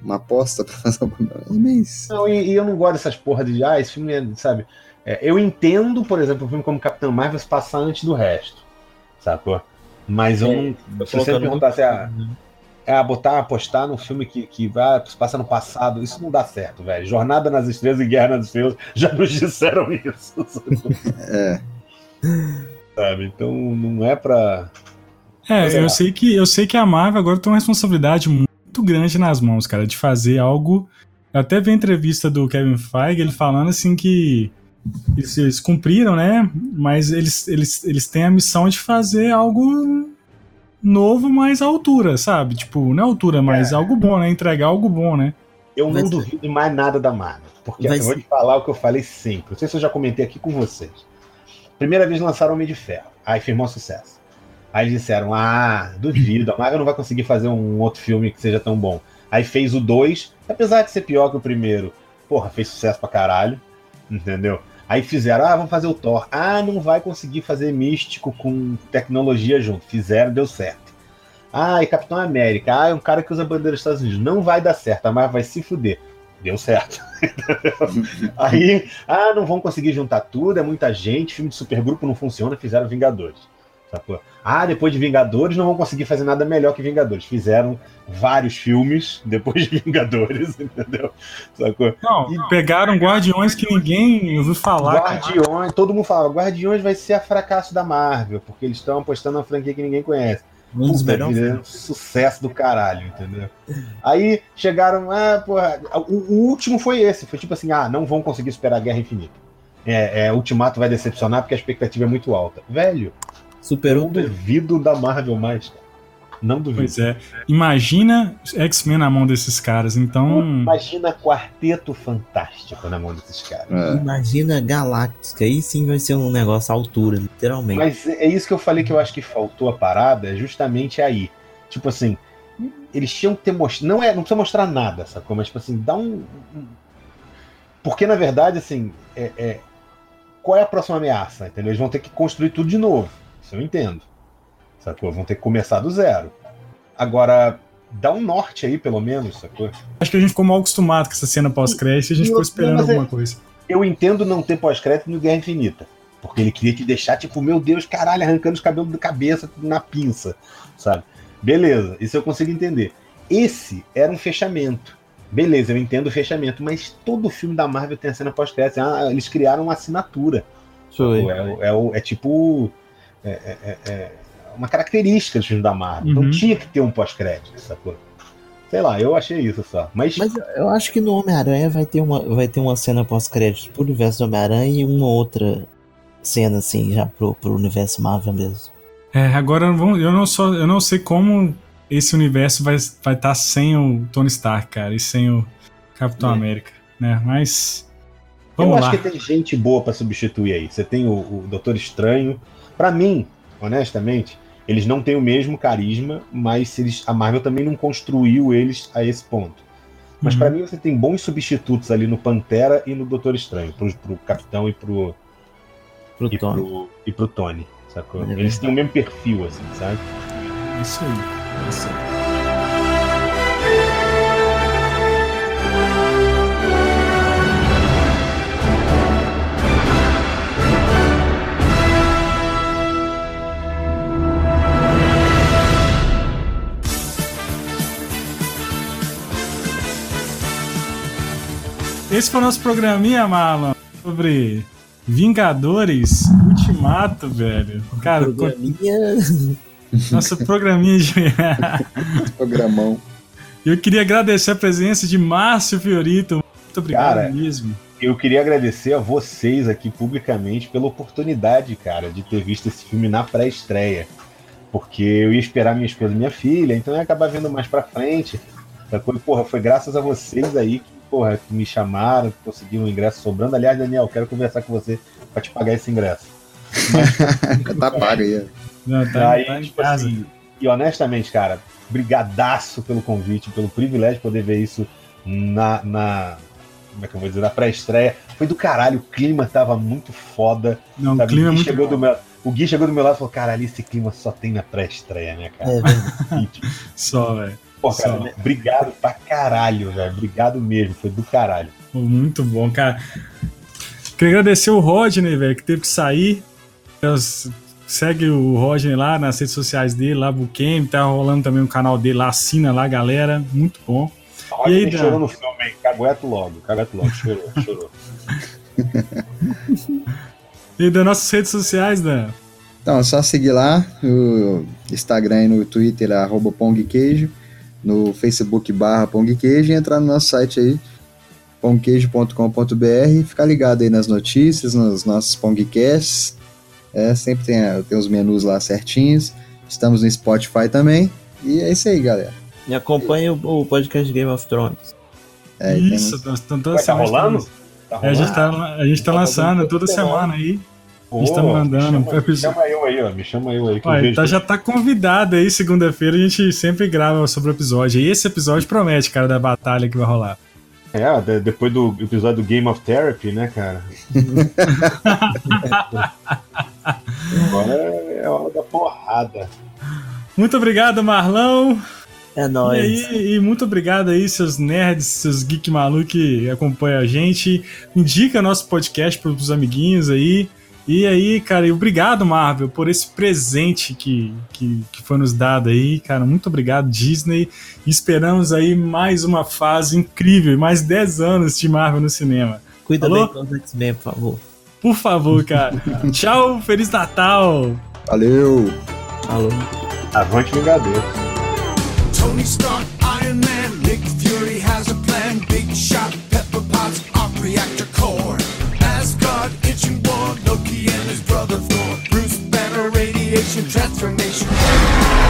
Uma aposta pra fazer o É meio...
Não, e, e eu não gosto dessas porra de. Ah, esse filme é, sabe? É, eu entendo, por exemplo, um filme como Capitão Marvel se passar antes do resto. Sacou? Mas eu
É,
não. Se você me perguntasse, ah, é, botar, apostar num filme que, que vai, se passa no passado, isso não dá certo, velho. Jornada nas Estrelas e Guerra nas Estrelas já nos disseram isso. sacou? *laughs*
É. *laughs*
Sabe? Então não é pra.
É,
Sei lá.
eu sei que eu sei que a Marvel agora tem uma responsabilidade muito grande nas mãos, cara, de fazer algo. Eu até vi a entrevista do Kevin Feige, ele falando assim que eles, eles cumpriram, né? Mas eles, eles, eles têm a missão de fazer algo novo, mas à altura, sabe? Tipo, não é altura, mas algo bom, né? Entregar algo bom, né?
Eu não duvido mais nada da Marvel. Porque eu vou te falar o que eu falei sempre. Não sei se eu já comentei aqui com vocês. Primeira vez lançaram Homem de Ferro. Aí firmou sucesso. Aí disseram: Ah, duvido, a Marvel não vai conseguir fazer um outro filme que seja tão bom. Aí fez o 2, apesar de ser pior que o primeiro. Porra, fez sucesso pra caralho. Entendeu? Aí fizeram, ah, vamos fazer o Thor. Ah, não vai conseguir fazer místico com tecnologia junto. Fizeram, deu certo. Ah, e Capitão América. Ah, é um cara que usa bandeira dos Estados Unidos. Não vai dar certo, a Marvel vai se fuder. Deu certo. *laughs* Aí, ah, não vão conseguir juntar tudo, é muita gente, filme de supergrupo não funciona, fizeram Vingadores. Sacou? Ah, depois de Vingadores não vão conseguir fazer nada melhor que Vingadores. Fizeram vários filmes depois de *laughs* Vingadores, entendeu? Sacou?
Não, pegaram Guardiões que ninguém ouviu falar. cara.
Guardiões, todo mundo fala, Guardiões vai ser a fracasso da Marvel, porque eles estão apostando na franquia que ninguém conhece.
Um
Puta vida, sucesso do caralho, entendeu? Aí chegaram, ah, porra, o, o último foi esse, foi tipo assim, ah, não vão conseguir superar a Guerra Infinita. É, é, Ultimato vai decepcionar porque a expectativa é muito alta. Velho,
Superou
não duvido da Marvel mais, cara. Não duvido.
Pois é. Imagina X-Men na mão desses caras, então.
Imagina Quarteto Fantástico na mão desses caras.
Imagina Galáctica, aí sim vai ser um negócio à altura, literalmente.
Mas é isso que eu falei que eu acho que faltou a parada, é justamente aí. Tipo assim, eles tinham que ter mostrado. Não, é, não precisa mostrar nada, sacou? Mas, tipo assim, dá um. um- Porque, na verdade, assim, é, é- qual é a próxima ameaça? Entendeu? Eles vão ter que construir tudo de novo. Isso eu entendo. Sacou? Vão ter que começar do zero. Agora, dá um norte aí, pelo menos, sacou?
Acho que a gente ficou mal acostumado com essa cena pós-crédito e a gente ficou esperando
é-
alguma coisa.
Eu entendo não ter pós-crédito no Guerra Infinita. Porque ele queria te deixar, tipo, meu Deus, caralho, arrancando os cabelos da cabeça na pinça, sabe? Beleza, isso eu consigo entender. Esse era um fechamento. Beleza, eu entendo o fechamento, mas todo filme da Marvel tem a cena pós-crédito. Ah, eles criaram uma assinatura.
Foi.
É, o- é, o- é tipo. É, é- é- é uma característica dos filmes da Marvel. Então
Uhum.
tinha que ter um pós-crédito, sacou? Sei lá, eu achei isso só. Mas,
Mas eu acho que no Homem-Aranha vai ter uma, vai ter uma cena pós-crédito pro universo do Homem-Aranha e uma outra cena, assim, já pro, pro universo Marvel mesmo.
É, agora eu não, só, eu não sei como esse universo vai estar vai tá sem o Tony Stark, cara, e sem o Capitão América, né? Mas. Vamos
eu
lá.
acho que tem gente boa pra substituir aí. Você tem o, o Doutor Estranho. Pra mim, honestamente, eles não têm o mesmo carisma, mas eles, a Marvel também não construiu eles a esse ponto. Mas
Uhum.
pra mim você tem bons substitutos ali no Pantera e no Doutor Estranho, pro, pro Capitão e pro,
Pro
e,
Tony.
pro, e pro Tony. Sacou?
É
eles têm o mesmo perfil, assim, sabe?
Isso aí. Isso aí. Esse foi o nosso programinha, Marlon, sobre Vingadores Ultimato, velho. Cara,
Programinha.
nosso programinha de.
Programão.
Eu queria agradecer a presença de Márcio Fiorito. Muito obrigado
Cara,
mesmo.
Eu queria agradecer a vocês aqui publicamente pela oportunidade, cara, de ter visto esse filme na pré-estreia. Porque eu ia esperar minha esposa e minha filha, então eu ia acabar vendo mais pra frente. Porra, foi graças a vocês aí que, porra, que me chamaram, que conseguiram um ingresso sobrando. Aliás, Daniel, quero conversar com você pra te pagar esse ingresso. *laughs*
tá pago aí.
Não, tá,
Aí,
tá
tipo assim, e honestamente, cara, brigadaço pelo convite, pelo privilégio de poder ver isso na, na como é que eu vou dizer, na pré-estreia. Foi do caralho, o clima tava muito foda.
Não, o
sabe?
clima é
Gui
muito
chegou
bom.
do meu, O Gui chegou do meu lado e falou, caralho, esse clima só tem na pré-estreia, né, cara?
É,
E, tipo, *laughs*
Só, velho.
Pô, cara, né, obrigado pra caralho, velho. Obrigado mesmo, foi do caralho.
Pô, Muito bom, cara. Queria agradecer o Rodney, velho, que teve que sair. Então, Segue o Rodney lá nas redes sociais dele, lá Buquem, tá rolando também o canal dele lá, assina lá, galera. Muito bom.
Olha,
E aí,
ele
Dan?
chorou no filme, hein? Cagueto logo, cagueto logo, chorou, *laughs* chorou.
E das nossas redes sociais, Dan?
Então, é só seguir lá no Instagram e no Twitter, arroba pongqueijo, no Facebook barra pongqueijo e entrar no nosso site aí, pongqueijo.com.br ficar ligado aí nas notícias, nos nossos pongcasts, é, sempre tem, tem os menus lá certinhos, estamos no Spotify também, e é isso aí, galera.
E acompanha o, o podcast Game of Thrones.
É, e
Isso,
temos-
nós- toda
Ué, tá
semana
rolando? Tá
É, a gente tá, a gente tá
Tá
lançando toda semana aí.
Pô,
A gente tá mandando.
Me chama, me chama eu aí, ó. Me chama eu aí. Que vejo
então já tá convidado aí, segunda-feira a gente sempre grava sobre o episódio. E esse episódio promete, cara, da batalha que vai rolar.
É, de- depois do episódio do Game of Therapy, né, cara? *laughs* Agora é a hora da porrada.
Muito obrigado, Marlão.
É
E,
nóis.
aí, e muito obrigado aí, seus nerds, seus geek malucos que acompanham a gente. Indica nosso podcast pros amiguinhos aí. E aí, cara, e obrigado, Marvel, por esse presente que, que, que foi nos dado aí, cara. Muito obrigado, Disney. Esperamos aí mais uma fase incrível, mais 10 anos de Marvel no cinema.
Cuida
Falou?
bem com os X-Men, por favor.
Por favor, cara. *laughs* Tchau, Feliz Natal!
Valeu!
Falou.
Avante Vingador.
Tony Stark, Iron Man, Nick Fury has a plan. Big shot, pepper pots, arc reactor core. Asgard, itching Loki and his brother Thor. Bruce Banner, radiation transformation.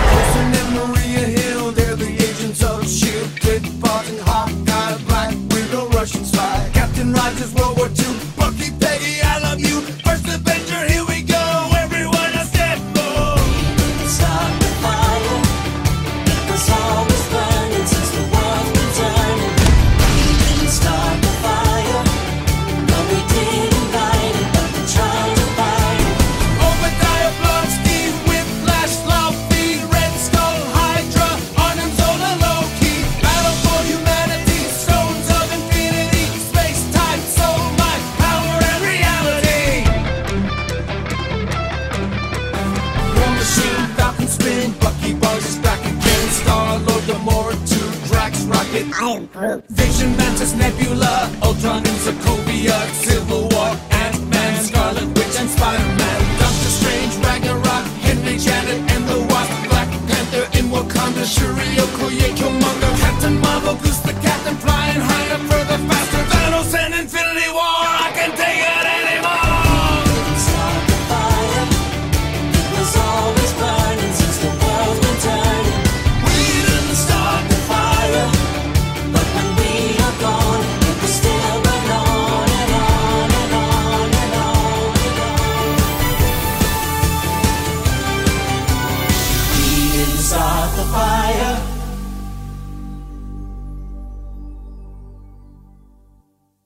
group. Vision, Mantis, Nebula, Ultron, and Sokovia, Civil War, Ant-Man, Scarlet Witch, and Spider-Man, Doctor Strange, Ragnarok, Henry, Janet, and the Wasp, Black Panther in Wakanda, Shuri, Okoye, Killmonger, Captain Marvel, Goose the Captain, Flying High.